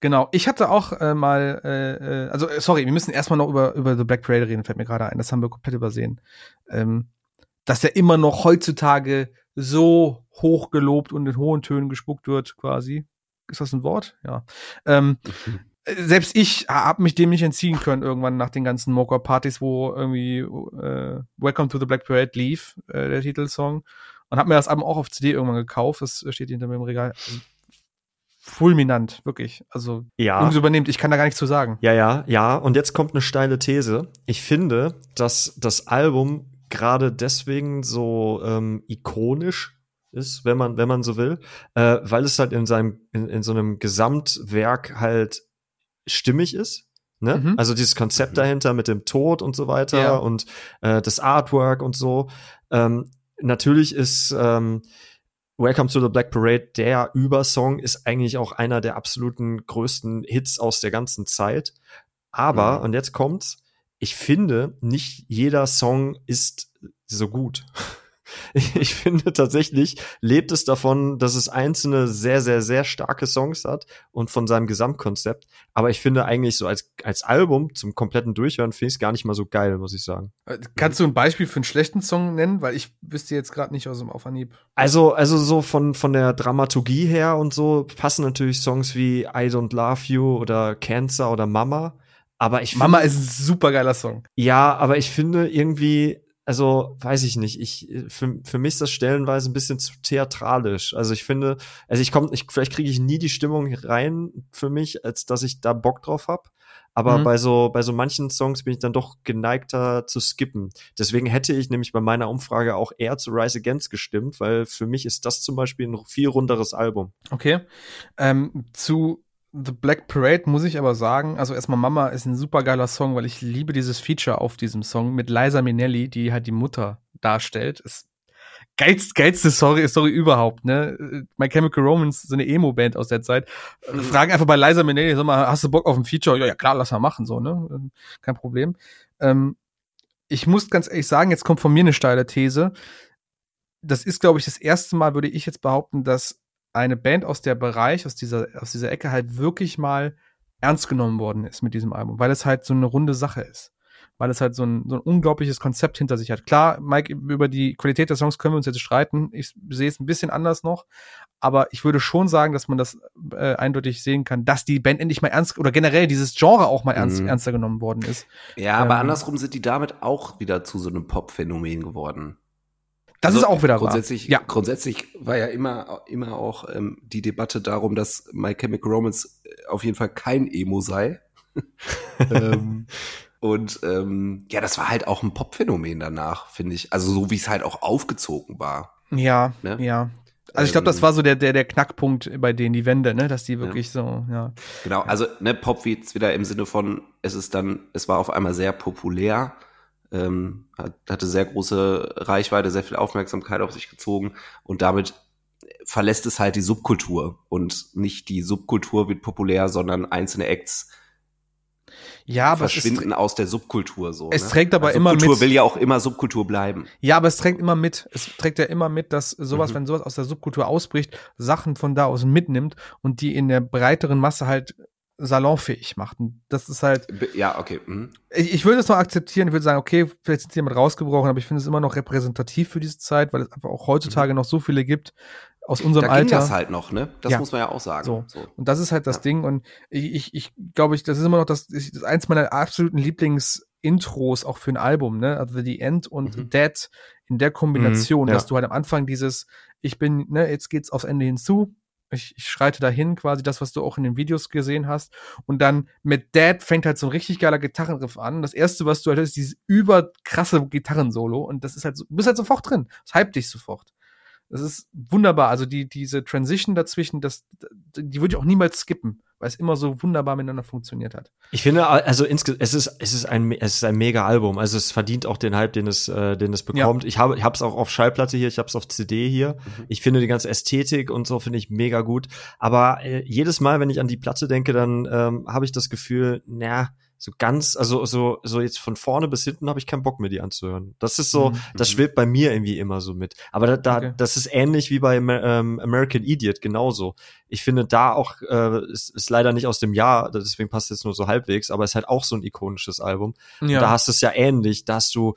Genau, ich hatte auch äh, mal, äh, äh also äh, sorry, wir müssen erstmal noch über, über The Black Parade reden, fällt mir gerade ein, das haben wir komplett übersehen. Ähm, dass der immer noch heutzutage so hoch gelobt und in hohen Tönen gespuckt wird, quasi. Ist das ein Wort? Ja. Ähm, mhm. Selbst ich habe mich dem nicht entziehen können irgendwann nach den ganzen Mocha-Partys, wo irgendwie äh, Welcome to the Black Parade lief, äh, der Titelsong. Und habe mir das Album auch auf CD irgendwann gekauft. Das steht hinter mir im Regal. Also, fulminant, wirklich. Also, ja. uns übernimmt, ich kann da gar nichts zu sagen. Ja, ja, ja. Und jetzt kommt eine steile These. Ich finde, dass das Album gerade deswegen so ähm, ikonisch ist, wenn man, wenn man so will, äh, weil es halt in seinem, in, in so einem Gesamtwerk halt stimmig ist. Ne? Mhm. Also dieses Konzept mhm. dahinter mit dem Tod und so weiter ja. und äh, das Artwork und so. Ähm, natürlich ist ähm, Welcome to the Black Parade, der Übersong, ist eigentlich auch einer der absoluten größten Hits aus der ganzen Zeit. Aber, mhm. und jetzt kommt's, ich finde, nicht jeder Song ist so gut. Ich finde tatsächlich lebt es davon, dass es einzelne sehr, sehr, sehr starke Songs hat und von seinem Gesamtkonzept. Aber ich finde eigentlich so als, als Album zum kompletten Durchhören finde ich es gar nicht mal so geil, muss ich sagen. Äh, kannst du ein Beispiel für einen schlechten Song nennen? Weil ich wüsste jetzt gerade nicht aus dem Aufanhieb. Also, also so von, von der Dramaturgie her und so passen natürlich Songs wie I Don't Love You oder Cancer oder Mama. Aber ich Mama ist ein super geiler Song. Ja, aber ich finde irgendwie, also weiß ich nicht, ich für, für mich ist das stellenweise ein bisschen zu theatralisch. Also ich finde, also ich komme, ich, vielleicht kriege ich nie die Stimmung rein für mich, als dass ich da Bock drauf hab. Aber mhm. bei so bei so manchen Songs bin ich dann doch geneigter zu skippen. Deswegen hätte ich nämlich bei meiner Umfrage auch eher zu Rise Against gestimmt, weil für mich ist das zum Beispiel ein viel runderes Album. Okay. Ähm, zu The Black Parade muss ich aber sagen, also erstmal Mama ist ein super geiler Song, weil ich liebe dieses Feature auf diesem Song mit Liza Minnelli, die halt die Mutter darstellt. Ist geilste, geilste Story, Story überhaupt, ne? My Chemical Romance, so eine Emo-Band aus der Zeit. Mhm. Fragen einfach bei Liza Minnelli, sag mal, hast du Bock auf ein Feature? Ja, ja klar, lass mal machen, so, ne? Kein Problem. Ähm, ich muss ganz ehrlich sagen, jetzt kommt von mir eine steile These. Das ist, glaube ich, das erste Mal, würde ich jetzt behaupten, dass eine Band aus der Bereich, aus dieser, aus dieser Ecke halt wirklich mal ernst genommen worden ist mit diesem Album, weil es halt so eine runde Sache ist. Weil es halt so ein, so ein unglaubliches Konzept hinter sich hat. Klar, Mike, über die Qualität der Songs können wir uns jetzt streiten. Ich sehe es ein bisschen anders noch. Aber ich würde schon sagen, dass man das äh, eindeutig sehen kann, dass die Band endlich mal ernst oder generell dieses Genre auch mal ernst, mhm. ernster genommen worden ist. Ja, aber ähm, andersrum sind die damit auch wieder zu so einem Pop-Phänomen geworden. Das also ist auch wieder grundsätzlich, wahr. Ja. Grundsätzlich war ja immer, immer auch ähm, die Debatte darum, dass My Chemical Romance äh, auf jeden Fall kein Emo sei. ähm, und ähm, ja, das war halt auch ein Pop-Phänomen danach, finde ich. Also so wie es halt auch aufgezogen war. Ja, ne? ja. Also ich glaube, das ähm, war so der, der, der Knackpunkt bei denen, die Wände, ne, dass die wirklich ja. so, ja. Genau, also ne, Pop wie jetzt wieder im Sinne von, es ist dann, es war auf einmal sehr populär ähm, hatte sehr große Reichweite, sehr viel Aufmerksamkeit auf sich gezogen und damit verlässt es halt die Subkultur und nicht die Subkultur wird populär, sondern einzelne Acts ja, aber verschwinden aus der Subkultur so. Es ne? trägt aber also immer mit. Subkultur will ja auch immer Subkultur bleiben. Ja, aber es trägt immer mit. Es trägt ja immer mit, dass sowas, mhm. wenn sowas aus der Subkultur ausbricht, Sachen von da aus mitnimmt und die in der breiteren Masse halt salonfähig macht. Und das ist halt. Ja, okay. Mhm. Ich, ich würde es noch akzeptieren. Ich würde sagen, okay, vielleicht sind sie jemand rausgebrochen, aber ich finde es immer noch repräsentativ für diese Zeit, weil es einfach auch heutzutage mhm. noch so viele gibt aus unserem da Alter. Ging das halt noch, ne? Das ja. muss man ja auch sagen. So. so. Und das ist halt das ja. Ding. Und ich, ich, ich glaube, ich, das ist immer noch das, das ist eins meiner absoluten Lieblings-Intros auch für ein Album, ne? Also The End und mhm. Dead in der Kombination, mhm, ja. dass du halt am Anfang dieses, ich bin, ne, jetzt geht's aufs Ende hinzu, ich, ich schreite dahin, quasi das, was du auch in den Videos gesehen hast. Und dann mit Dad fängt halt so ein richtig geiler Gitarrenriff an. Das erste, was du halt hast, ist dieses überkrasse Gitarrensolo. Und das ist halt, so, du bist halt sofort drin. Das hypt dich sofort. Das ist wunderbar. Also die, diese Transition dazwischen, das, die würde ich auch niemals skippen weil es immer so wunderbar miteinander funktioniert hat. Ich finde, also es ist es ist ein es ist ein mega Album. Also es verdient auch den Hype, den es äh, den es bekommt. Ja. Ich habe ich habe es auch auf Schallplatte hier, ich habe es auf CD hier. Mhm. Ich finde die ganze Ästhetik und so finde ich mega gut. Aber äh, jedes Mal, wenn ich an die Platte denke, dann ähm, habe ich das Gefühl, na so ganz, also so, so jetzt von vorne bis hinten habe ich keinen Bock mehr, die anzuhören. Das ist so, mhm. das schwebt bei mir irgendwie immer so mit. Aber da, da okay. das ist ähnlich wie bei ähm, American Idiot, genauso. Ich finde da auch, äh, ist, ist leider nicht aus dem Jahr, deswegen passt jetzt nur so halbwegs, aber ist halt auch so ein ikonisches Album. Ja. da hast du es ja ähnlich, da hast du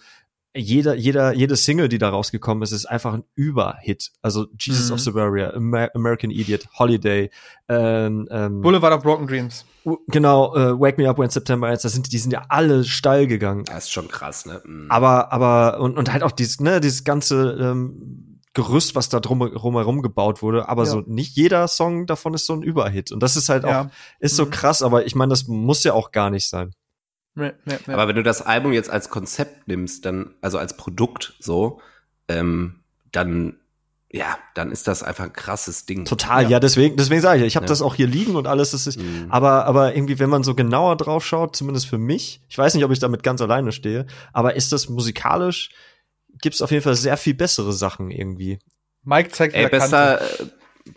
jeder, jeder, jede Single, die da rausgekommen ist, ist einfach ein Überhit. Also Jesus mhm. of Siberia, Amer American Idiot, Holiday, ähm, ähm, Boulevard of Broken Dreams. Genau, äh, Wake Me Up When September Ends, das sind, die sind ja alle steil gegangen. Das ist schon krass, ne? Mhm. Aber, aber, und, und halt auch dieses, ne, dieses ganze, ähm, Gerüst, was da drum, drumherum gebaut wurde, aber ja. so nicht jeder Song davon ist so ein Überhit. Und das ist halt ja. auch, ist so mhm. krass, aber ich meine, das muss ja auch gar nicht sein. Ja, ja, ja. Aber wenn du das Album jetzt als Konzept nimmst, dann, also als Produkt so, ähm, dann, ja, dann ist das einfach ein krasses Ding. Total, ja, deswegen, deswegen sage ich, ich habe das auch hier liegen und alles, das ist, mhm. aber, aber irgendwie, wenn man so genauer drauf schaut, zumindest für mich, ich weiß nicht, ob ich damit ganz alleine stehe, aber ist das musikalisch, gibt es auf jeden Fall sehr viel bessere Sachen irgendwie. Mike zeigt Ey, bester, äh,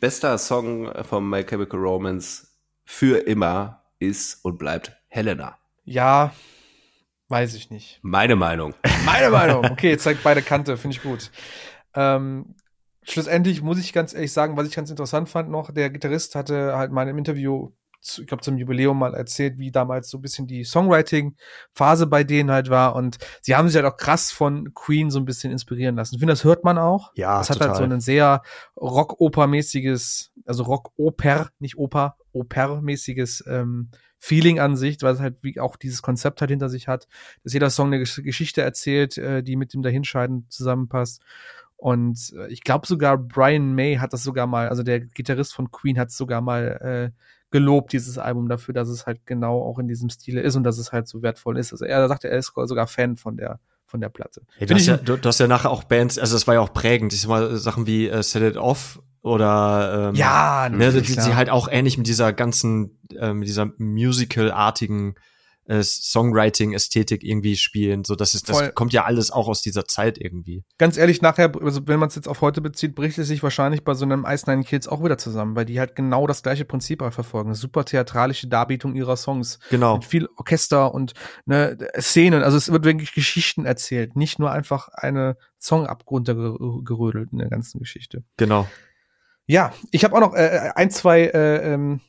bester Song von My Chemical Romance für immer ist und bleibt Helena. Ja, weiß ich nicht. Meine Meinung. Meine Meinung. Okay, zeigt beide Kante, finde ich gut. Ähm, schlussendlich muss ich ganz ehrlich sagen, was ich ganz interessant fand noch, der Gitarrist hatte halt mal im Interview ich glaube, zum Jubiläum mal erzählt, wie damals so ein bisschen die Songwriting-Phase bei denen halt war. Und sie haben sich halt auch krass von Queen so ein bisschen inspirieren lassen. Ich finde, das hört man auch. Ja, Das hat total. halt so ein sehr Rock-Oper-mäßiges, also Rock-Oper, nicht Oper, Oper-mäßiges ähm, Feeling an sich, weil es halt wie auch dieses Konzept halt hinter sich hat, dass jeder Song eine Geschichte erzählt, äh, die mit dem Dahinscheiden zusammenpasst. Und äh, ich glaube sogar Brian May hat das sogar mal, also der Gitarrist von Queen hat sogar mal äh, gelobt, dieses Album dafür, dass es halt genau auch in diesem Stile ist und dass es halt so wertvoll ist. Also er sagte, er ist sogar Fan von der von der Platte. Hey, du, hast ja, du, du, hast ja nachher auch Bands, also das war ja auch prägend. Ich sag mal, Sachen wie äh, Set It Off oder ähm, ja, ne, die, die halt auch ähnlich mit dieser ganzen, äh, mit dieser Musical-artigen äh, Songwriting-Ästhetik irgendwie spielen. So, das ist, das Voll. kommt ja alles auch aus dieser Zeit irgendwie. Ganz ehrlich, nachher, also wenn man es jetzt auf heute bezieht, bricht es sich wahrscheinlich bei so einem Ice Nine Kids auch wieder zusammen, weil die halt genau das gleiche Prinzip halt verfolgen. Super theatralische Darbietung ihrer Songs. Genau. Mit viel Orchester und ne, Szenen. Also es wird wirklich Geschichten erzählt, nicht nur einfach eine Song abgruntergerödelt in der ganzen Geschichte. Genau. Ja, ich habe auch noch äh, ein, zwei äh, ähm,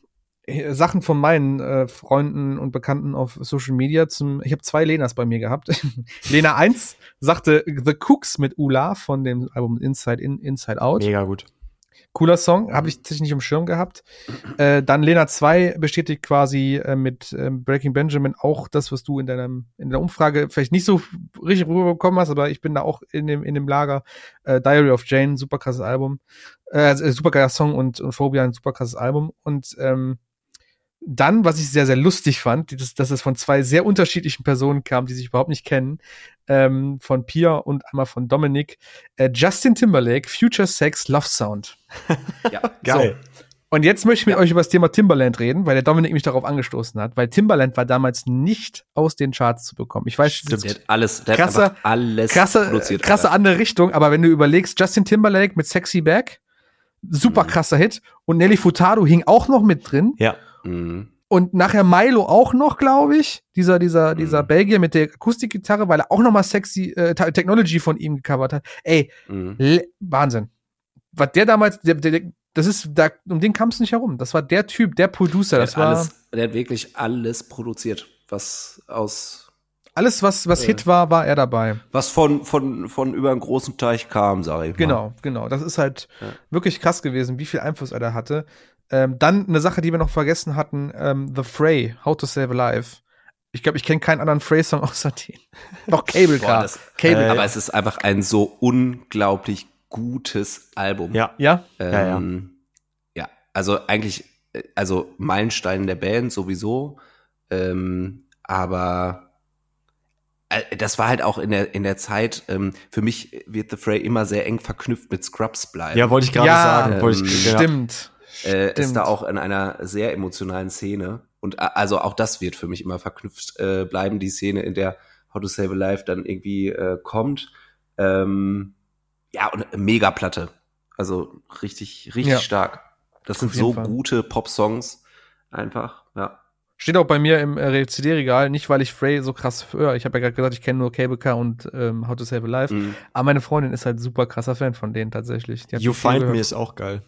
Sachen von meinen äh, Freunden und Bekannten auf Social Media zum. Ich habe zwei Lenas bei mir gehabt. Lena 1 sagte The Cooks mit Ula von dem Album Inside In, Inside Out. Mega gut. Cooler Song, habe ich tatsächlich nicht im Schirm gehabt. Äh, dann Lena 2 bestätigt quasi äh, mit äh, Breaking Benjamin auch das, was du in deinem in der Umfrage vielleicht nicht so richtig rüberbekommen hast, aber ich bin da auch in dem in dem Lager. Äh, Diary of Jane, super krasses Album, äh, super geiler Song und, und Phobia ein super krasses Album und ähm, dann, was ich sehr, sehr lustig fand, dass, dass es von zwei sehr unterschiedlichen Personen kam, die sich überhaupt nicht kennen, ähm, von Pia und einmal von Dominik, äh, Justin Timberlake, Future Sex, Love Sound. ja, geil. So. Und jetzt möchte ich mit ja. euch über das Thema Timberland reden, weil der Dominik mich darauf angestoßen hat, weil Timberland war damals nicht aus den Charts zu bekommen. Ich weiß, Stimmt, der hat alles, der krasse, hat alles krasse, produziert. Krasse Alter. andere Richtung, aber wenn du überlegst, Justin Timberlake mit Sexy Back, super mhm. krasser Hit und Nelly Furtado hing auch noch mit drin. Ja. Mhm. Und nachher Milo auch noch, glaube ich. Dieser, dieser, mhm. dieser Belgier mit der Akustikgitarre, weil er auch noch mal sexy äh, Technology von ihm gecovert hat. Ey, mhm. Wahnsinn. Was der damals, der, der, das ist, da, um den kam es nicht herum. Das war der Typ, der Producer. Das war. Alles, der hat wirklich alles produziert, was aus. Alles, was, was äh, Hit war, war er dabei. Was von, von, von über einen großen Teich kam, sage ich mal. Genau, genau. Das ist halt ja. wirklich krass gewesen, wie viel Einfluss er da hatte. Ähm, dann eine Sache, die wir noch vergessen hatten, ähm, The Fray, How to Save a Life. Ich glaube, ich kenne keinen anderen Fray-Song außer den. Noch Cable Car. Boah, das, Cable. Äh, aber es ist einfach ein so unglaublich gutes Album. Ja. Ja? Ähm, ja, ja. ja, also eigentlich, äh, also Meilenstein der Band sowieso. Ähm, aber äh, das war halt auch in der in der Zeit. Ähm, für mich wird The Fray immer sehr eng verknüpft mit Scrubs bleiben. Ja, wollte ich gerade ja, sagen. Ähm, ich, stimmt äh, ist da auch in einer sehr emotionalen Szene. Und äh, also auch das wird für mich immer verknüpft äh, bleiben, die Szene, in der How to Save a Life dann irgendwie äh, kommt. Ähm, ja, und Megaplatte. Also richtig, richtig ja. stark. Das sind so Fall. gute Pop-Songs. Einfach, ja. Steht auch bei mir im äh, CD-Regal, nicht weil ich Frey so krass höre. Ich habe ja gerade gesagt, ich kenne nur Cable Car und ähm, How to Save a Life. Mhm. Aber meine Freundin ist halt super krasser Fan von denen tatsächlich. You Find Me ist auch geil.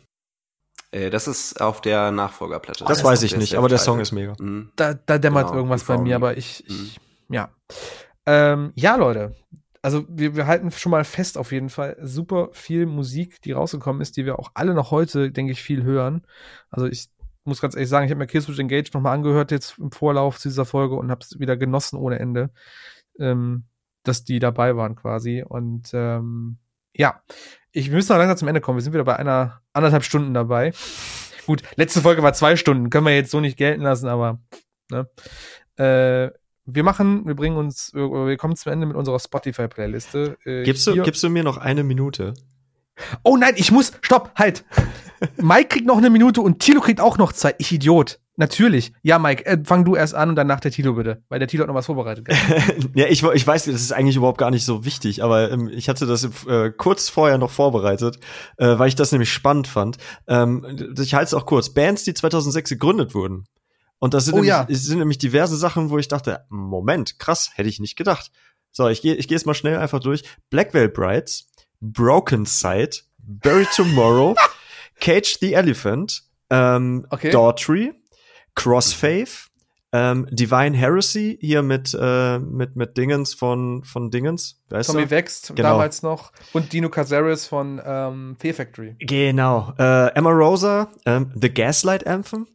Äh, das ist auf der Nachfolgerplatte. Das, das weiß ich nicht, aber der Song ist mega. Mhm. Da, da dämmert genau, irgendwas bei mir, aber ich, ich mhm. ja. Ähm, ja, Leute. Also wir, wir halten schon mal fest auf jeden Fall super viel Musik, die rausgekommen ist, die wir auch alle noch heute, denke ich, viel hören. Also ich muss ganz ehrlich sagen, ich habe mir Killswitch Engage nochmal angehört jetzt im Vorlauf zu dieser Folge und habe es wieder genossen ohne Ende, ähm, dass die dabei waren quasi. Und ähm, ja, ich müssen noch langsam zum Ende kommen. Wir sind wieder bei einer anderthalb Stunden dabei. Gut, letzte Folge war zwei Stunden, können wir jetzt so nicht gelten lassen, aber ne? Äh, wir machen, wir bringen uns, wir kommen zum Ende mit unserer Spotify-Playliste. Äh, gibst, du, gibst du mir noch eine Minute? Oh nein, ich muss, stopp, halt. Mike kriegt noch eine Minute und Tilo kriegt auch noch Zeit. Ich Idiot. Natürlich. Ja, Mike, äh, fang du erst an und danach der Tilo bitte, weil der Tilo hat noch was vorbereitet. ja, ich, ich weiß, das ist eigentlich überhaupt gar nicht so wichtig, aber ähm, ich hatte das äh, kurz vorher noch vorbereitet, äh, weil ich das nämlich spannend fand. Ähm, ich halte es auch kurz. Bands, die 2006 gegründet wurden. Und das sind, oh, nämlich, ja. sind nämlich diverse Sachen, wo ich dachte, Moment, krass, hätte ich nicht gedacht. So, ich gehe ich geh jetzt mal schnell einfach durch. Blackwell Brides, Broken Side, Bury Tomorrow, Cage the Elephant, ähm, okay. Daughtry, Crossfaith, ähm, Divine Heresy hier mit, äh, mit, mit Dingens von, von Dingens. Weißt Tommy du? Wächst genau. damals noch und Dino Cazares von ähm, Fear Factory. Genau. Äh, Emma Rosa, ähm, The Gaslight Anthem,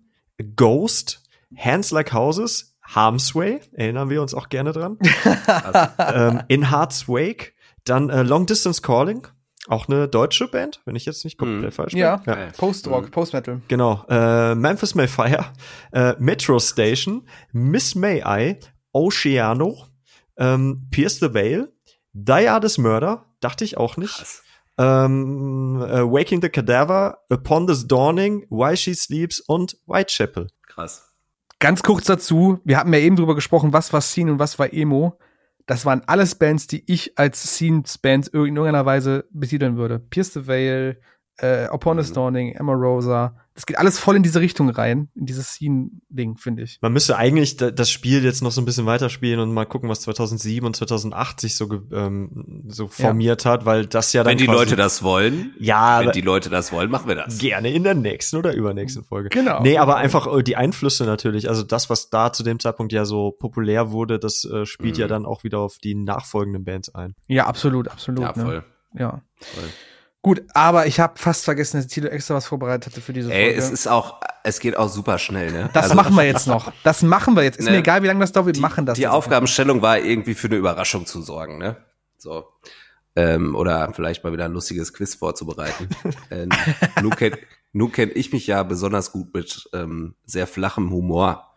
Ghost, Hands Like Houses, Harm's Way, erinnern wir uns auch gerne dran. ähm, In Heart's Wake, dann äh, Long Distance Calling, auch eine deutsche Band, wenn ich jetzt nicht komplett mm. falsch bin. Ja, ja. Post-Rock, mm. Post-Metal. Genau. Äh, Memphis Mayfire, äh, Metro Station, Miss May I, Oceano, ähm, Pierce the Veil, Die Artist Murder, dachte ich auch nicht. Ähm, äh, Waking the Cadaver, Upon This Dawning, Why She Sleeps und Whitechapel. Krass. Ganz kurz dazu, wir hatten ja eben drüber gesprochen, was war Scene und was war Emo das waren alles Bands, die ich als Scenes-Bands in irgendeiner Weise betiteln würde. Pierce the Veil, äh, Upon the mhm. Dawning, Emma Rosa. Das geht alles voll in diese Richtung rein, in dieses Scene-Ding, finde ich. Man müsste eigentlich das Spiel jetzt noch so ein bisschen weiterspielen und mal gucken, was 2007 und 2008 sich so, ähm, so formiert ja. hat, weil das ja dann Wenn die Leute das wollen, ja, wenn die Leute das wollen, machen wir das. Gerne in der nächsten oder übernächsten Folge. Genau. Nee, aber einfach äh, die Einflüsse natürlich, also das, was da zu dem Zeitpunkt ja so populär wurde, das äh, spielt mhm. ja dann auch wieder auf die nachfolgenden Bands ein. Ja, absolut, absolut. Ja, voll. Ne? Ja. Voll. Gut, aber ich habe fast vergessen, dass Tilo extra was vorbereitet hatte für diese Folge. Ey, es ist auch, es geht auch super schnell, ne? Das also, machen wir jetzt noch. Das machen wir jetzt. Ist ne, mir egal, wie lange das dauert, wir die, machen das. Die Aufgabenstellung war irgendwie für eine Überraschung zu sorgen, ne? So. Ähm, oder vielleicht mal wieder ein lustiges Quiz vorzubereiten. ähm, nun kenne kenn ich mich ja besonders gut mit ähm, sehr flachem Humor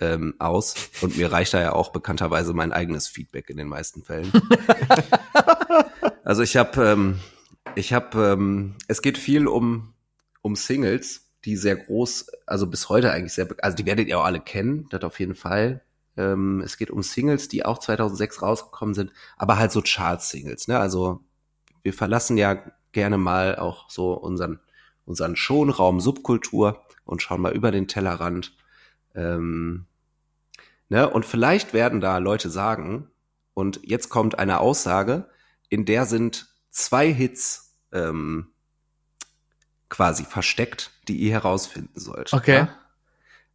ähm, aus und mir reicht da ja auch bekannterweise mein eigenes Feedback in den meisten Fällen. also ich habe ähm, ich habe, ähm, es geht viel um, um Singles, die sehr groß, also bis heute eigentlich sehr, also die werdet ihr auch alle kennen, das auf jeden Fall. Ähm, es geht um Singles, die auch 2006 rausgekommen sind, aber halt so Chart-Singles, ne? Also wir verlassen ja gerne mal auch so unseren, unseren Schonraum Subkultur und schauen mal über den Tellerrand. Ähm, ne? Und vielleicht werden da Leute sagen, und jetzt kommt eine Aussage, in der sind zwei Hits ähm, quasi versteckt, die ihr herausfinden sollt. Okay. Ja?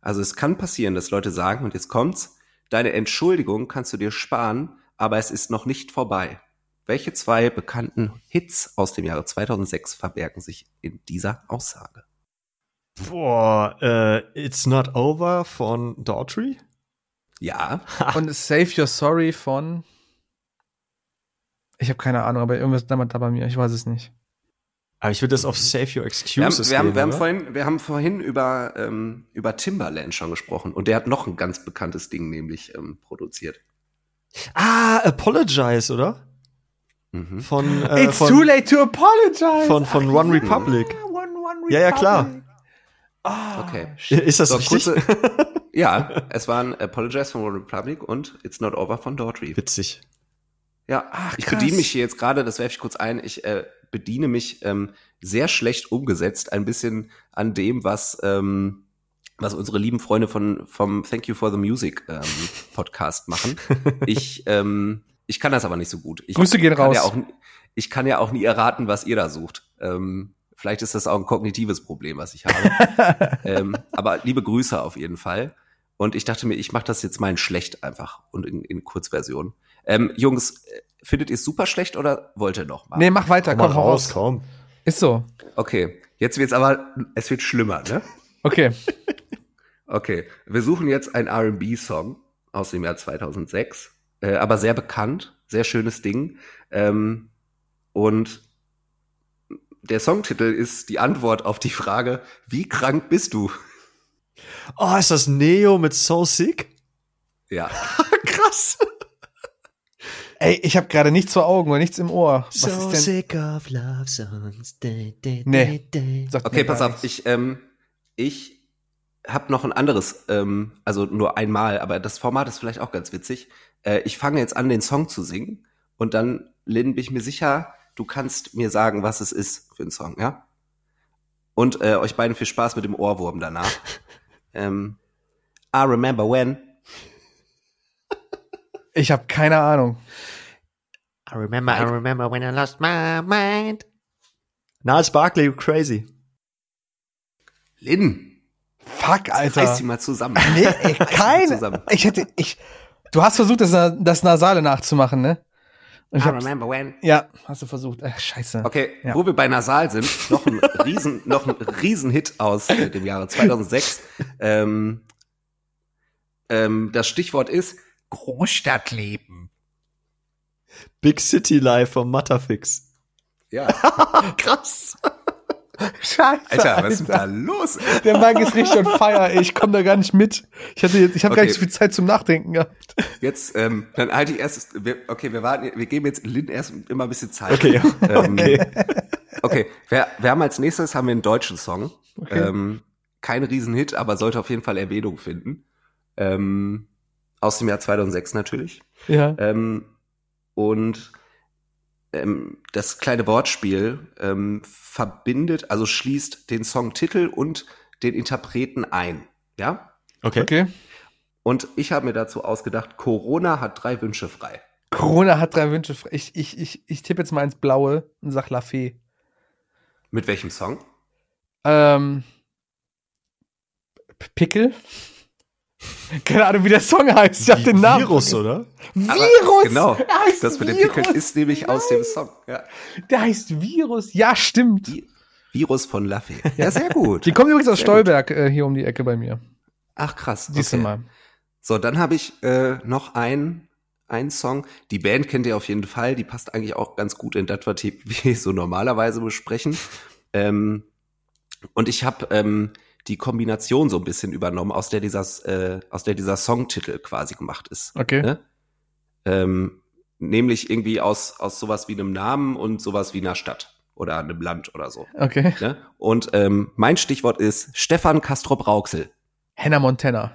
Also es kann passieren, dass Leute sagen, und jetzt kommt's, deine Entschuldigung kannst du dir sparen, aber es ist noch nicht vorbei. Welche zwei bekannten Hits aus dem Jahre 2006 verbergen sich in dieser Aussage? Boah, äh, It's Not Over von Daughtry? Ja. Und Save Your Sorry von ich habe keine Ahnung, aber irgendwas da bei mir. Ich weiß es nicht. Aber ich würde das auf Save Your Excuses wir haben, wir haben, wir haben vorhin, wir haben vorhin über, ähm, über Timberland schon gesprochen und der hat noch ein ganz bekanntes Ding nämlich ähm, produziert. Ah, Apologize, oder? Mhm. Von, äh, It's von, too late to apologize. Von, von Ach, One Republic. Ja, one, one Republic. Ja, ja, klar. Oh, okay. Ist das so, richtig? Kurze, ja, es waren Apologize von One Republic und It's Not Over von Daughtry. Witzig. Ja, Ach, ich bediene mich hier jetzt gerade, das werfe ich kurz ein, ich äh, bediene mich ähm, sehr schlecht umgesetzt, ein bisschen an dem, was, ähm, was unsere lieben Freunde von, vom Thank You for the Music ähm, Podcast machen. Ich, ähm, ich kann das aber nicht so gut. Ich Grüße gehen raus. Ja auch, ich kann ja auch nie erraten, was ihr da sucht. Ähm, vielleicht ist das auch ein kognitives Problem, was ich habe. ähm, aber liebe Grüße auf jeden Fall. Und ich dachte mir, ich mache das jetzt mal in schlecht einfach und in, in Kurzversion. Ähm, Jungs, äh, findet ihr es super schlecht oder wollt ihr noch mal? Nee, mach weiter, komm, komm raus, komm. Ist so. Okay, jetzt wird's aber, es wird schlimmer, ne? Okay. okay, wir suchen jetzt einen R&B-Song aus dem Jahr 2006, äh, aber sehr bekannt, sehr schönes Ding. Ähm, und der Songtitel ist die Antwort auf die Frage, wie krank bist du? Oh, ist das Neo mit So Sick? Ja. Krass. Ey, ich habe gerade nichts vor Augen und nichts im Ohr. Was so ist denn? sick of love songs. Day, day, nee. Day. Okay, pass auf. Ich, ähm, ich habe noch ein anderes, ähm, also nur einmal, aber das Format ist vielleicht auch ganz witzig. Äh, ich fange jetzt an, den Song zu singen und dann, Lynn, bin ich mir sicher, du kannst mir sagen, was es ist für ein Song, ja? Und äh, euch beiden viel Spaß mit dem Ohrwurm danach. ähm, I remember when. Ich habe keine Ahnung. I remember, I remember when I lost my mind. Niles Barkley, crazy. Lynn. Fuck, Alter. Reiß die mal zusammen. Nee, ey, zusammen. Ich hätte, ich, du hast versucht, das, das Nasale nachzumachen, ne? Und ich I remember when. ja, hast du versucht. Ach, scheiße. Okay, Ja. wo wir bei Nasal sind, noch ein riesen, noch ein Riesenhit aus äh, dem Jahre 2006. Ähm, ähm, das Stichwort ist Großstadtleben. Big City Life vom Matterfix. Ja, Krass. Scheiße. Alter, was ist denn da los? ey? Der Mike ist richtig on fire, ey. Ich komme da gar nicht mit. Ich hatte jetzt, ich habe gar Okay. nicht so viel Zeit zum Nachdenken gehabt. Jetzt, ähm, dann halte ich erst, wir, okay, wir warten, wir geben jetzt Lynn erst immer ein bisschen Zeit. Okay, Ähm, okay. Okay, wir, wir haben als nächstes haben wir einen deutschen Song. Okay. Ähm, kein Riesenhit, aber sollte auf jeden Fall Erwähnung finden. Ähm, aus dem Jahr 2006 natürlich. Ja. Ähm, und ähm, das kleine Wortspiel ähm, verbindet, also schließt den Songtitel und den Interpreten ein. Ja? Okay. Okay. Und ich habe mir dazu ausgedacht, Corona hat drei Wünsche frei. Corona hat drei Wünsche. frei. Ich, ich, ich, ich tippe jetzt mal ins Blaue und sag La Fee. Mit welchem Song? Ähm, Pickel? Keine Ahnung, wie der Song heißt. Ich hab den Namen. Virus, vergessen. oder? Virus! Genau. Der heißt Das mit dem. Pickel ist nämlich aus dem Song. Ja. Der heißt Virus. Ja, stimmt. Vi- Virus von Laffy. Ja, sehr gut. Die kommen übrigens aus Sehr Stolberg äh, hier um die Ecke bei mir. Ach krass. Siehst Okay. mal. So, dann habe ich äh, noch ein ein Song. Die Band kennt ihr auf jeden Fall. Die passt eigentlich auch ganz gut in das, was wir so normalerweise besprechen. Ähm, und ich habe ähm, die Kombination so ein bisschen übernommen, aus der dieser, äh, aus der dieser Songtitel quasi gemacht ist. Okay. Ne? Ähm, nämlich irgendwie aus, aus sowas wie einem Namen und sowas wie einer Stadt oder einem Land oder so. Okay. Ne? Und ähm, mein Stichwort ist Stefan Kastrop Rauxel. Hannah Montana.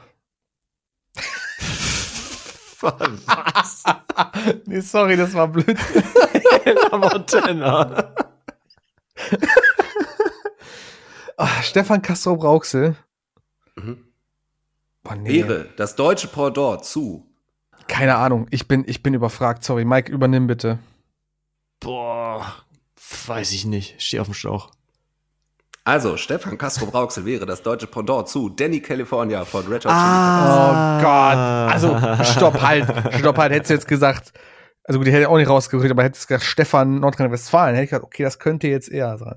Was? nee, sorry, das war blöd. Hannah Montana. Ah, Stefan Castro Brauxel. Mhm. Boah, nee. Wäre das deutsche Pendant zu Keine Ahnung. Ich bin, ich bin überfragt. Sorry. Mike, übernimm bitte. Boah, weiß ich nicht. Steh auf dem Schlauch. Also, Stefan Castro Brauxel wäre das deutsche Pendant zu Danny California von Red Hot Oh Gott. Also, stopp, halt. Stopp, halt. Hättest du jetzt gesagt, also gut, die hätte ich auch nicht rausgerückt, aber hättest du gesagt, Stefan Nordrhein-Westfalen, hätte ich gesagt, okay, das könnte jetzt eher sein.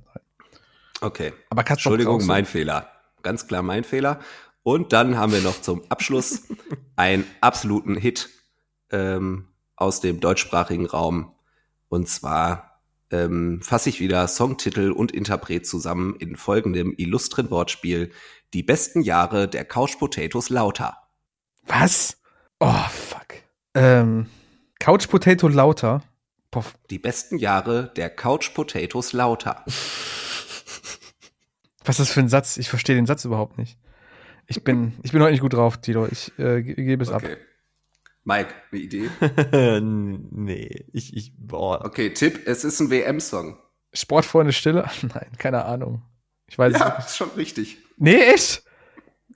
Okay. Aber Castro Entschuldigung, mein Fehler. Ganz klar mein Fehler. Und dann haben wir noch zum Abschluss einen absoluten Hit ähm, aus dem deutschsprachigen Raum. Und zwar ähm, fasse ich wieder Songtitel und Interpret zusammen in folgendem illustren Wortspiel. Die besten Jahre der Couch Potatoes lauter. Was? Oh, fuck. Ähm, Couch Potato Lauter. Boah, Die besten Jahre der Couch Potatoes lauter. was ist das für ein Satz? Ich verstehe den Satz überhaupt nicht. Ich bin, ich bin heute nicht gut drauf, Tilo. Ich äh, ge- gebe es ab. Okay. Mike, eine Idee? nee, ich, ich, boah. Okay, Tipp, es ist ein WM-Song. Sportfreunde Stille? Nein, keine Ahnung. Ich weiß es Ja, nicht. ist schon richtig. Nee, echt?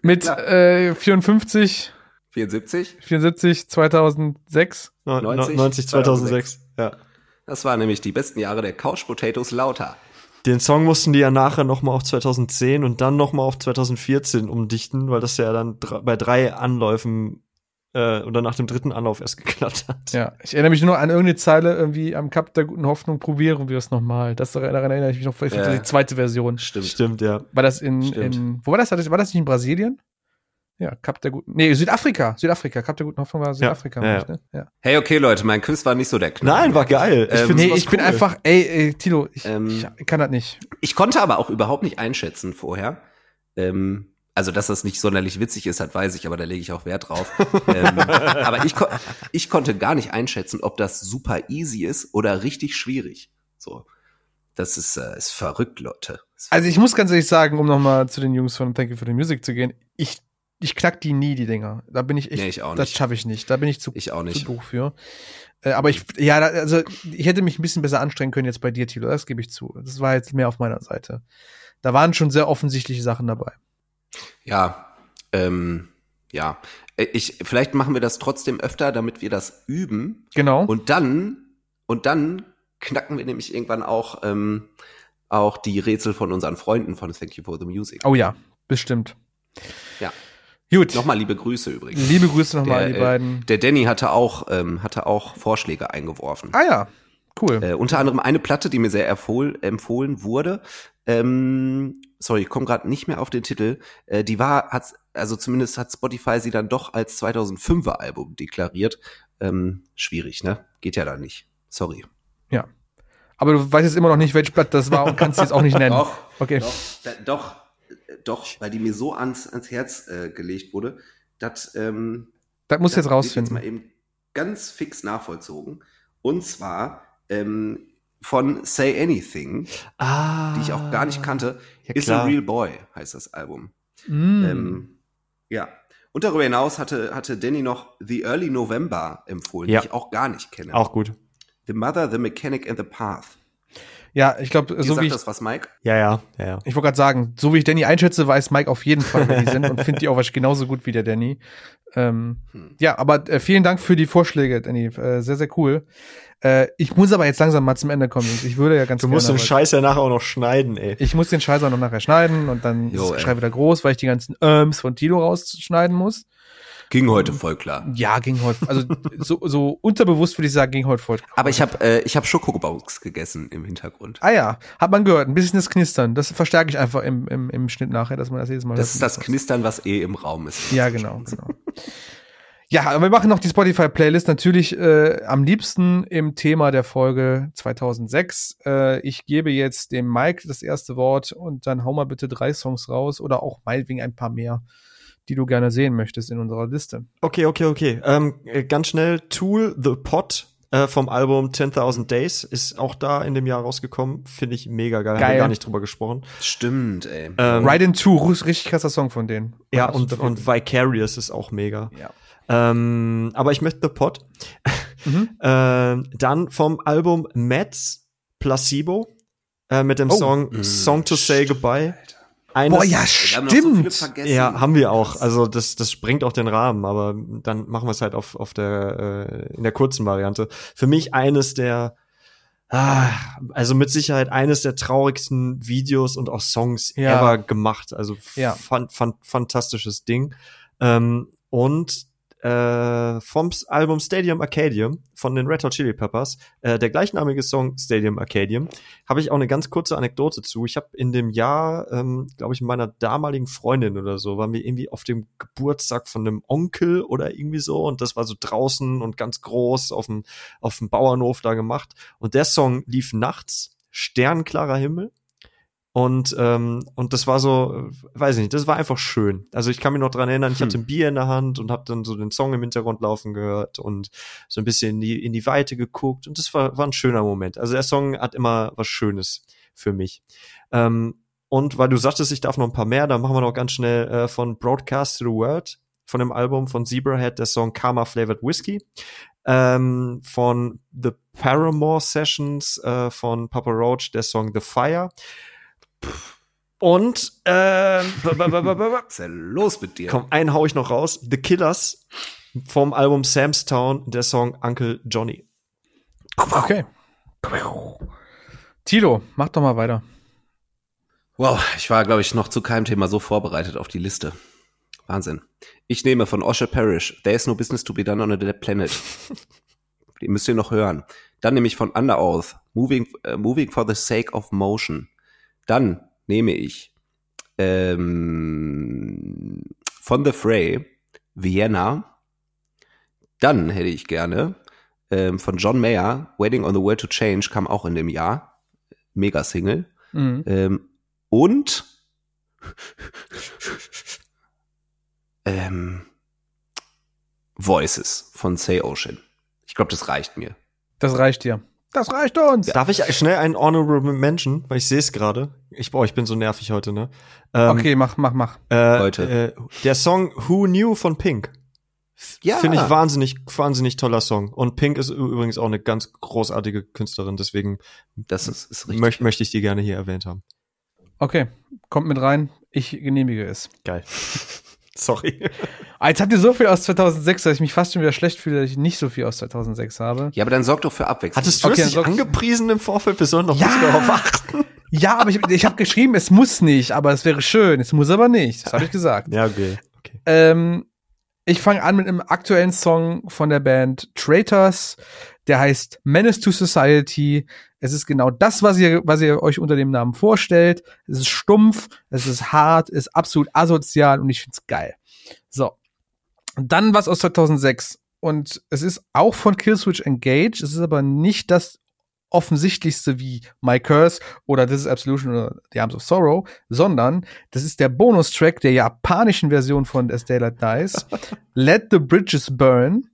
Mit Ja. äh, 54, 74? 74, 2006. 90, 90, 90 2006. Ja. Das waren nämlich die besten Jahre der Couch Potatoes lauter. Den Song mussten die ja nachher noch mal auf 2010 und dann noch mal auf 2014 umdichten, weil das ja dann bei drei Anläufen äh, oder nach dem dritten Anlauf erst geklappt hat. Ja, ich erinnere mich nur an irgendeine Zeile irgendwie am Cup der guten Hoffnung, probieren wir es nochmal. Das daran erinnere ich mich noch, vielleicht Ja. die zweite Version. Stimmt. Stimmt, ja. War das in, Stimmt. in wo war das? War das nicht in Brasilien? Ja, Cup der guten, nee, Südafrika, Südafrika, Cup der guten Hoffnung war Südafrika, ja, meine ich, ne? ja. Hey, okay, Leute, mein Quiz war nicht so der Knall. Nein, war geil. Ähm, find's Nee, ich bin cool. einfach, ey, ey Tilo, ich, Ähm, ich kann das nicht. Ich konnte aber auch überhaupt nicht einschätzen vorher. Ähm, also, dass das nicht sonderlich witzig ist, das weiß ich, aber da lege ich auch Wert drauf. ähm, aber ich, ich konnte gar nicht einschätzen, ob das super easy ist oder richtig schwierig. So. Das ist, äh, ist verrückt, Leute. Ist Also ich muss ganz ehrlich sagen, um nochmal zu den Jungs von Thank You for the Music zu gehen, ich, ich knack die nie, die Dinger. Da bin ich echt, Nee, ich auch das nicht. schaffe ich nicht. Da bin ich zu, Ich auch zu nicht. doof für. Äh, aber ich, ja, also ich hätte mich ein bisschen besser anstrengen können jetzt bei dir, Tilo, das gebe ich zu. Das war jetzt mehr auf meiner Seite. Da waren schon sehr offensichtliche Sachen dabei. Ja, ähm, ja. Äh, Ich, vielleicht machen wir das trotzdem öfter, damit wir das üben. Genau. Und dann, und dann knacken wir nämlich irgendwann auch, ähm, auch die Rätsel von unseren Freunden von Thank You for the Music. oh ja, bestimmt. Gut. Nochmal liebe Grüße übrigens. Liebe Grüße nochmal an die äh, beiden. Der Danny hatte auch, ähm, hatte auch Vorschläge eingeworfen. Ah ja, cool. Äh, unter anderem eine Platte, die mir sehr empfohlen, empfohlen wurde. Ähm, sorry, ich komme gerade nicht mehr auf den Titel. Äh, die war, hat, also zumindest hat Spotify sie dann doch als 2005er Album deklariert. Ähm, schwierig, ne? Geht ja da nicht. Sorry. Ja. Aber du weißt jetzt immer noch nicht, welches Blatt das war und kannst es jetzt auch nicht nennen. Doch, okay. doch, da, doch, doch, weil die mir so ans, ans Herz äh, gelegt wurde, dass ähm, das muss jetzt rausfinden. Jetzt mal eben ganz fix nachvollzogen. Und zwar ähm, von Say Anything, ah, die ich auch gar nicht kannte. Ja, Is a Real Boy heißt das Album. Mm. Ähm, ja. Und darüber hinaus hatte, hatte Danny noch The Early November empfohlen, Ja. die ich auch gar nicht kenne. Auch gut. The Mother, The Mechanic and the Path. Ja, ich glaube, so wie ich, das was, Mike? Ja, ja, ja, ja. ich wollte gerade sagen, so wie ich Danny einschätze, weiß Mike auf jeden Fall, wer die sind und findet die auch wahrscheinlich genauso gut wie der Danny. Ähm, Hm. ja, aber äh, vielen Dank für die Vorschläge, Danny. Äh, sehr, sehr cool. Äh, ich muss aber jetzt langsam mal zum Ende kommen. Ich würde ja ganz Du musst den Scheiß ja nachher auch noch schneiden, ey. Ich muss den Scheiß auch noch nachher schneiden und dann Jo, ist der ey. Schrei wieder groß, weil ich die ganzen Öms von Tilo rausschneiden muss. Ging heute voll klar. Ja, ging heute, also so, so unterbewusst würde ich sagen, ging heute voll. Aber ich habe äh, ich hab Schokobons gegessen im Hintergrund. Ah ja, hat man gehört, ein bisschen das Knistern. Das verstärke ich einfach im, im, im Schnitt nachher, dass man das jedes Mal. Das ist das Knistern, was eh im Raum ist. Ja, genau, genau. Ja, aber wir machen noch die Spotify-Playlist natürlich äh, am liebsten im Thema der Folge 2006. Äh, ich gebe jetzt dem Mike das erste Wort und dann hau mal bitte drei Songs raus oder auch meinetwegen ein paar mehr, die du gerne sehen möchtest in unserer Liste. Okay, okay, okay. Ähm, äh, ganz schnell, Tool, The Pot äh, vom Album 10.000 Days ist auch da in dem Jahr rausgekommen. Finde ich mega geil. Haben Geil. wir gar nicht drüber gesprochen. Stimmt, ey. Ähm, Ride in Two, richtig krasser Song von denen. Ja, und, und Vicarious ist auch mega. ja. Ähm, aber ich möchte The Pot. Mhm. ähm, dann vom Album Mets Placebo äh, mit dem Oh. Song Mm, Song to Say Goodbye. Eines, Boah, ja, Wir haben noch so viele stimmt. vergessen. Ja, haben wir auch. Also das, das sprengt auch den Rahmen, aber dann machen wir es halt auf, auf der, äh, in der kurzen Variante. Für mich eines der, ah, also mit Sicherheit eines der traurigsten Videos und auch Songs Ja. ever gemacht. Also Ja. fan, fan, fantastisches Ding. Ähm, und äh, vom Album Stadium Arcadium von den Red Hot Chili Peppers, äh, der gleichnamige Song Stadium Arcadium, habe ich auch eine ganz kurze Anekdote zu. Ich habe in dem Jahr, ähm, glaube ich, meiner damaligen Freundin oder so, waren wir irgendwie auf dem Geburtstag von einem Onkel oder irgendwie so. Und das war so draußen und ganz groß auf dem, auf dem Bauernhof da gemacht. Und der Song lief nachts, sternklarer Himmel und, ähm, und das war so, weiß ich nicht, das war einfach schön. Also ich kann mich noch dran erinnern, ich Hm. hatte ein Bier in der Hand und habe dann so den Song im Hintergrund laufen gehört und so ein bisschen in die, in die Weite geguckt und das war, war ein schöner Moment. Also der Song hat immer was Schönes für mich. Ähm, und weil du sagtest, ich darf noch ein paar mehr, dann machen wir noch ganz schnell äh, von Broadcast to the World von dem Album von Zebrahead der Song Karma Flavored Whiskey. Ähm, von The Paramore Sessions äh, von Papa Roach der Song The Fire. Und ähm, b- Was ist denn los mit dir? komm, einen hau ich noch raus. The Killers vom Album Sam's Town der Song Uncle Johnny. Okay. Tilo, mach doch mal weiter. Wow, ich war, glaube ich, noch zu keinem Thema so vorbereitet auf die Liste. Wahnsinn. Ich nehme von Osher Parrish, There is no business to be done on a dead planet. Die müsst ihr noch hören. Dann nehme ich von Under Oath, Moving, äh, Moving for the Sake of Motion. Dann nehme ich ähm, von The Fray, Vienna. Dann hätte ich gerne ähm, von John Mayer, Waiting on the World to Change, kam auch in dem Jahr. Mega-Single. Mhm. Ähm, und ähm, Voices von Say Ocean. Ich glaube, das reicht mir. Das reicht dir. Das reicht uns. Darf ich schnell einen Honorable Mention, weil ich sehe es gerade. Ich, boah, ich bin so nervig heute, ne? Ähm, Okay, mach, mach, mach. äh, Leute. Äh, der Song Who Knew von Pink. Ja. Finde ich wahnsinnig, wahnsinnig toller Song. Und Pink ist übrigens auch eine ganz großartige Künstlerin, deswegen Das ist, ist richtig. möcht, möchte ich die gerne hier erwähnt haben. Okay, kommt mit rein. Ich genehmige es. Geil. Sorry. Ah, jetzt habt ihr so viel aus 2006, dass ich mich fast schon wieder schlecht fühle, dass ich nicht so viel aus 2006 habe. Ja, aber dann sorg doch für Abwechslung. Hattest du Okay, es nicht angepriesen im Vorfeld? Wir sollen doch Ja. darauf achten. Ja, aber ich, ich habe geschrieben, es muss nicht, aber es wäre schön. Es muss aber nicht. Das habe ich gesagt. Ja, okay. okay. Ähm, ich fange an mit einem aktuellen Song von der Band Traitors. Der heißt Menace to Society. Es ist genau das, was ihr, was ihr euch unter dem Namen vorstellt. Es ist stumpf, es ist hart, es ist absolut asozial und ich find's geil. So. Und dann was aus 2006. Und es ist auch von Killswitch Engage. Es ist aber nicht das offensichtlichste wie My Curse oder This is Absolution oder The Arms of Sorrow, sondern das ist der Bonustrack der japanischen Version von As Daylight Dies. Let the Bridges Burn.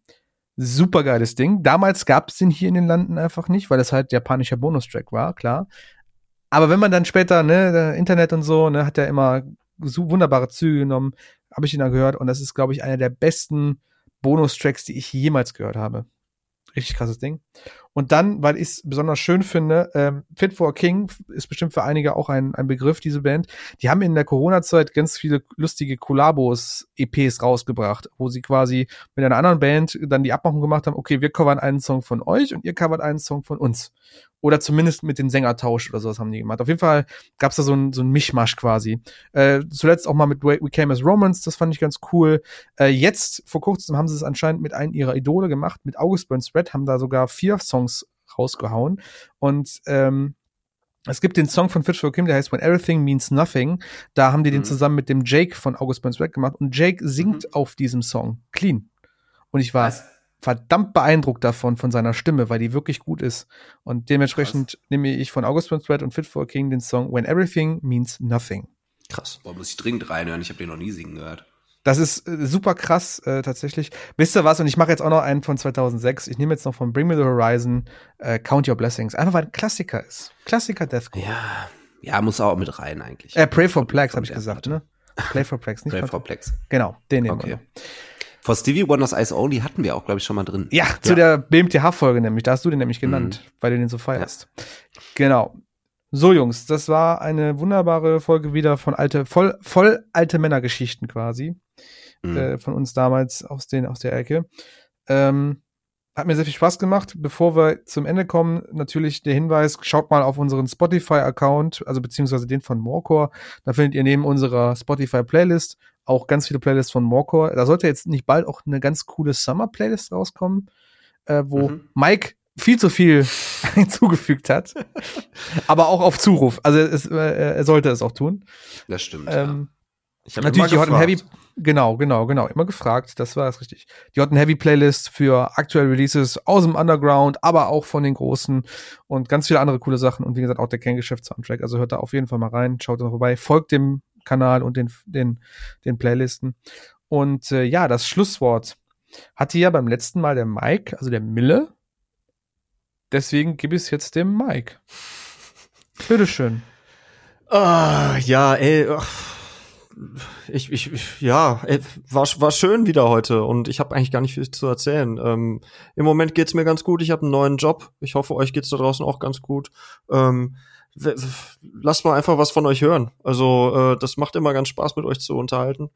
Super geiles Ding. Damals gab es den hier in den Landen einfach nicht, weil das halt japanischer Bonustrack war, klar. Aber wenn man dann später, ne, Internet und so, ne, hat er immer so wunderbare Züge genommen, habe ich ihn dann gehört und das ist, glaube ich, einer der besten Bonustracks, die ich jemals gehört habe. Richtig krasses Ding. Und dann, weil ich es besonders schön finde, ähm, Fit for a King ist bestimmt für einige auch ein, ein Begriff, diese Band. Die haben in der Corona-Zeit ganz viele lustige Kollabos, EPs rausgebracht, wo sie quasi mit einer anderen Band dann die Abmachung gemacht haben, okay, wir covern einen Song von euch und ihr covert einen Song von uns. Oder zumindest mit dem Sängertausch oder sowas haben die gemacht. Auf jeden Fall gab's da so ein, so ein Mischmasch quasi. Äh, zuletzt auch mal mit We We Came as Romans, das fand ich ganz cool. Äh, jetzt, vor kurzem, haben sie es anscheinend mit einem ihrer Idole gemacht, mit August Burns Red, haben da sogar vier Songs rausgehauen. Und ähm, es gibt den Song von Fit for Kim, der heißt When Everything Means Nothing. Da haben die den Mhm. zusammen mit dem Jake von August Burns Red gemacht. Und Jake singt auf diesem Song clean. Und ich war Was? Verdammt beeindruckt davon, von seiner Stimme, weil die wirklich gut ist. Und dementsprechend nehme ich von August Burns Red und Fit for a King den Song When Everything Means Nothing. Krass. Boah, muss ich dringend reinhören. Ich habe den noch nie singen gehört. Das ist äh, super krass, äh, tatsächlich. Wisst ihr was? Und ich mache jetzt auch noch einen von 2006. Ich nehme jetzt noch von Bring Me the Horizon äh, Count Your Blessings. Einfach weil ein Klassiker ist. Klassiker Deathcore. Ja, ja, muss auch mit rein eigentlich. Äh, Pray for Plagues, habe ich gesagt, Platte. ne? Play for Plagues, nicht Play Count- for Plex. Genau, den nehmen Okay. wir. noch. For Stevie Wonders Eyes Only hatten wir auch, glaube ich, schon mal drin. Ja, zu der BMTH-Folge nämlich. Da hast du den nämlich genannt, weil du den so feierst. Genau. So, Jungs, das war eine wunderbare Folge wieder von alte, voll, voll alte Männergeschichten quasi. Mhm. äh, von uns damals aus, den, aus der Ecke. Ähm, hat mir sehr viel Spaß gemacht. Bevor wir zum Ende kommen, natürlich der Hinweis, schaut mal auf unseren Spotify-Account, also beziehungsweise den von Morecore. Da findet ihr neben unserer Spotify-Playlist auch ganz viele Playlists von Morecore. Da sollte jetzt nicht bald auch eine ganz coole Summer-Playlist rauskommen, äh, wo Mhm. Mike viel zu viel hinzugefügt hat. aber auch auf Zuruf. Also es, äh, er sollte es auch tun. Das stimmt. Ähm, Ich hab Natürlich, die Hot Heavy, genau, genau, genau, immer gefragt, das war es richtig. Die Hot and Heavy Playlist für aktuelle Releases aus dem Underground, aber auch von den großen und ganz viele andere coole Sachen und wie gesagt auch der Kerngeschäft-Soundtrack. Also hört da auf jeden Fall mal rein, schaut da vorbei, folgt dem Kanal und den, den, den Playlisten. Und äh, ja, das Schlusswort hatte ja beim letzten Mal der Mike, also der Mille. Deswegen gebe ich es jetzt dem Mike. Bitteschön. Ah, ja, ey. ach, Ich, ich, ich ja, war, war schön wieder heute und ich habe eigentlich gar nicht viel zu erzählen. Ähm, Im Moment geht's mir ganz gut. Ich habe einen neuen Job. Ich hoffe, euch geht's da draußen auch ganz gut. Ähm, lasst mal einfach was von euch hören. Also äh, das macht immer ganz Spaß, mit euch zu unterhalten.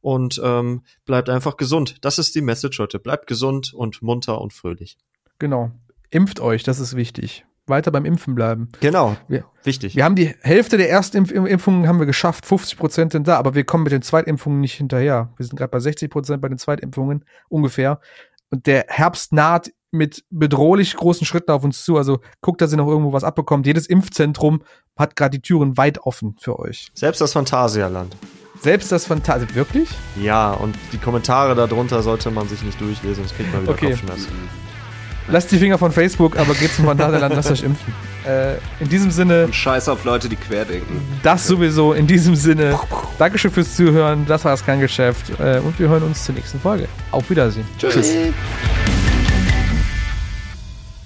Und ähm, bleibt einfach gesund. Das ist die Message heute. Bleibt gesund und munter und fröhlich. Genau. Impft euch, das ist wichtig. Weiter beim Impfen bleiben. Genau. Wir- Wichtig. Wir haben die Hälfte der ersten Impf Impfungen haben wir geschafft, 50 Prozent sind da, aber wir kommen mit den Zweitimpfungen nicht hinterher. Wir sind gerade bei 60 Prozent bei den Zweitimpfungen ungefähr. Und der Herbst naht mit bedrohlich großen Schritten auf uns zu. Also guckt, dass ihr noch irgendwo was abbekommt. Jedes Impfzentrum hat gerade die Türen weit offen für euch. Selbst das Phantasialand. Selbst das Fantasie. Wirklich? Ja, und die Kommentare darunter sollte man sich nicht durchlesen, sonst kriegt man wieder Okay. Kopfschmerzen. Lasst die Finger von Facebook, aber geht zum Phantasialand, lasst euch impfen. Äh, in diesem Sinne, Und Scheiß auf Leute, die querdenken. das sowieso. In diesem Sinne, Dankeschön fürs Zuhören. Das war das Kerngeschäft. Äh, und wir hören uns zur nächsten Folge. Auf Wiedersehen. Tschüss. Tschüss.